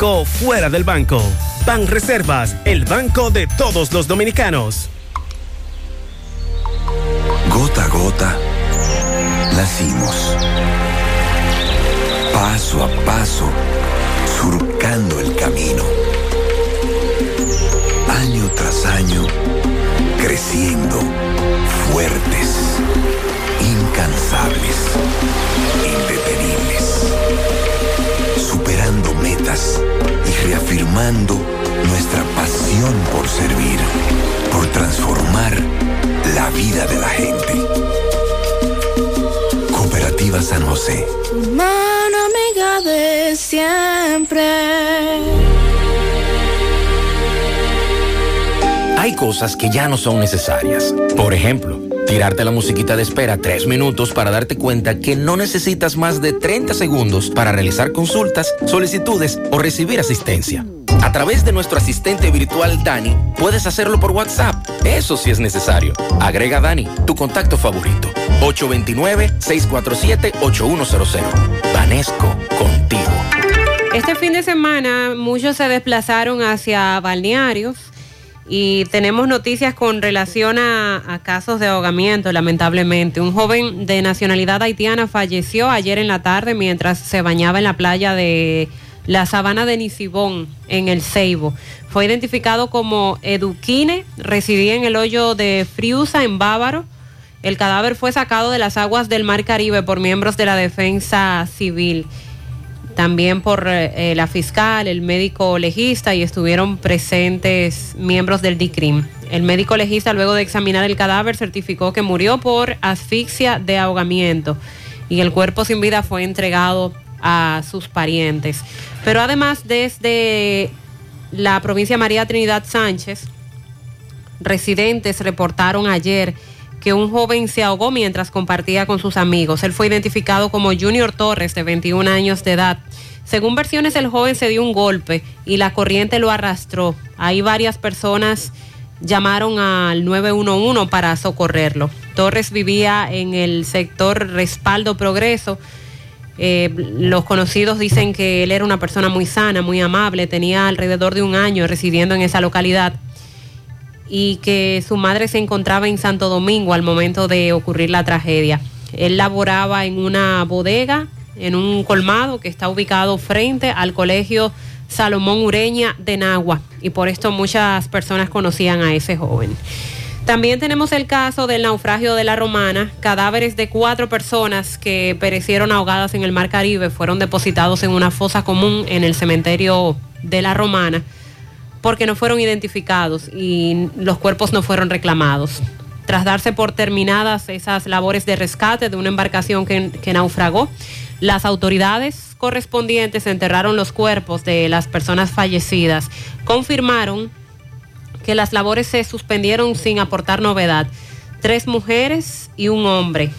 fuera del banco. Banreservas, el banco de todos los dominicanos. Gota a gota nacimos. Paso a paso, surcando el camino. Año tras año, creciendo, fuertes, incansables, indetenibles, metas y reafirmando nuestra pasión por servir, por transformar la vida de la gente. Cooperativa San José. Mano amiga de siempre. Hay cosas que ya no son necesarias. Por ejemplo, tirarte la musiquita de espera tres minutos para darte cuenta que no necesitas más de 30 segundos para realizar consultas, solicitudes o recibir asistencia. A través de nuestro asistente virtual Dani, puedes hacerlo por WhatsApp. Eso sí es necesario. Agrega Dani, tu contacto favorito. 829-647-8100. Vanesco, contigo. Este fin de semana muchos se desplazaron hacia balnearios y tenemos noticias con relación a, casos de ahogamiento, lamentablemente. Un joven de nacionalidad haitiana falleció ayer en la tarde mientras se bañaba en la playa de la sabana de Nisibón, en el Ceibo. Fue identificado como Eduquine, residía en el hoyo de Friusa, en Bávaro. El cadáver fue sacado de las aguas del Mar Caribe por miembros de la Defensa Civil, también por eh, la fiscal, el médico legista y estuvieron presentes miembros del DICRIM. El médico legista, luego de examinar el cadáver, certificó que murió por asfixia de ahogamiento y el cuerpo sin vida fue entregado a sus parientes. Pero además desde la provincia María Trinidad Sánchez, residentes reportaron ayer que un joven se ahogó mientras compartía con sus amigos. Él fue identificado como Junior Torres, de 21 años de edad. Según versiones, el joven se dio un golpe y la corriente lo arrastró. Ahí varias personas llamaron al 911 para socorrerlo. Torres vivía en el sector Respaldo Progreso Eh, los conocidos dicen que él era una persona muy sana, muy amable, tenía alrededor de un año residiendo en esa localidad y que su madre se encontraba en Santo Domingo al momento de ocurrir la tragedia. Él laboraba en una bodega, en un colmado que está ubicado frente al colegio Salomón Ureña de Nagua y por esto muchas personas conocían a ese joven. También tenemos el caso del naufragio de la Romana. Cadáveres de cuatro personas que perecieron ahogadas en el Mar Caribe fueron depositados en una fosa común en el cementerio de la Romana porque no fueron identificados y los cuerpos no fueron reclamados. Tras darse por terminadas esas labores de rescate de una embarcación que, naufragó, las autoridades correspondientes enterraron los cuerpos de las personas fallecidas. Confirmaron que las labores se suspendieron sin aportar novedad. Tres mujeres y un hombre.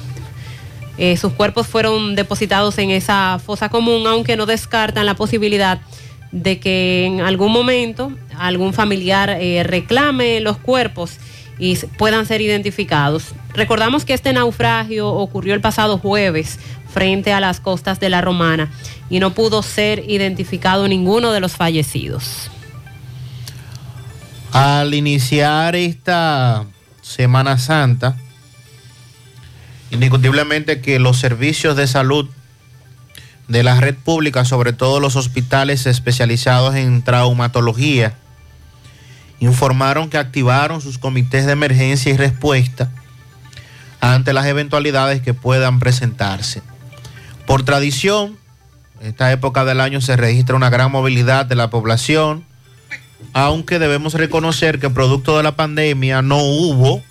Eh, sus cuerpos fueron depositados en esa fosa común, aunque no descartan la posibilidad de que en algún momento algún familiar eh, reclame los cuerpos y puedan ser identificados. Recordamos que este naufragio ocurrió el pasado jueves frente a las costas de la Romana y no pudo ser identificado ninguno de los fallecidos. Al iniciar esta Semana Santa, indiscutiblemente que los servicios de salud de la red pública, sobre todo los hospitales especializados en traumatología, informaron que activaron sus comités de emergencia y respuesta ante las eventualidades que puedan presentarse. Por tradición, esta época del año se registra una gran movilidad de la población, aunque debemos reconocer que producto de la pandemia no hubo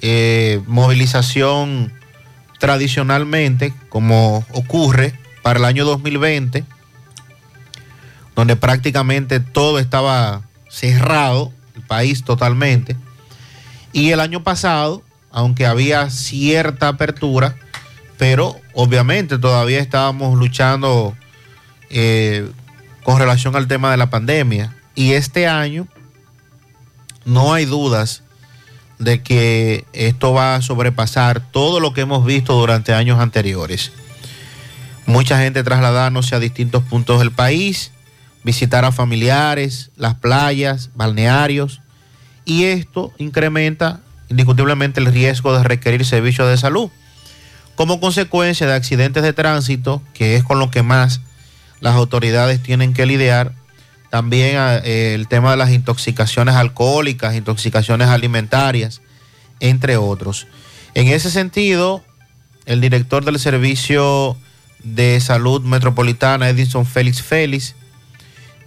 eh, movilización tradicionalmente, como ocurre para el año 2020, donde prácticamente todo estaba cerrado, el país totalmente. Y el año pasado, aunque había cierta apertura, pero obviamente todavía estábamos luchando eh, con relación al tema de la pandemia. Y este año no hay dudas de que esto va a sobrepasar todo lo que hemos visto durante años anteriores. Mucha gente trasladándose a distintos puntos del país, visitar a familiares, las playas, balnearios, y esto incrementa indiscutiblemente el riesgo de requerir servicios de salud. Como consecuencia de accidentes de tránsito, que es con lo que más las autoridades tienen que lidiar, también eh, el tema de las intoxicaciones alcohólicas, intoxicaciones alimentarias, entre otros. En ese sentido, el director del Servicio de Salud Metropolitana, Edison Félix Félix,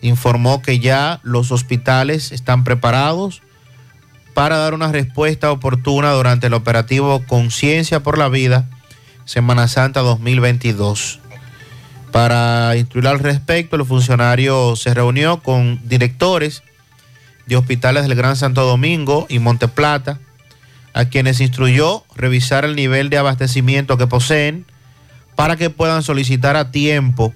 informó que ya los hospitales están preparados para dar una respuesta oportuna durante el operativo Conciencia por la Vida, Semana Santa 2022. Para instruir al respecto, el funcionario se reunió con directores de hospitales del Gran Santo Domingo y Monteplata, a quienes instruyó revisar el nivel de abastecimiento que poseen para que puedan solicitar a tiempo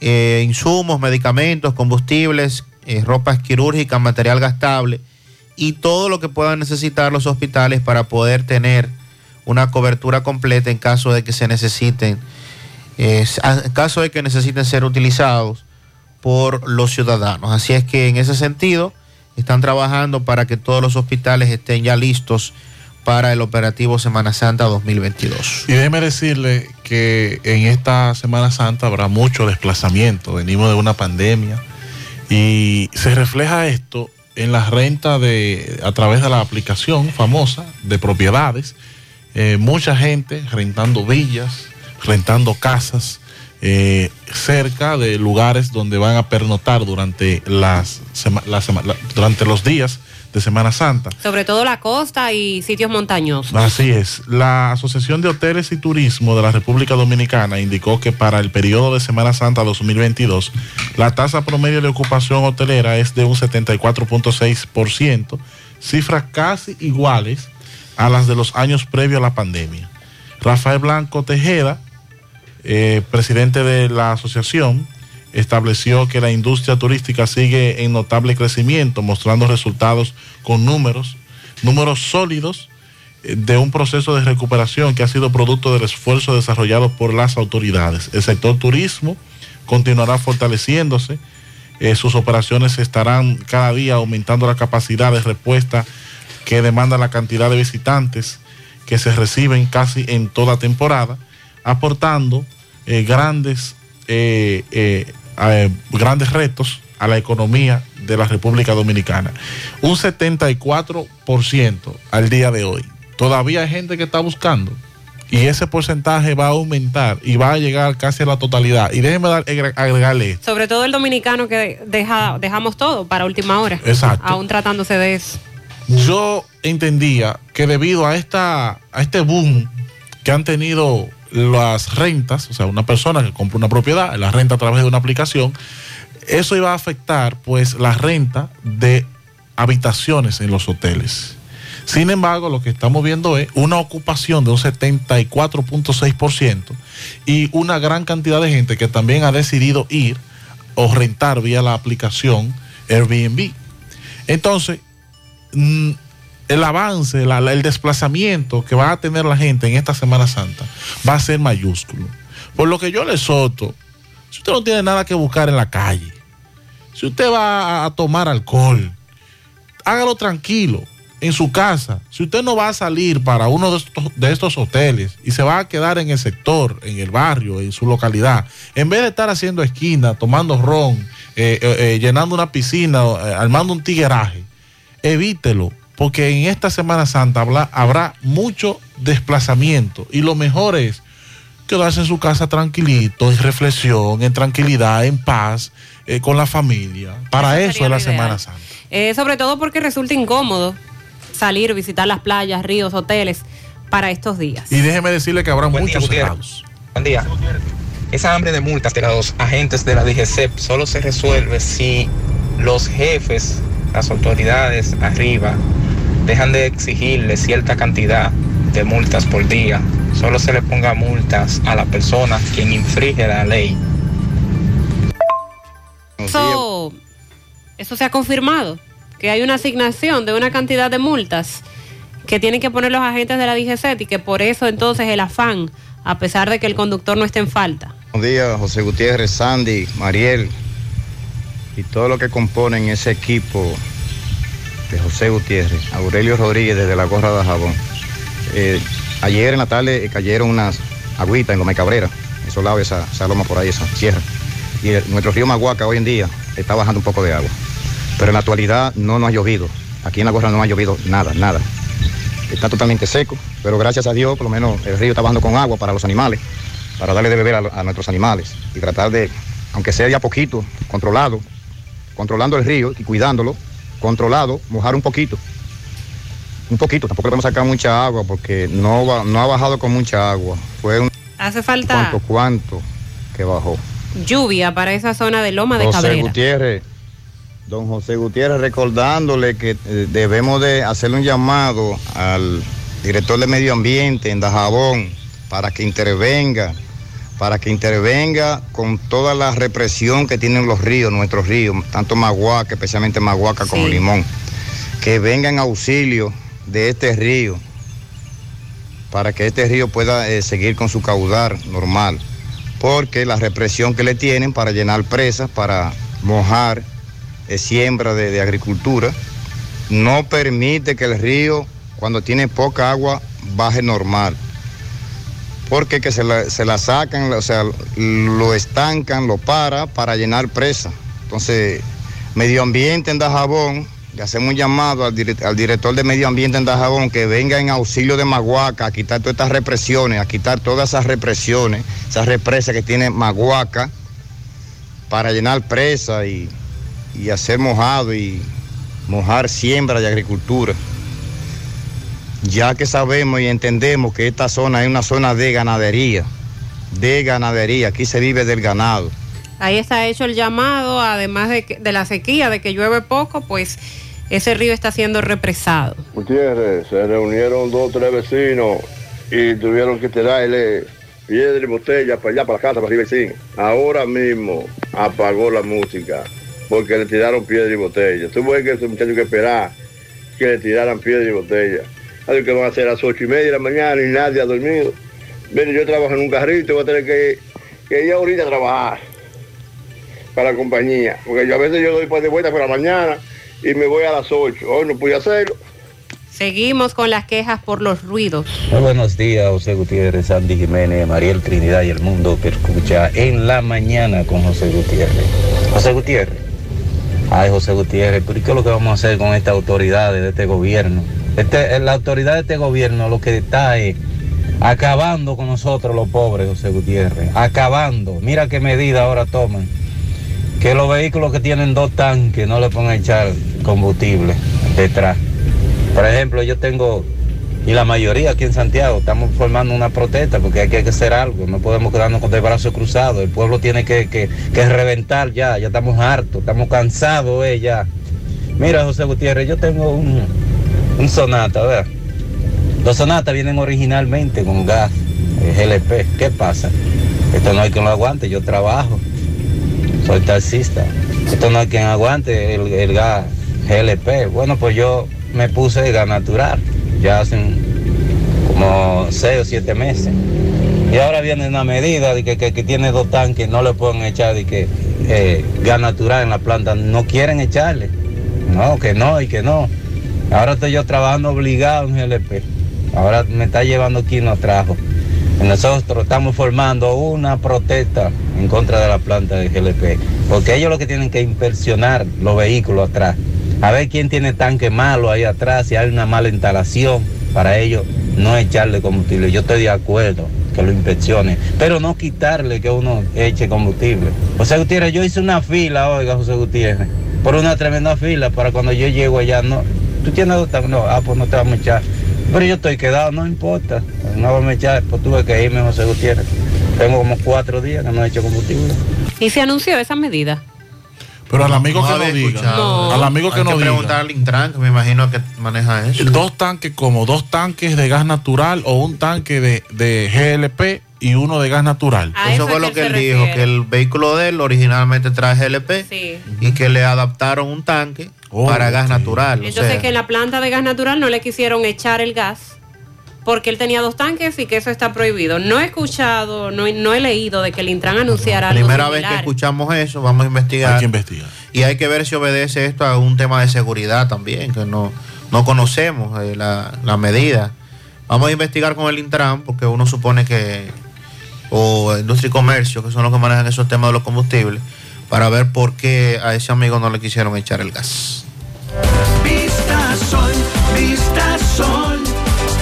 eh, insumos, medicamentos, combustibles, eh, ropas quirúrgicas, material gastable y todo lo que puedan necesitar los hospitales para poder tener una cobertura completa en caso de que se necesiten en caso de que necesiten ser utilizados por los ciudadanos. Así es que en ese sentido están trabajando para que todos los hospitales estén ya listos para el operativo Semana Santa 2022. Y déjeme decirle que en esta Semana Santa habrá mucho desplazamiento. Venimos de una pandemia y se refleja esto en la renta de a través de la aplicación famosa de propiedades. Eh, mucha gente rentando villas, rentando casas eh, cerca de lugares donde van a pernotar durante, las durante los días de Semana Santa. Sobre todo la costa y sitios montañosos. Así es. La Asociación de Hoteles y Turismo de la República Dominicana indicó que para el periodo de Semana Santa 2022, la tasa promedio de ocupación hotelera es de un 74.6%, cifras casi iguales a las de los años previos a la pandemia. Rafael Blanco Tejeda, eh, presidente de la asociación, estableció que la industria turística sigue en notable crecimiento, mostrando resultados con números, números sólidos eh, de un proceso de recuperación que ha sido producto del esfuerzo desarrollado por las autoridades. El sector turismo continuará fortaleciéndose, eh, sus operaciones estarán cada día aumentando la capacidad de respuesta que demanda la cantidad de visitantes que se reciben casi en toda temporada, aportando eh, grandes, eh, eh, grandes retos a la economía de la República Dominicana. Un 74% al día de hoy. Todavía hay gente que está buscando y ese porcentaje va a aumentar y va a llegar casi a la totalidad. Y dar, agre- agregarle esto. Sobre todo el dominicano que deja, dejamos todo para última hora. Exacto. Aún tratándose de eso. Yo entendía que debido a, esta, a este boom que han tenido las rentas, o sea, una persona que compra una propiedad, la renta a través de una aplicación, eso iba a afectar pues la renta de habitaciones en los hoteles. Sin embargo, lo que estamos viendo es una ocupación de un 74.6% y una gran cantidad de gente que también ha decidido ir o rentar vía la aplicación Airbnb. Entonces, mm, el avance, el desplazamiento que va a tener la gente en esta Semana Santa va a ser mayúsculo. Por lo que yo le soto, si usted no tiene nada que buscar en la calle, si usted va a- tomar alcohol, hágalo tranquilo en su casa. Si usted no va a salir para uno de estos, de estos hoteles y se va a quedar en el sector, en el barrio, en su localidad, en vez de estar haciendo esquina, tomando ron, eh, eh, eh, llenando una piscina, armando un tigueraje, evítelo, porque en esta Semana Santa habla- habrá mucho desplazamiento y lo mejor es quedarse en su casa tranquilito, en reflexión, en tranquilidad, en paz, eh, con la familia. Para Eso es la. Semana Santa. Eh, sobre todo porque resulta incómodo salir, visitar las playas, ríos, hoteles para estos días. Y déjeme decirle que habrá Buen día, muchos cerrados. Buen día. Esa hambre de multas de los agentes de la DGCEP solo se resuelve si los jefes, las autoridades arriba, dejan de exigirle cierta cantidad de multas por día. Solo se le ponga multas a la persona quien infringe la ley. Eso, eso se ha confirmado, que hay una asignación de una cantidad de multas que tienen que poner los agentes de la DGCET y que por eso entonces el afán, a pesar de que el conductor no esté en falta. Buenos días, José Gutiérrez, Sandy, Mariel y todo lo que componen ese equipo de José Gutiérrez, Aurelio Rodríguez desde la Gorra de Jabón. Eh, ayer en la tarde eh, cayeron unas agüitas en Gómez Cabrera, esos lados, esa, esa loma por ahí, esa sierra. Y nuestro río Maguaca hoy en día está bajando un poco de agua. Pero en la actualidad no nos ha llovido. Aquí en la Gorra no ha llovido nada, nada. Está totalmente seco, pero gracias a Dios, por lo menos el río está bajando con agua para los animales, para darle de beber a, a nuestros animales y tratar de, aunque sea de a poquito, controlado, controlando el río y cuidándolo, controlado, mojar un poquito. Un poquito, tampoco le podemos sacar mucha agua porque no, va- no ha bajado con mucha agua. Fue un Hace falta cuanto, cuanto que bajó. lluvia para esa zona de Loma de José Cabrera. Gutiérrez, don José Gutiérrez, recordándole que eh, debemos de hacerle un llamado al director de Medio Ambiente en Dajabón para que intervenga, para que intervenga con toda la represión que tienen los ríos, nuestros ríos, tanto Maguaca, especialmente Maguaca como. Limón, que venga en auxilio de este río para que este río pueda eh, seguir con su caudal normal porque la represión que le tienen para llenar presas, para mojar eh, siembra de, de agricultura, no permite que el río, cuando tiene poca agua, baje normal. Porque que se la, se la sacan, o sea, lo estancan, lo para para llenar presa. Entonces, Medio Ambiente en Dajabón, le hacemos un llamado al, al director de Medio Ambiente en Dajabón que venga en auxilio de Maguaca a quitar todas estas represiones, a quitar todas esas represiones, esas represas que tiene Maguaca para llenar presa y, y hacer mojado y mojar siembra de agricultura. Ya que sabemos y entendemos que esta zona es una zona de ganadería, de ganadería, aquí se vive del ganado. Ahí está hecho el llamado, además de, que- de la sequía, de que llueve poco, pues ese río está siendo represado. Gutiérrez, se reunieron dos o tres vecinos y tuvieron que tirarle piedra y botella para allá, para la casa, para arriba y Ahora mismo apagó la música porque le tiraron piedra y botella. Tuvo que ese muchacho que esperar que le tiraran piedra y botella. Así que van a ser a las ocho y media de la mañana y nadie ha dormido. Mire, yo trabajo en un carrito, voy a tener que, que ir ahorita a trabajar para la compañía. Porque yo a veces yo doy pues de vuelta por la mañana y me voy a las 8. Hoy no pude hacerlo. Seguimos con las quejas por los ruidos. Muy buenos días, José Gutiérrez, Sandy Jiménez, Mariel Trinidad y el mundo que escucha en la mañana con José Gutiérrez. José Gutiérrez. Ay, José Gutiérrez, pero ¿y qué es lo que vamos a hacer con estas autoridades de este gobierno? Este, la autoridad de este gobierno lo que está es acabando con nosotros los pobres, José Gutiérrez. Acabando. Mira qué medida ahora toman. Que los vehículos que tienen dos tanques no le pongan a echar combustible detrás. Por ejemplo, yo tengo, y la mayoría aquí en Santiago, estamos formando una protesta porque hay que hacer algo, no podemos quedarnos con el brazo cruzado, el pueblo tiene que, que- que reventar ya, ya estamos hartos, estamos cansados eh, ya. Mira, José Gutiérrez, yo tengo un, un sonata, ¿verdad? Los sonatas vienen originalmente con gas, eh, GLP. ¿Qué pasa? Esto no hay quien lo aguante, yo trabajo, soy taxista. Esto no hay quien aguante el, el gas GLP. Bueno, pues yo me puse gas natural, ya hace como seis o siete meses. Y ahora viene una medida de que, que, que tiene dos tanques, no le pueden echar de que eh, gas natural en la planta, no quieren echarle. No, que no y que no. Ahora estoy yo trabajando obligado en GLP. Ahora me está llevando quien nos trajo. Nosotros estamos formando una protesta en contra de la planta de GLP. Porque ellos lo que tienen que inspeccionar los vehículos atrás. A ver quién tiene tanque malo ahí atrás, si hay una mala instalación para ellos no echarle combustible. Yo estoy de acuerdo que lo inspeccione, pero no quitarle que uno eche combustible. José Gutiérrez, yo hice una fila, oiga, José Gutiérrez, por una tremenda fila para cuando yo llego allá. No, tú tienes dos tanques, no, ah, pues no te vamos a echar. Pero yo estoy quedado, no importa, no vamos a echar, pues tuve que irme, José Gutiérrez. Tengo como cuatro días que no he hecho combustible. ¿Y se anunció esa medida? Pero al amigo No que no diga. escuchado. Al amigo que Hay no que diga. preguntar al Intran, que me imagino que maneja eso. Dos tanques como dos tanques de gas natural o un tanque de, de GLP y uno de gas natural. Eso fue lo que él dijo, que el vehículo de él originalmente trae GLP y que le adaptaron un tanque para gas natural. o Entonces sea, que en la planta de gas natural no le quisieron echar el gas porque él tenía dos tanques y que eso está prohibido. No he escuchado, no, he- no he leído de que el Intran anunciara algo primera vez que escuchamos eso, vamos a investigar. Hay que investigar. Y hay que ver si obedece esto a un tema de seguridad también, que no, no conocemos eh, la, la medida. Vamos a investigar con el Intran, porque uno supone que, o Industria y Comercio, que son los que manejan esos temas de los combustibles, para ver por qué a ese amigo no le quisieron echar el gas. Vista Sol, Vista Sol,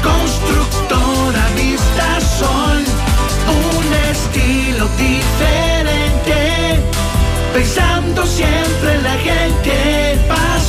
constructora Vista Sol, un estilo diferente, pensando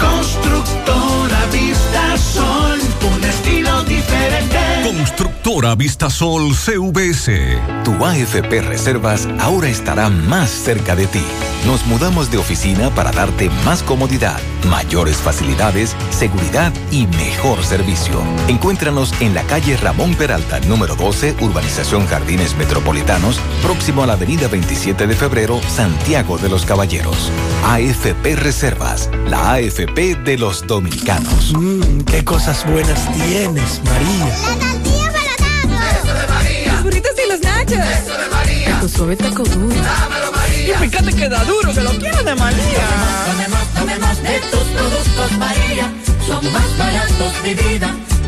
constructora Vista Sol, un estilo diferente. Constructora Vistasol CVS. Tu AFP Reservas ahora estará más cerca de ti. Nos mudamos de oficina para darte más comodidad, mayores facilidades, seguridad y mejor servicio. Encuéntranos en la calle Ramón Peralta, número 12, Urbanización Jardines Metropolitanos, próximo a la avenida 27 de febrero, Santiago de los Caballeros. AFP Reservas, la AFP de los dominicanos. Mmm, qué cosas buenas tienes, María. Eso de María. Los burritos y los nachos. Eso de María. Tu suave taco duro. María. Y fíjate que da duro, que lo quiero de María. Tomemos, tomemos de tus productos María, son más baratos de vida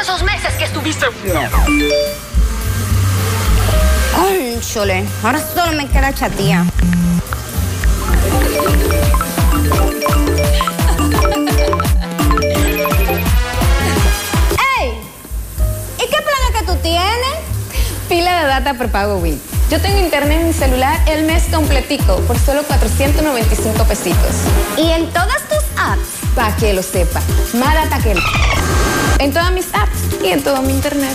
esos meses que estuviste. Cónchole, ahora solo me queda chatía. ¡Ey! ¿Y qué planes que tú tienes? Pila de data prepago Win. Yo tengo internet en mi celular el mes completico por solo 495 pesitos. ¿Y en todas tus apps? Para que lo sepa. Más data que... En todas mis apps y en todo mi internet.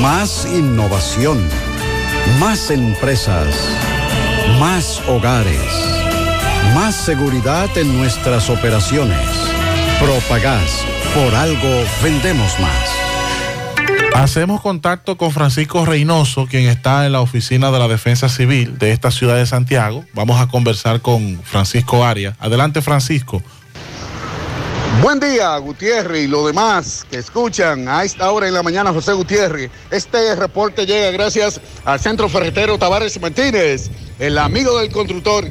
Más innovación. Más empresas. Más hogares. Más seguridad en nuestras operaciones. Propagás. Por algo vendemos más. Hacemos contacto con Francisco Reynoso, quien está en la oficina de la Defensa Civil de esta ciudad de Santiago. Vamos a conversar con Francisco Arias. Adelante, Francisco. Buen día, Gutiérrez y los demás que escuchan a esta hora en la mañana, José Gutiérrez. Este reporte llega gracias al Centro Ferretero Tavares Martínez, el amigo del constructor.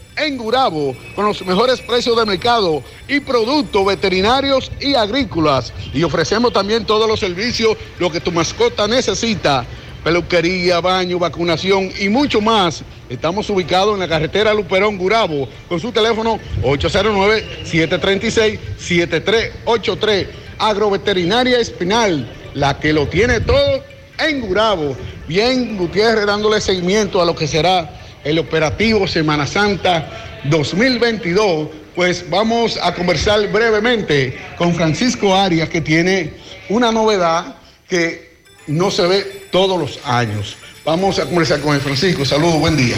en Gurabo, con los mejores precios de mercado y productos veterinarios y agrícolas. Y ofrecemos también todos los servicios, lo que tu mascota necesita. Peluquería, baño, vacunación y mucho más. Estamos ubicados en la carretera Luperón Gurabo con su teléfono 809-736-7383. Agroveterinaria Espinal, la que lo tiene todo en Gurabo. Bien, Gutiérrez dándole seguimiento a lo que será el operativo Semana Santa 2022, pues vamos a conversar brevemente con Francisco Arias, que tiene una novedad que no se ve todos los años. Vamos a conversar con el Francisco. Saludos, buen día.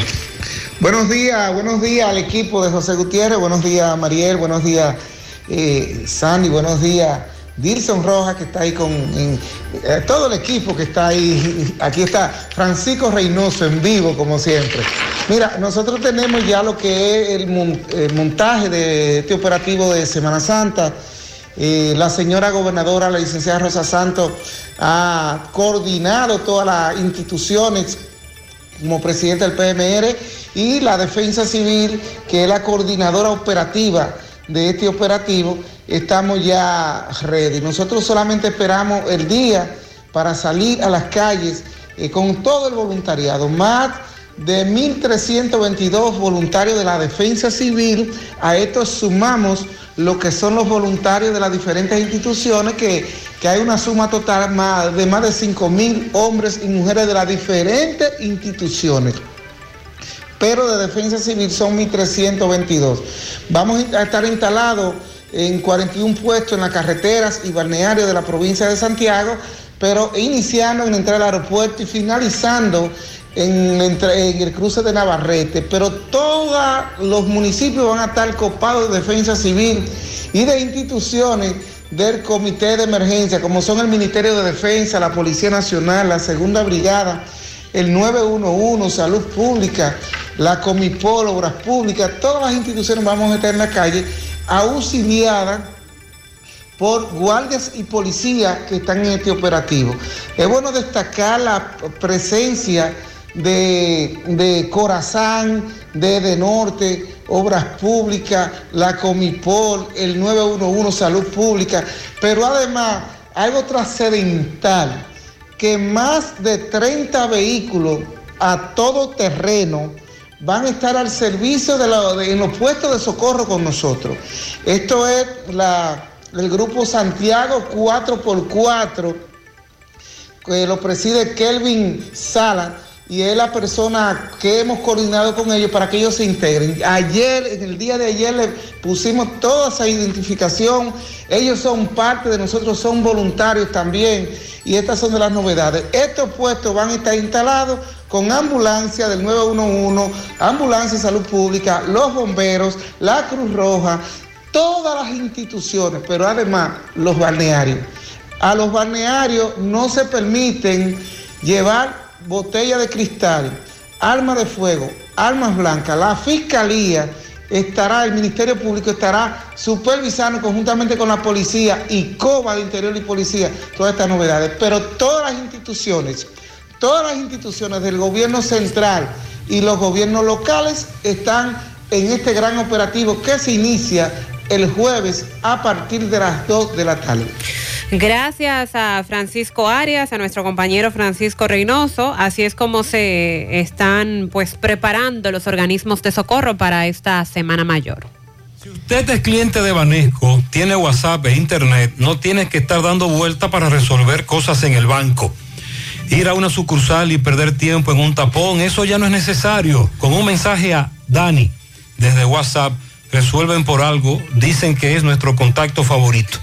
Buenos días, buenos días al equipo de José Gutiérrez, buenos días Mariel, buenos días eh, Sandy, buenos días Dilson Rojas que está ahí con eh, todo el equipo que está ahí. Aquí está Francisco Reynoso en vivo como siempre. Mira, nosotros tenemos ya lo que es el, mon- el montaje de este operativo de Semana Santa. Eh, la señora gobernadora, la licenciada Rosa Santos, ha coordinado todas las instituciones como presidente del PMR y la Defensa Civil, que es la coordinadora operativa de este operativo, estamos ya ready. Nosotros solamente esperamos el día para salir a las calles eh, con todo el voluntariado, más de 1.322 voluntarios de la Defensa Civil. A esto sumamos lo que son los voluntarios de las diferentes instituciones, que, que hay una suma total más- de más de 5.000 hombres y mujeres de las diferentes instituciones pero de defensa civil son 1.322. Vamos a estar instalados en 41 puestos en las carreteras y balnearios de la provincia de Santiago, pero iniciando en la entrada al aeropuerto y finalizando en, en el cruce de Navarrete, pero todos los municipios van a estar copados de defensa civil y de instituciones del Comité de Emergencia, como son el Ministerio de Defensa, la Policía Nacional, la Segunda Brigada, el 911, Salud Pública, la Comipol, Obras Públicas, todas las instituciones vamos a estar en la calle auxiliadas por guardias y policías que están en este operativo. Es bueno destacar la presencia de, de Corazán, de De Norte, Obras Públicas, la Comipol, el 911 Salud Pública, pero además algo trascendental, que más de 30 vehículos a todo terreno van a estar al servicio de, de- en los puestos de socorro con nosotros. Esto es la, el grupo Santiago 4x4, que lo preside Kelvin Sala y es la persona que hemos coordinado con ellos para que ellos se integren. Ayer, en el día de ayer, le pusimos toda esa identificación. Ellos son parte de nosotros, son voluntarios también. Y estas son de las novedades. Estos puestos van a estar instalados con ambulancia del 911, ambulancia de salud pública, los bomberos, la Cruz Roja, todas las instituciones, pero además los balnearios. A los balnearios no se permiten llevar botella de cristal, armas de fuego, armas blancas. La fiscalía estará, el Ministerio Público estará supervisando conjuntamente con la policía y COBA de Interior y Policía todas estas novedades. Pero todas las instituciones, todas las instituciones del gobierno central y los gobiernos locales están en este gran operativo que se inicia el jueves a partir de las 2 de la tarde. Gracias a Francisco Arias, a nuestro compañero Francisco Reynoso. Así es como se están pues preparando los organismos de socorro para esta Semana Mayor. Usted es cliente de Banesco, tiene WhatsApp e Internet, no tiene que estar dando vuelta para resolver cosas en el banco. Ir a una sucursal y perder tiempo en un tapón, eso ya no es necesario. Con un mensaje a Dani desde WhatsApp, resuelven por algo, dicen que es nuestro contacto favorito.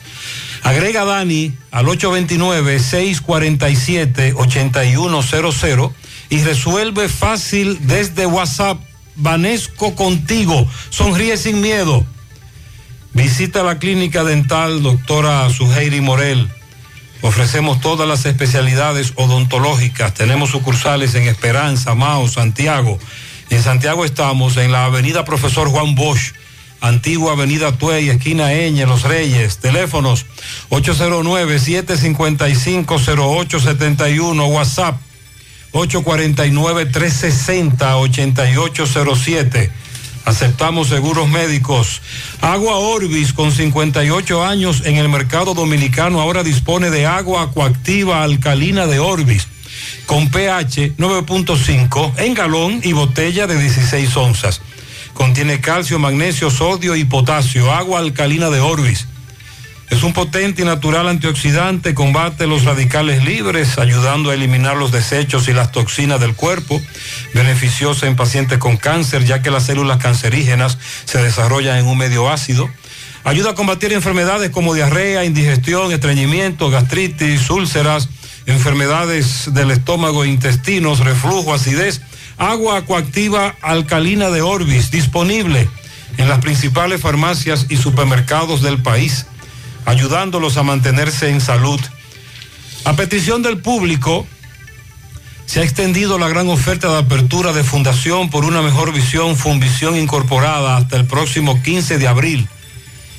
Agrega Dani al 829-647-8100 y resuelve fácil desde WhatsApp. Vanesco contigo. Sonríe sin miedo. Visita la clínica dental doctora Suheiri Morel. Ofrecemos todas las especialidades odontológicas. Tenemos sucursales en Esperanza, Mao, Santiago. En Santiago estamos en la avenida Profesor Juan Bosch, antigua avenida Tuey, esquina Eñe, Los Reyes. Teléfonos 809-755-0871, WhatsApp 849-360-8807. Aceptamos seguros médicos. Agua Orbis con 58 años en el mercado dominicano ahora dispone de agua coactiva alcalina de Orbis con pH 9.5 en galón y botella de 16 onzas. Contiene calcio, magnesio, sodio y potasio. Agua alcalina de Orbis. Es un potente y natural antioxidante, combate los radicales libres, ayudando a eliminar los desechos y las toxinas del cuerpo. Beneficiosa en pacientes con cáncer, ya que las células cancerígenas se desarrollan en un medio ácido. Ayuda a combatir enfermedades como diarrea, indigestión, estreñimiento, gastritis, úlceras, enfermedades del estómago, intestinos, reflujo, acidez. Agua coactiva alcalina de Orbis, disponible en las principales farmacias y supermercados del país ayudándolos a mantenerse en salud. A petición del público, se ha extendido la gran oferta de apertura de Fundación por una mejor visión, Funvisión Incorporada, hasta el próximo 15 de abril.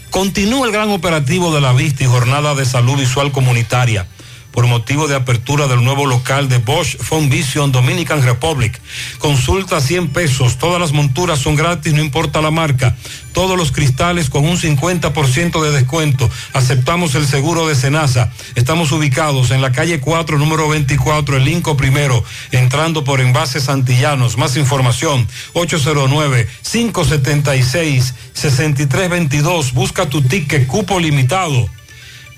Continúa el gran operativo de la vista y jornada de salud visual comunitaria por motivo de apertura del nuevo local de Bosch Vision Dominican Republic. Consulta 100 pesos, todas las monturas son gratis, no importa la marca. Todos los cristales con un 50% de descuento. Aceptamos el seguro de Senasa. Estamos ubicados en la calle 4, número 24, el Inco Primero, entrando por envases antillanos. Más información, 809-576-6322. Busca tu ticket, cupo limitado.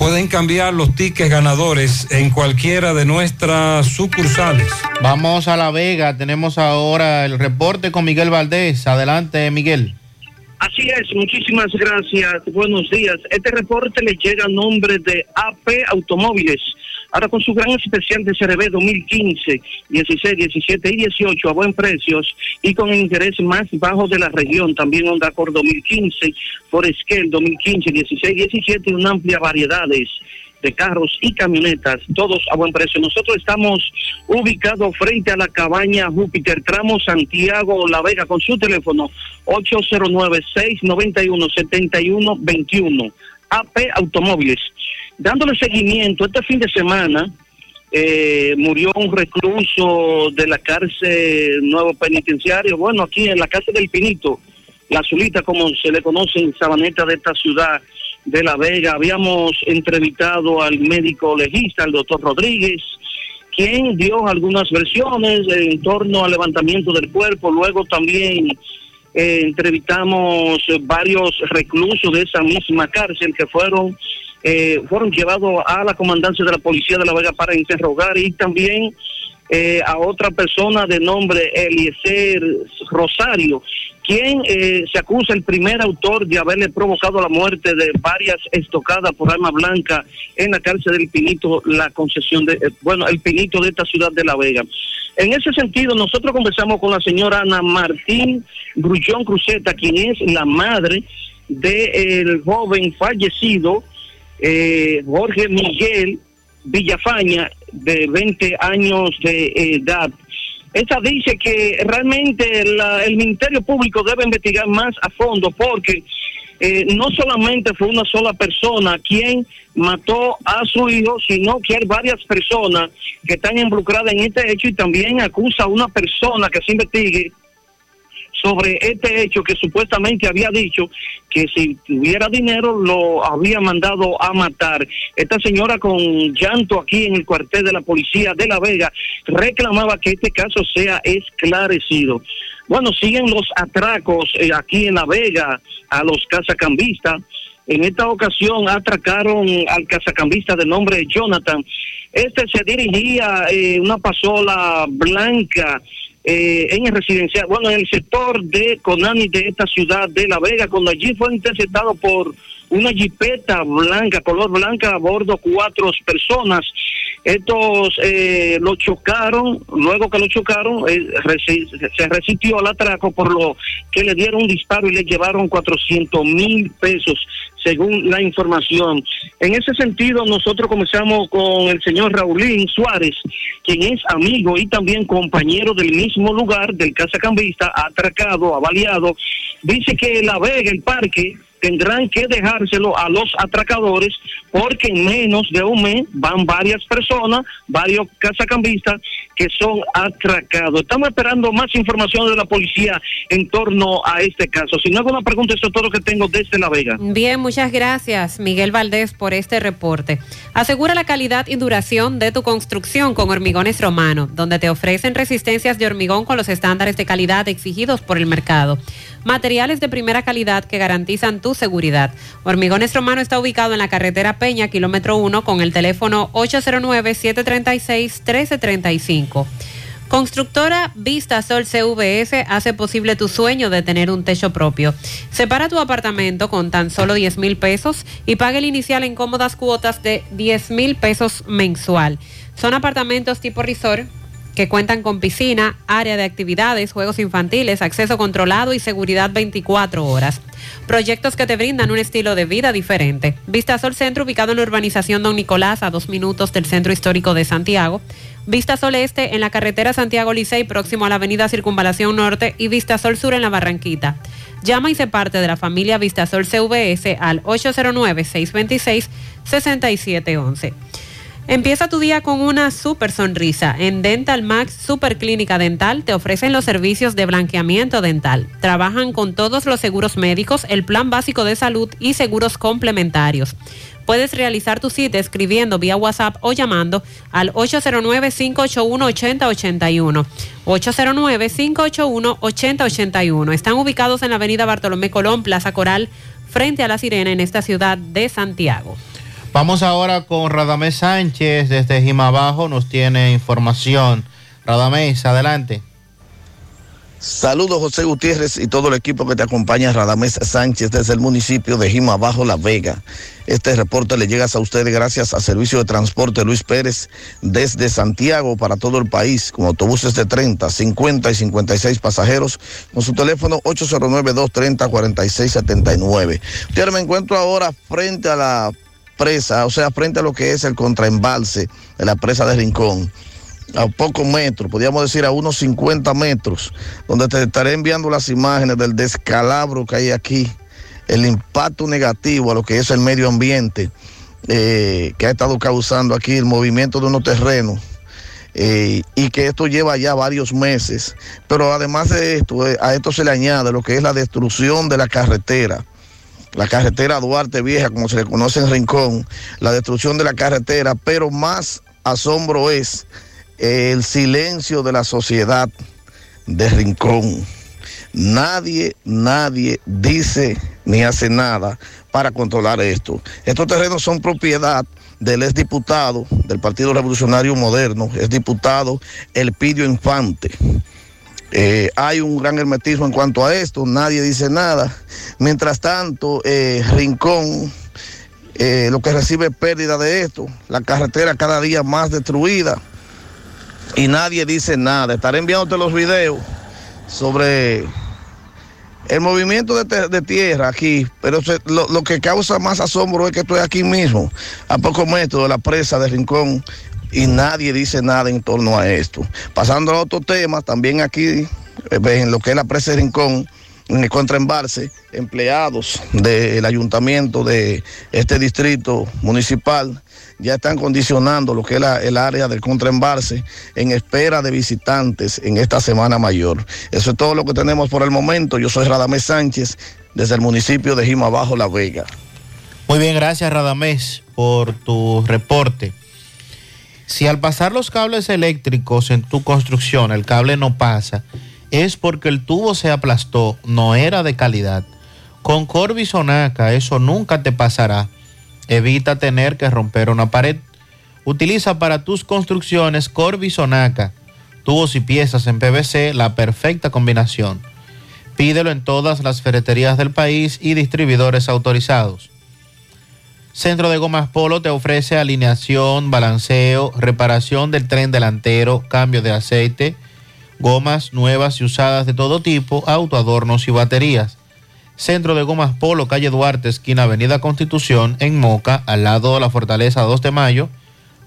Pueden cambiar los tickets ganadores en cualquiera de nuestras sucursales. Vamos a La Vega, tenemos ahora el reporte con Miguel Valdés. Adelante, Miguel. Así es, muchísimas gracias. Buenos días. Este reporte le llega a nombre de AP Automóviles. Ahora con su gran especial de CRB 2015, 16, 17 y 18 a buen precios y con el interés más bajo de la región. También Honda Accord 2015, Foresquel 2015, 16, 17 y una amplia variedades de carros y camionetas, todos a buen precio. Nosotros estamos ubicados frente a la cabaña Júpiter, tramo Santiago La Vega, con su teléfono 809-691-7121. AP Automóviles. Dándole seguimiento, este fin de semana eh, murió un recluso de la cárcel nuevo penitenciario, bueno, aquí en la cárcel del Pinito, la Zulita, como se le conoce en Sabaneta de esta ciudad de La Vega. Habíamos entrevistado al médico legista, el doctor Rodríguez, quien dio algunas versiones en torno al levantamiento del cuerpo. Luego también eh, entrevistamos varios reclusos de esa misma cárcel que fueron eh, fueron llevados a la comandancia de la policía de La Vega para interrogar y también eh, a otra persona de nombre Eliezer Rosario, quien eh, se acusa el primer autor de haberle provocado la muerte de varias estocadas por arma blanca en la cárcel del Pinito, la concesión de, eh, bueno, el Pinito de esta ciudad de La Vega. En ese sentido, nosotros conversamos con la señora Ana Martín Grullón Cruzeta, quien es la madre del joven fallecido, eh, Jorge Miguel Villafaña, de 20 años de edad. Esa dice que realmente la- el Ministerio Público debe investigar más a fondo porque eh, no solamente fue una sola persona quien mató a su hijo, sino que hay varias personas que están involucradas en este hecho y también acusa a una persona que se investigue sobre este hecho que supuestamente había dicho que si tuviera dinero lo había mandado a matar. Esta señora con llanto aquí en el cuartel de la policía de La Vega reclamaba que este caso sea esclarecido. Bueno, siguen los atracos eh, aquí en La Vega a los cazacambistas. En esta ocasión atracaron al cazacambista de nombre Jonathan. Este se dirigía eh, una pasola blanca eh, en el residencial, bueno, en el sector de Conani de esta ciudad de La Vega, cuando allí fue interceptado por una jipeta blanca, color blanca, a bordo cuatro personas. Estos eh, lo chocaron, luego que lo chocaron, eh, se resistió al atraco, por lo que le dieron un disparo y le llevaron 400 mil pesos, según la información. En ese sentido, nosotros comenzamos con el señor Raulín Suárez, quien es amigo y también compañero del mismo lugar del casacambista, atracado, avaliado. Dice que La Vega, el parque, tendrán que dejárselo a los atracadores porque en menos de un mes van varias personas, varios casacambistas que son atracados. Estamos esperando más información de la policía en torno a este caso. Si no hago una pregunta, eso es todo lo que tengo desde La Vega. Bien, muchas gracias, Miguel Valdés, por este reporte. Asegura la calidad y duración de tu construcción con Hormigones Romano, donde te ofrecen resistencias de hormigón con los estándares de calidad exigidos por el mercado. Materiales de primera calidad que garantizan tu seguridad. Hormigones Romano está ubicado en la carretera Peña, kilómetro 1, con el teléfono 809-736-1335. Constructora Vista Sol CVS hace posible tu sueño de tener un techo propio. Separa tu apartamento con tan solo 10 mil pesos y paga el inicial en cómodas cuotas de 10 mil pesos mensual. Son apartamentos tipo resort que cuentan con piscina, área de actividades, juegos infantiles, acceso controlado y seguridad 24 horas. Proyectos que te brindan un estilo de vida diferente. Vistasol Centro, ubicado en la urbanización Don Nicolás, a dos minutos del Centro Histórico de Santiago. Vistasol Este, en la carretera Santiago Licey, próximo a la avenida Circunvalación Norte. Y Vistasol Sur, en la Barranquita. Llama y se parte de la familia Vistasol CVS al 809-626-6711. Empieza tu día con una super sonrisa. En Dental Max Super Clínica Dental te ofrecen los servicios de blanqueamiento dental. Trabajan con todos los seguros médicos, el plan básico de salud y seguros complementarios. Puedes realizar tu cita escribiendo vía WhatsApp o llamando al 809-581-8081. 809-581-8081. Están ubicados en la avenida Bartolomé Colón, Plaza Coral, frente a la Sirena en esta ciudad de Santiago. Vamos ahora con Radamés Sánchez desde Jimabajo, nos tiene información. Radamés, adelante. Saludos José Gutiérrez y todo el equipo que te acompaña, Radamés Sánchez desde el municipio de Jima Bajo La Vega. Este reporte le llega a ustedes gracias a Servicio de Transporte Luis Pérez desde Santiago para todo el país, con autobuses de 30, 50 y 56 pasajeros, con su teléfono 809-230-4679. Gutiérrez, me encuentro ahora frente a la presa, o sea, frente a lo que es el contraembalse de la presa de Rincón a pocos metros, podríamos decir a unos 50 metros, donde te estaré enviando las imágenes del descalabro que hay aquí, el impacto negativo a lo que es el medio ambiente eh, que ha estado causando aquí el movimiento de unos terrenos. eh, y que esto lleva ya varios meses, pero además de esto, eh, a esto se le añade lo que es la destrucción de la carretera, la carretera Duarte Vieja, como se le conoce en Rincón, la destrucción de la carretera, pero más asombro es el silencio de la sociedad de Rincón. Nadie, nadie dice ni hace nada para controlar esto. Estos terrenos son propiedad del exdiputado del Partido Revolucionario Moderno, es diputado Elpidio Infante. Eh, hay un gran hermetismo en cuanto a esto, nadie dice nada. Mientras tanto, eh, Rincón, eh, lo que recibe pérdida de esto, la carretera cada día más destruida y nadie dice nada. Estaré enviándote los videos sobre el movimiento de, tierra aquí, pero lo, lo que causa más asombro es que estoy aquí mismo, a pocos metros de la presa de Rincón, y nadie dice nada en torno a esto. Pasando a otro tema, también aquí, eh, en lo que es la presa de Rincón, en el contraembalse, empleados del ayuntamiento de este distrito municipal ya están condicionando lo que es el área del contraembalse en espera de visitantes en esta Semana Mayor. Eso es todo lo que tenemos por el momento. Yo soy Radamés Sánchez desde el municipio de Jima Bajo La Vega. Muy bien, gracias Radamés por tu reporte. Si al pasar los cables eléctricos en tu construcción el cable no pasa, es porque el tubo se aplastó, no era de calidad. Con Corby Sonaca eso nunca te pasará. Evita tener que romper una pared. Utiliza para tus construcciones Corby Sonaca, tubos y piezas en PVC, la perfecta combinación. Pídelo en todas las ferreterías del país y distribuidores autorizados. Centro de Gomas Polo te ofrece alineación, balanceo, reparación del tren delantero, cambio de aceite, gomas nuevas y usadas de todo tipo, autoadornos y baterías. Centro de Gomas Polo, calle Duarte, esquina Avenida Constitución, en Moca, al lado de la Fortaleza 2 de Mayo,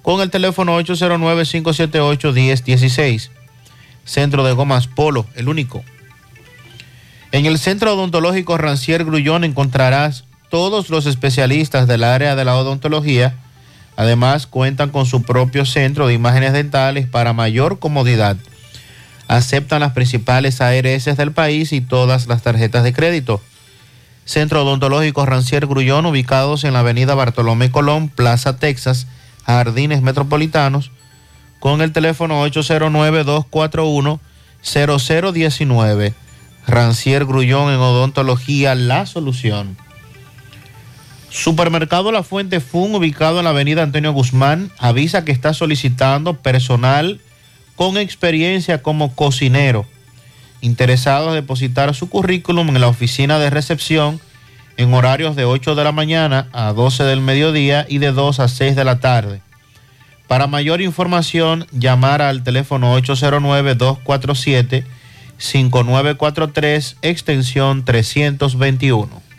con el teléfono 809-578-1016. Centro de Gomas Polo, el único. En el Centro Odontológico Rancier Grullón encontrarás todos los especialistas del área de la odontología. Además, cuentan con su propio centro de imágenes dentales para mayor comodidad. Aceptan las principales ARS del país y todas las tarjetas de crédito. Centro Odontológico Rancier Grullón, ubicados en la avenida Bartolomé Colón, Plaza Texas, Jardines Metropolitanos, con el teléfono 809-241-0019. Rancier Grullón en Odontología, la solución. Supermercado La Fuente Fun, ubicado en la avenida Antonio Guzmán, avisa que está solicitando personal con experiencia como cocinero. Interesados en depositar su currículum en la oficina de recepción en horarios de 8 de la mañana a 12 del mediodía y de 2 a 6 de la tarde. Para mayor información, llamar al teléfono 809-247-5943, extensión 321.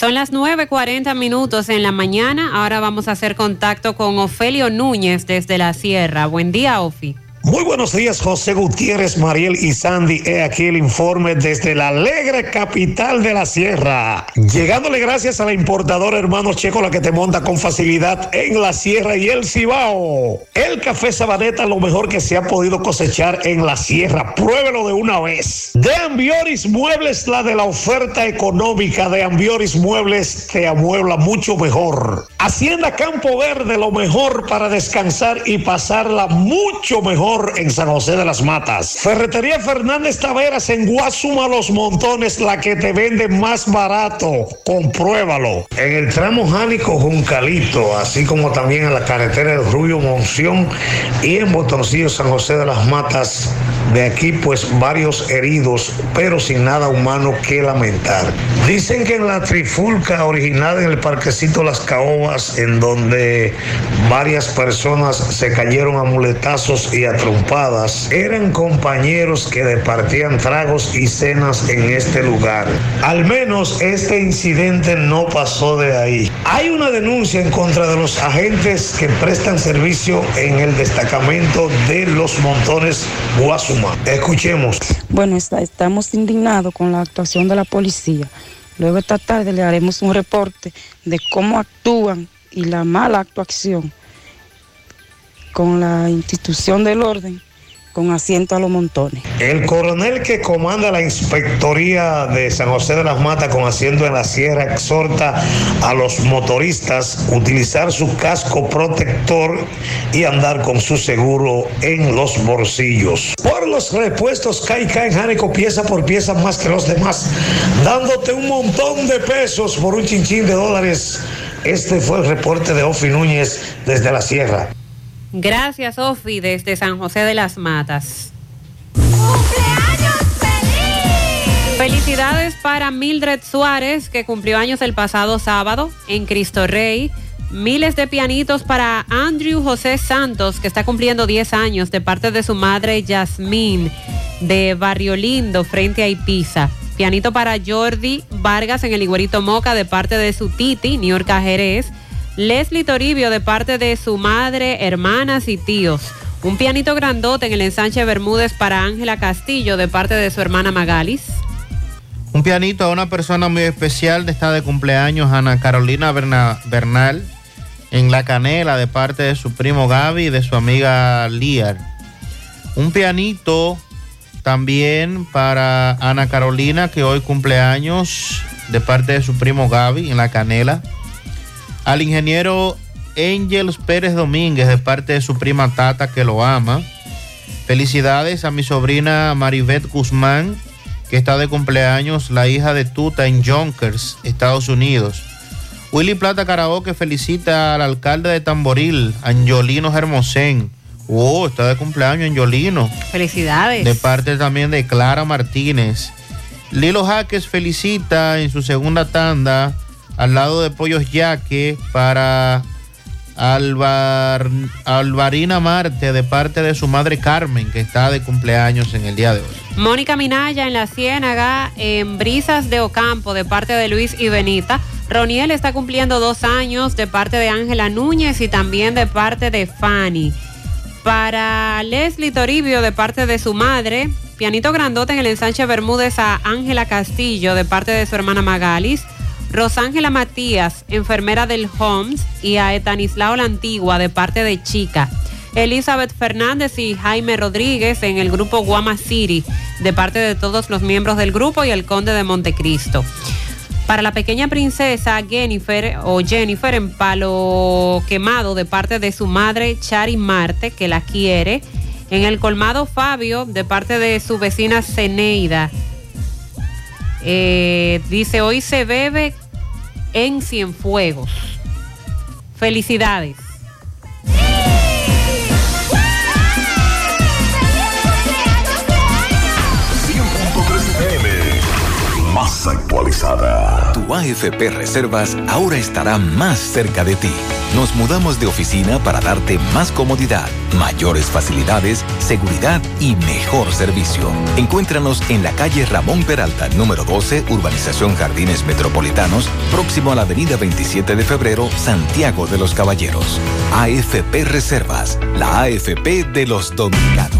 Son las 9.40 minutos en la mañana. Ahora vamos a hacer contacto con Ofelio Núñez desde la Sierra. Buen día, Ofi. Muy buenos días, José Gutiérrez, Mariel y Sandy. He aquí el informe desde la alegre capital de la sierra. Llegándole gracias a la importadora Hermanos Checo, la que te monta con facilidad en la sierra y el Cibao. El café Sabaneta, lo mejor que se ha podido cosechar en la sierra. Pruébelo de una vez. De Ambioris Muebles, la de la oferta económica de Ambioris Muebles, te amuebla mucho mejor. Hacienda Campo Verde, lo mejor para descansar y pasarla mucho mejor en San José de las Matas. Ferretería Fernández Taveras en Guasuma Los Montones, la que te vende más barato. Compruébalo. En el tramo Jánico Juncalito, así como también en la carretera de Rubio Monción y en Botoncillo San José de las Matas. De aquí, pues varios heridos, pero sin nada humano que lamentar. Dicen que en la trifulca original en el parquecito Las Caobas, en donde varias personas se cayeron a muletazos y a trompadas, eran compañeros que departían tragos y cenas en este lugar. Al menos este incidente no pasó de ahí. Hay una denuncia en contra de los agentes que prestan servicio en el destacamento de los montones Guasuma. Escuchemos. Bueno, está- estamos indignados con la actuación de la policía. Luego esta tarde le haremos un reporte de cómo actúan y la mala actuación con la institución del orden con asiento a los montones. El coronel que comanda la inspectoría de San José de las Matas con asiento en la sierra exhorta a los motoristas utilizar su casco protector y andar con su seguro en los bolsillos. Por los repuestos Caica en Jánico pieza por pieza más que los demás, dándote un montón de pesos por un chinchín de dólares. Este fue el reporte de Ofi Núñez desde la sierra. Gracias, Ofi, desde San José de las Matas. Felicidades para Mildred Suárez, que cumplió años el pasado sábado en Cristo Rey. Miles de pianitos para Andrew José Santos, que está cumpliendo 10 años, de parte de su madre Yasmín, de Barrio Lindo, frente a Ipiza. Pianito para Jordi Vargas en el Iguerito Moca, de parte de su titi, Niorca Jerez. Leslie Toribio, de parte de su madre, hermanas y tíos. Un pianito grandote en el ensanche Bermúdez para Ángela Castillo, de parte de su hermana Magalis. Un pianito a una persona muy especial de esta de cumpleaños, Ana Carolina Berna- Bernal, en La Canela, de parte de su primo Gaby y de su amiga Liar. Un pianito también para Ana Carolina, que hoy cumpleaños, de parte de su primo Gaby, en La Canela. Al ingeniero Angels Pérez Domínguez, de parte de su prima Tata, que lo ama. Felicidades a mi sobrina Maribeth Guzmán, que está de cumpleaños, la hija de Tuta en Yonkers, Estados Unidos. Willy Plata Karaoke felicita al alcalde de Tamboril, Angiolino Hermosén. Oh, está de cumpleaños Angiolino. Felicidades. De parte también de Clara Martínez. Lilo Jaques felicita en su segunda tanda al lado de Pollos Yaque para Alvar, Alvarina Marte de parte de su madre Carmen, que está de cumpleaños en el día de hoy. Mónica Minaya en la Ciénaga, en Brisas de Ocampo, de parte de Luis y Benita. Roniel está cumpliendo dos años de parte de Ángela Núñez y también de parte de Fanny. Para Leslie Toribio, de parte de su madre. Pianito grandote en el ensanche Bermúdez a Ángela Castillo, de parte de su hermana Magalis. Rosángela Matías, enfermera del Homs, y a Etanislao La Antigua, de parte de Chica. Elizabeth Fernández y Jaime Rodríguez en el grupo Guama City, de parte de todos los miembros del grupo y el conde de Montecristo. Para la pequeña princesa Jennifer o Jennifer en palo quemado de parte de su madre Chari Marte, que la quiere. En el colmado Fabio, de parte de su vecina Ceneida. Eh, dice, hoy se bebe en Cienfuegos. Felicidades. Actualizada. Tu AFP Reservas ahora estará más cerca de ti. Nos mudamos de oficina para darte más comodidad, mayores facilidades, seguridad y mejor servicio. Encuéntranos en la calle Ramón Peralta, número 12, Urbanización Jardines Metropolitanos, próximo a la avenida 27 de febrero, Santiago de los Caballeros. AFP Reservas, la AFP de los dominicanos.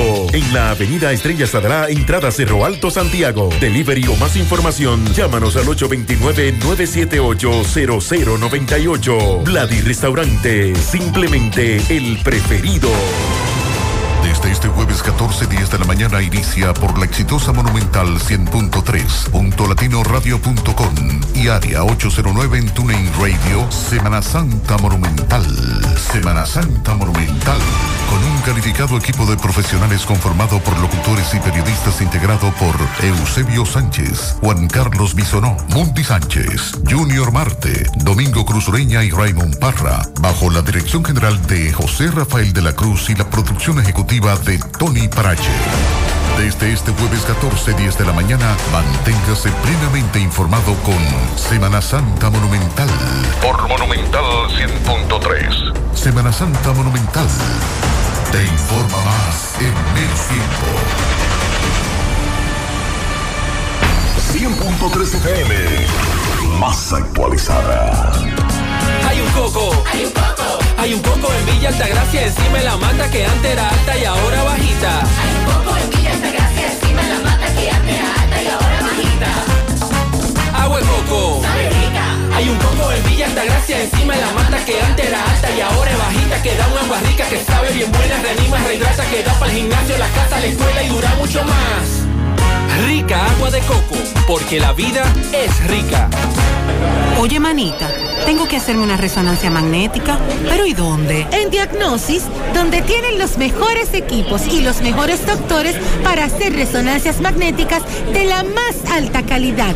En la avenida Estrella Sadra, entrada Cerro Alto, Santiago. Delivery o más información, llámanos al 829-978-0098. Vladi Restaurante. Simplemente el preferido. Jueves 14, 10 de la mañana inicia por la exitosa Monumental 100.3, punto latinoradio.com y área 809 en TuneIn Radio, Semana Santa Monumental. Semana Santa Monumental. Con un calificado equipo de profesionales conformado por locutores y periodistas integrado por Eusebio Sánchez, Juan Carlos Bisonó, Mundi Sánchez, Junior Marte, Domingo Cruz Ureña y Raymond Parra, bajo la dirección general de José Rafael de la Cruz y la producción ejecutiva de Tony Parache. Desde este jueves 14, 10 de la mañana, manténgase plenamente informado con Semana Santa Monumental. Por Monumental 100.3. Semana Santa Monumental. Te informa más en menos tiempo. 100.3 FM. Más actualizada. Hay un coco. Hay un coco. Hay un coco en Villa Altagracia, encima de la mata que antes era alta y ahora bajita. Hay un coco en Villa Altagracia, encima de la mata que antes era alta y ahora bajita. Agua de coco. Hay un coco en Villa Altagracia, encima de la mata que antes era alta y ahora es bajita. Que da una agua rica, que sabe bien buena, reanima, rehidrata, que da para el gimnasio, la casa, la escuela y dura mucho más. Rica agua de coco, porque la vida es rica. Oye, manita, tengo que hacerme una resonancia magnética. ¿Pero y dónde? En Diagnosis, donde tienen los mejores equipos y los mejores doctores para hacer resonancias magnéticas de la más alta calidad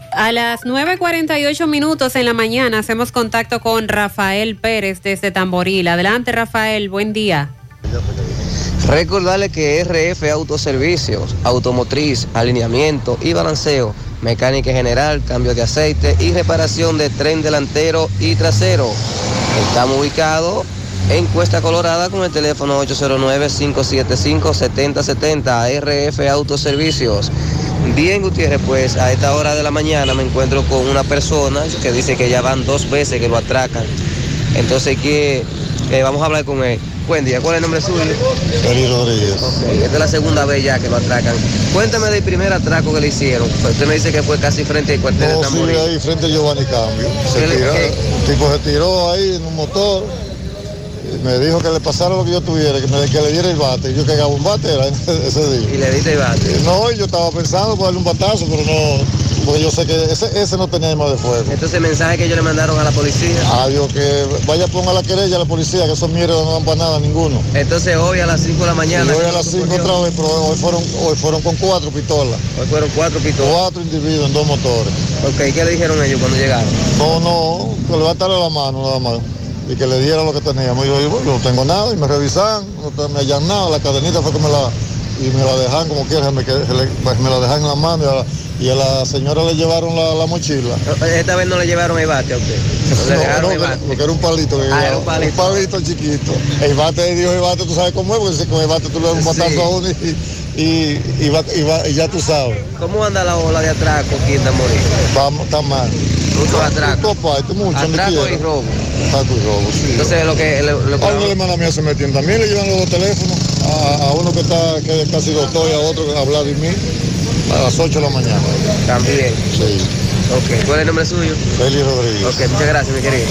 A las 9.48 minutos en la mañana hacemos contacto con Rafael Pérez desde Tamboril. Adelante Rafael, buen día. Recordarle que RF Autoservicios, automotriz, alineamiento y balanceo, mecánica general, cambio de aceite y reparación de tren delantero y trasero. Estamos ubicados en Cuesta Colorada con el teléfono 809-575-7070 RF Autoservicios. Bien, Gutiérrez, pues a esta hora de la mañana me encuentro con una persona que dice que ya van dos veces que lo atracan. Entonces que eh, vamos a hablar con él. Buen día, ¿cuál es el nombre suyo? Eli Rodríguez. Ok, esta es la segunda vez ya que lo atracan. Cuéntame del primer atraco que le hicieron. Pues usted me dice que fue casi frente al cuartel de No, sí, ahí frente a Giovanni Cambio. Se ¿Qué le- tiró, qué? el tipo se tiró ahí en un motor. Me dijo que le pasara lo que yo tuviera, que, me, que le diera el bate. Yo cagaba un bate era ese día. Y le diste el bate. No, y yo estaba pensando por darle un batazo, pero no, porque yo sé que ese, ese no tenía arma de fuego. Entonces el mensaje que ellos le mandaron a la policía. Adiós, que vaya ponga la querella a la policía, que esos mierdas no dan para nada ninguno. Entonces hoy a las 5 de la mañana. Y hoy a las 5 otra vez, pero hoy fueron, hoy fueron con cuatro pistolas. Hoy fueron cuatro pistolas. Cuatro individuos en dos motores. Ok, ¿qué le dijeron ellos cuando llegaron? No, no, que le va a darle la mano nada más. Y que le diera lo que teníamos. Y yo, no tengo nada, y me revisan, no me hallan nada, la cadenita fue que me la, y me la dejan como quiera, me, quedé- se le- pues me la dejan en la mano y a la, y a la señora le llevaron la, la mochila. Esta vez no le llevaron el bate a usted. No le No, el bate. porque era un palito que Ah, llevaba, era un palito. chiquito. El bate, Dios, el bate, tú sabes cómo es, porque si con el bate tú le das un Sí. batazo a uno y, y, y, va- y va- y ya tú sabes. ¿Cómo anda la ola de atraco aquí en Tamboril? Vamos, está mal. Mucho atraco. Parte, mucho, Atraco y robo. Atraco y robo, sí. Entonces lo que... Lo, lo que- A una hermana mía se metían también, le llevan los dos teléfonos. A, a uno que está que casi doctor y a otro a Vladimir a las 8 de la mañana. También. Sí. Ok, ¿cuál es el nombre suyo? Félix Rodríguez. Ok, muchas gracias, mi querido.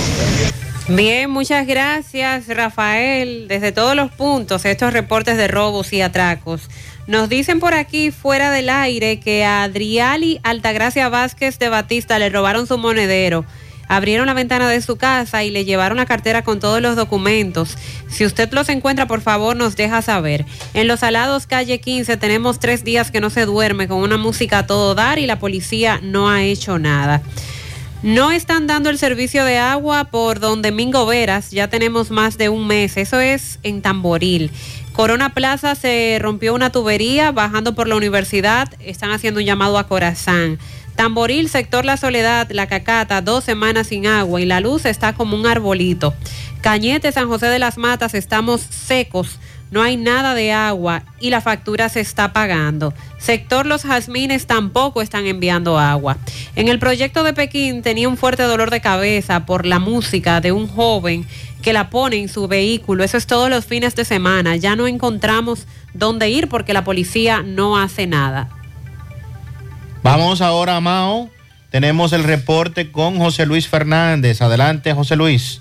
Bien, muchas gracias, Rafael. Desde todos los puntos, estos reportes de robos y atracos. Nos dicen por aquí, fuera del aire, que a Adriali Altagracia Vázquez de Batista le robaron su monedero. Abrieron la ventana de su casa y le llevaron la cartera con todos los documentos. Si usted los encuentra, por favor, nos deja saber. En Los Alados, calle 15, tenemos tres días que no se duerme con una música a todo dar y la policía no ha hecho nada. No están dando el servicio de agua por don Domingo Veras, ya tenemos más de un mes, eso es en Tamboril. Corona Plaza se rompió una tubería bajando por la universidad, están haciendo un llamado a Corazán. Tamboril, sector La Soledad, La Cacata, dos semanas sin agua y la luz está como un arbolito. Cañete, San José de las Matas, estamos secos, no hay nada de agua y la factura se está pagando. Sector Los Jazmines tampoco están enviando agua. En el proyecto de Pekín tenía un fuerte dolor de cabeza por la música de un joven que la pone en su vehículo. Eso es todos los fines de semana. Ya no encontramos dónde ir porque la policía no hace nada. Vamos ahora Mao. Tenemos el reporte con José Luis Fernández. Adelante, José Luis.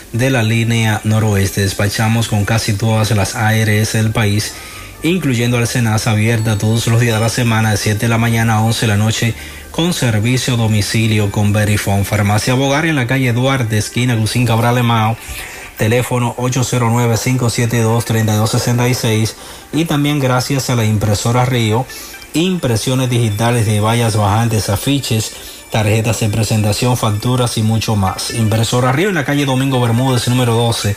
de la línea noroeste. Despachamos con casi todas las ARS del país, incluyendo al Senasa abierta todos los días de la semana de 7 de la mañana a 11 de la noche con servicio a domicilio con Verifone. Farmacia Bogar en la calle Duarte, esquina Lucín Cabral de Mao teléfono 809-572-3266 y también gracias a la impresora Río, impresiones digitales de vallas bajantes, afiches, tarjetas de presentación, facturas y mucho más. Impresora Río en la calle Domingo Bermúdez, número 12,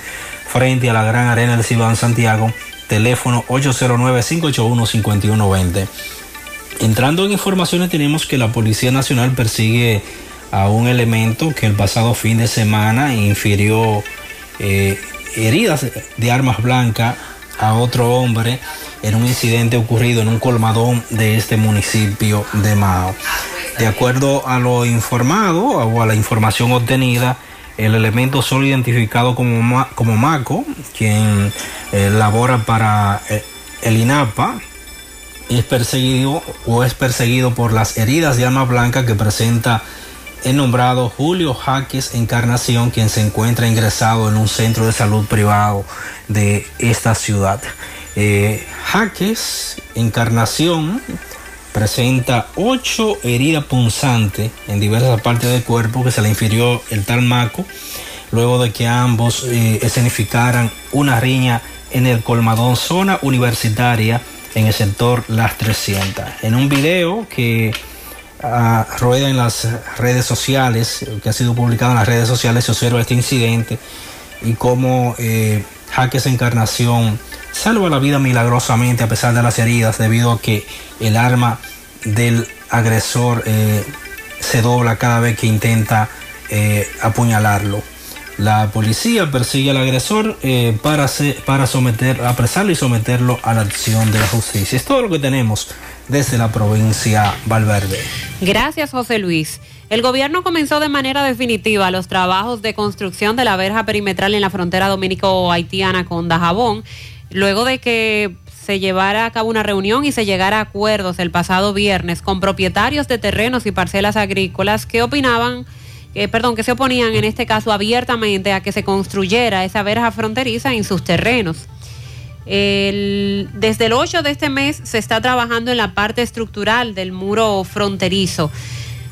frente a la Gran Arena del Cibán Santiago, teléfono 809-581-5120. Entrando en informaciones tenemos que la Policía Nacional persigue a un elemento que el pasado fin de semana infirió eh, heridas de armas blancas a otro hombre en un incidente ocurrido en un colmadón de este municipio de Mao. De acuerdo a lo informado o a la información obtenida, el elemento solo identificado como, como Maco, quien eh, labora para eh, el INAPA, es perseguido o es perseguido por las heridas de arma blanca que presenta nombrado Julio Jaques Encarnación, quien se encuentra ingresado en un centro de salud privado de esta ciudad. Eh, Jaques Encarnación presenta ocho heridas punzantes en diversas partes del cuerpo que se le infirió el tal Maco, luego de que ambos eh, escenificaran una riña en el colmadón zona universitaria en el sector Las 300. En un video que rueda en las redes sociales, que ha sido publicado en las redes sociales, se observa este incidente y cómo eh, Jaques Encarnación salva la vida milagrosamente a pesar de las heridas debido a que el arma del agresor eh, se dobla cada vez que intenta eh, apuñalarlo. La policía persigue al agresor eh, para, para someter, apresarlo y someterlo a la acción de la justicia. Es todo lo que tenemos desde la provincia Valverde. Gracias, José Luis. El gobierno comenzó de manera definitiva los trabajos de construcción de la verja perimetral en la frontera dominico-haitiana con Dajabón, luego de que se llevara a cabo una reunión y se llegara a acuerdos el pasado viernes con propietarios de terrenos y parcelas agrícolas que opinaban, eh, perdón, que se oponían en este caso abiertamente a que se construyera esa verja fronteriza en sus terrenos. Desde el 8 de este mes se está trabajando en la parte estructural del muro fronterizo.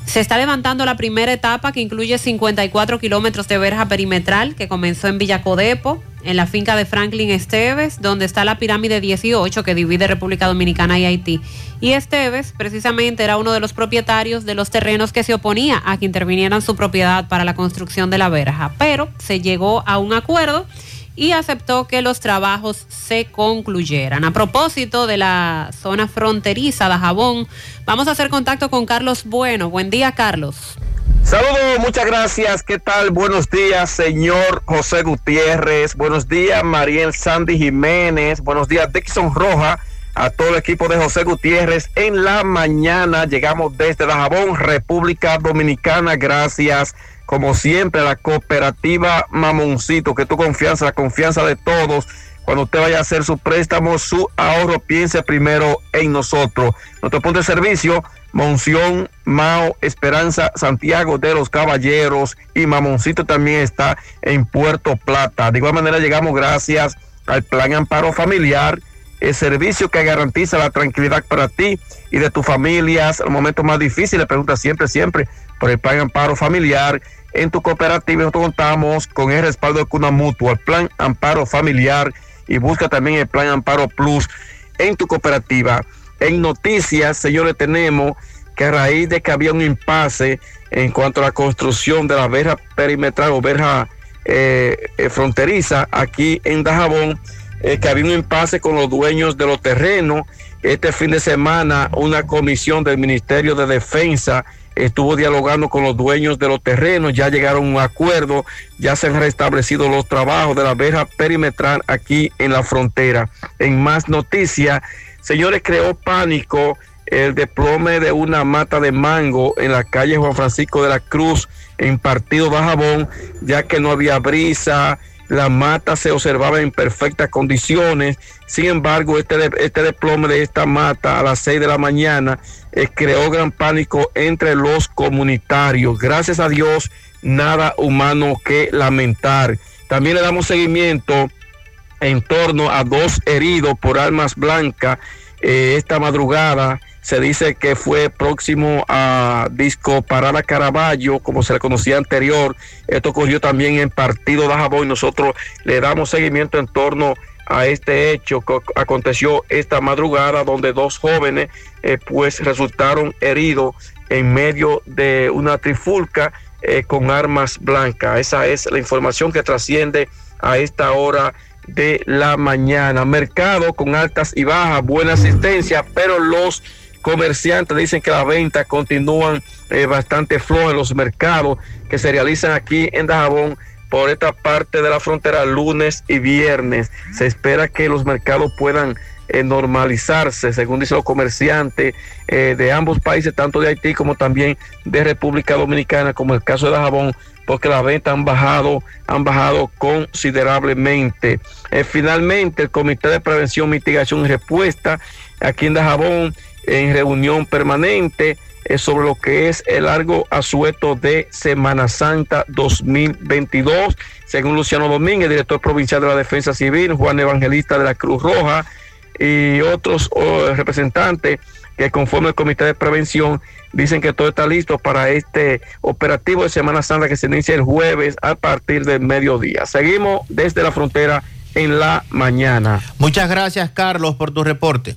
Se está levantando la primera etapa que incluye 54 kilómetros de verja perimetral que comenzó en Villacodepo en la finca de Franklin Esteves, donde está la pirámide 18 que divide República Dominicana y Haití. Y Esteves precisamente era uno de los propietarios de los terrenos que se oponía a que intervinieran su propiedad para la construcción de la verja, pero se llegó a un acuerdo y aceptó que los trabajos se concluyeran. A propósito de la zona fronteriza de Jabón, vamos a hacer contacto con Carlos Bueno. Buen día, Carlos. Saludos, muchas gracias. ¿Qué tal? Buenos días, señor José Gutiérrez. Buenos días, Mariel Sandy Jiménez. Buenos días, Dixon Roja. A todo el equipo de José Gutiérrez. En la mañana llegamos desde Dajabón, República Dominicana. Gracias, como siempre, la cooperativa Mamoncito, que tu confianza, la confianza de todos. Cuando usted vaya a hacer su préstamo, su ahorro, piense primero en nosotros. Nuestro punto de servicio, Monción, Mao, Esperanza, Santiago de los Caballeros y Mamoncito también está en Puerto Plata. De igual manera llegamos gracias al Plan Amparo Familiar, el servicio que garantiza la tranquilidad para ti y de tus familias. En los momentos más difíciles, pregunta siempre, siempre por el Plan Amparo Familiar. En tu cooperativa nosotros contamos con el respaldo de Cuna Mutua, el Plan Amparo Familiar y busca también el Plan Amparo Plus en tu cooperativa. En noticias, señores, tenemos que a raíz de que había un impasse en cuanto a la construcción de la verja perimetral o verja eh, eh, fronteriza aquí en Dajabón, eh, que había un impasse con los dueños de los terrenos. Este fin de semana, una comisión del Ministerio de Defensa estuvo dialogando con los dueños de los terrenos, ya llegaron a un acuerdo, ya se han restablecido los trabajos de la verja perimetral aquí en la frontera. En más noticias, señores, creó pánico el desplome de una mata de mango en la calle Juan Francisco de la Cruz en Partido Bajabón, ya que no había brisa, la mata se observaba en perfectas condiciones. Sin embargo, este, este desplome de esta mata a las 6 de la mañana eh, creó gran pánico entre los comunitarios. Gracias a Dios, nada humano que lamentar. También le damos seguimiento en torno a dos heridos por armas blancas eh, esta madrugada. Se dice que fue próximo a Disco Parada Caraballo, como se le conocía anterior. Esto ocurrió también en Partido de Jabón y nosotros le damos seguimiento en torno a este hecho que aconteció esta madrugada donde dos jóvenes eh, pues resultaron heridos en medio de una trifulca eh, con armas blancas. Esa es la información que trasciende a esta hora de la mañana. Mercado con altas y bajas, buena asistencia, pero los comerciantes dicen que las ventas continúan eh, bastante flojas en los mercados que se realizan aquí en Dajabón por esta parte de la frontera lunes y viernes. Se espera que los mercados puedan eh, normalizarse, según dicen los comerciantes eh, de ambos países, tanto de Haití como también de República Dominicana, como el caso de Dajabón, porque las ventas han bajado, han bajado considerablemente. finalmente, el Comité de Prevención, Mitigación y Respuesta aquí en Dajabón en reunión permanente eh, sobre lo que es el largo asueto de Semana Santa 2022. Según Luciano Domínguez, director provincial de la Defensa Civil, Juan Evangelista de la Cruz Roja y otros oh, representantes que conforme el Comité de Prevención dicen que todo está listo para este operativo de Semana Santa que se inicia el jueves a partir del mediodía. Seguimos desde la frontera en la mañana. Muchas gracias, Carlos, por tu reporte.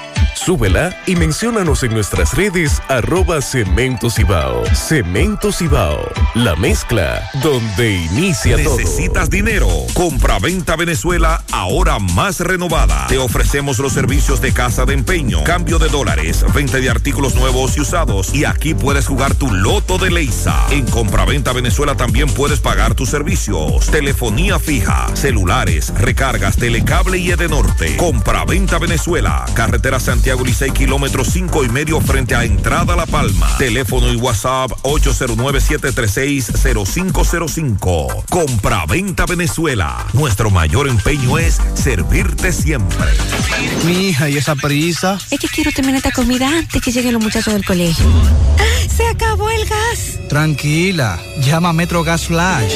Súbela y menciónanos en nuestras redes arroba Cemento Cibao. Cemento Cibao, la mezcla donde inicia todo. ¿Necesitas dinero? Compra-venta Venezuela ahora más renovada. Te ofrecemos los servicios de casa de empeño, cambio de dólares, venta de artículos nuevos y usados y aquí puedes jugar tu loto de Leisa. En Compra-venta Venezuela también puedes pagar tus servicios, telefonía fija, celulares, recargas, telecable y Edenorte. Compra-venta Venezuela, carretera Santiago Santiago Licey, kilómetro cinco y medio frente a Entrada La Palma. Teléfono y WhatsApp 809-736-0505. Compra-venta Venezuela. Nuestro mayor empeño es servirte siempre. Mi hija, ¿y esa prisa? Es que quiero terminar esta comida antes que lleguen los muchachos del colegio. ¡Se acabó el gas! Tranquila, llama a Metro Gas Flash.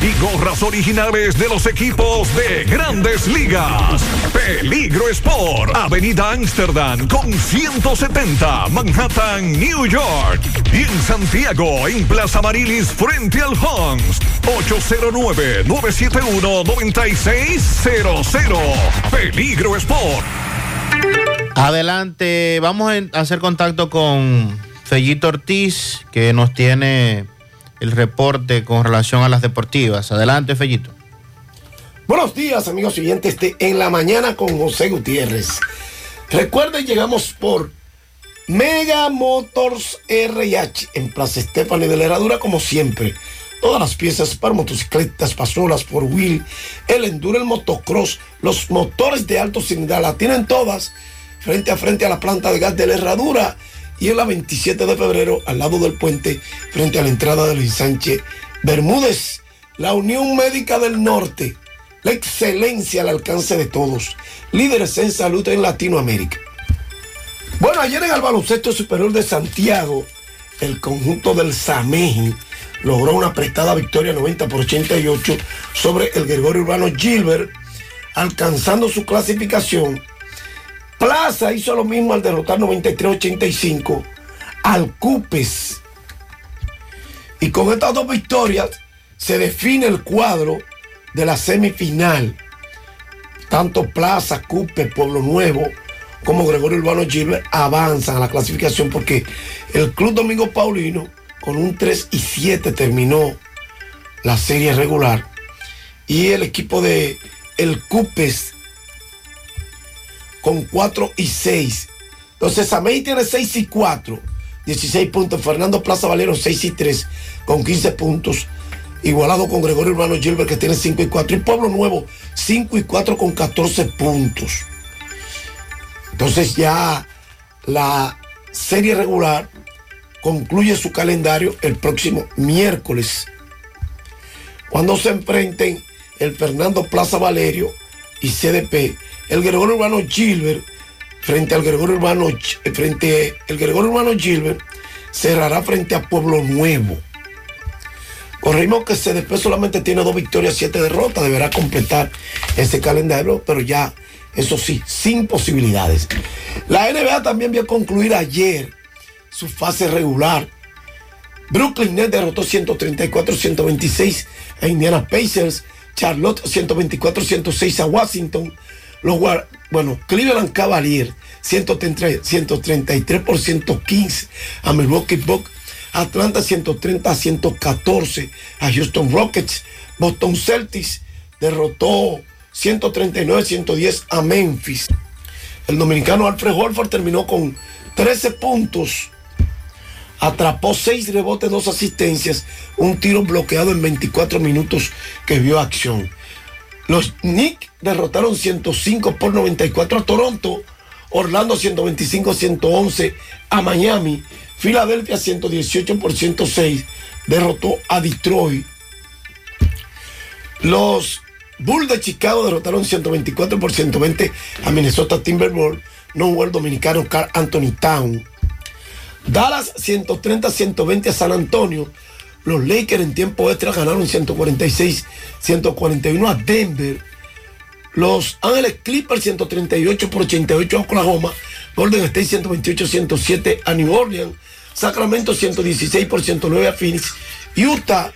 y gorras originales de los equipos de grandes ligas. Peligro Sport, Avenida Amsterdam con 170, Manhattan, New York. Y en Santiago, en Plaza Marilis, frente al Hans, 809-971-9600. Peligro Sport. Adelante, vamos a hacer contacto con Fellito Ortiz, que nos tiene el reporte con relación a las deportivas. Adelante, Fellito. Buenos días, amigos siguientes de En la Mañana con José Gutiérrez. Recuerden, llegamos por Mega Motors RH en Plaza Estefani de la Herradura, como siempre. Todas las piezas para motocicletas, pasolas, por wheel, el enduro, el motocross, los motores de alto cilindrada, la tienen todas frente a frente a la planta de gas de la Herradura y en la 27 de febrero al lado del puente frente a la entrada de Luis Sánchez Bermúdez. La Unión Médica del Norte, la excelencia al alcance de todos, líderes en salud en Latinoamérica. Bueno, ayer en el baloncesto superior de Santiago, el conjunto del Sameji logró una prestada victoria 90 por 88 sobre el Gregorio Urbano Gilbert, alcanzando su clasificación Plaza hizo lo mismo al derrotar 93-85 al Cupes. Y con estas dos victorias se define el cuadro de la semifinal. Tanto Plaza, Cupes, Pueblo Nuevo como Gregorio Urbano Gilbert avanzan a la clasificación porque el Club Domingo Paulino con un 3 y 7 terminó la serie regular y el equipo de el Cupes con 4 y 6. Entonces Samey tiene 6 y 4, 16 puntos. Fernando Plaza Valero 6 y 3 con 15 puntos. Igualado con Gregorio Urbano Gilbert que tiene 5 y 4. Y Pueblo Nuevo 5 y 4 con 14 puntos. Entonces ya la serie regular concluye su calendario el próximo miércoles. Cuando se enfrenten el Fernando Plaza Valerio y CDP el Gregorio Urbano Gilbert frente al Gregorio Urbano frente el Gregorio Urbano Gilbert cerrará frente a Pueblo Nuevo. Corrimos que CDP solamente tiene dos victorias, siete derrotas, deberá completar ese calendario, pero ya, eso sí, sin posibilidades. La NBA también vio concluir ayer su fase regular. Brooklyn Nets derrotó 134-126 a Indiana Pacers, Charlotte 124-106 a Washington, los bueno, Cleveland Cavalier 133, 133 por 115 a Milwaukee Bucks. Atlanta 130 a 114 a Houston Rockets. Boston Celtics derrotó 139 110 a Memphis. El dominicano Alfred Holford terminó con 13 puntos. Atrapó 6 rebotes, 2 asistencias, un tiro bloqueado en 24 minutos que vio acción. Los Knicks derrotaron 105 por 94 a Toronto, Orlando 125-111 a Miami, Filadelfia 118 por 106 derrotó a Detroit. Los Bulls de Chicago derrotaron 124 por 120 a Minnesota Timberwolves, no hubo el dominicano Carl Anthony Town. Dallas 130-120 a San Antonio, Los Lakers en tiempo extra ganaron 146-141 a Denver. Los Ángeles Clippers 138 por 88 a Oklahoma. Golden State 128-107 a New Orleans. Sacramento 116 por 109 a Phoenix. Utah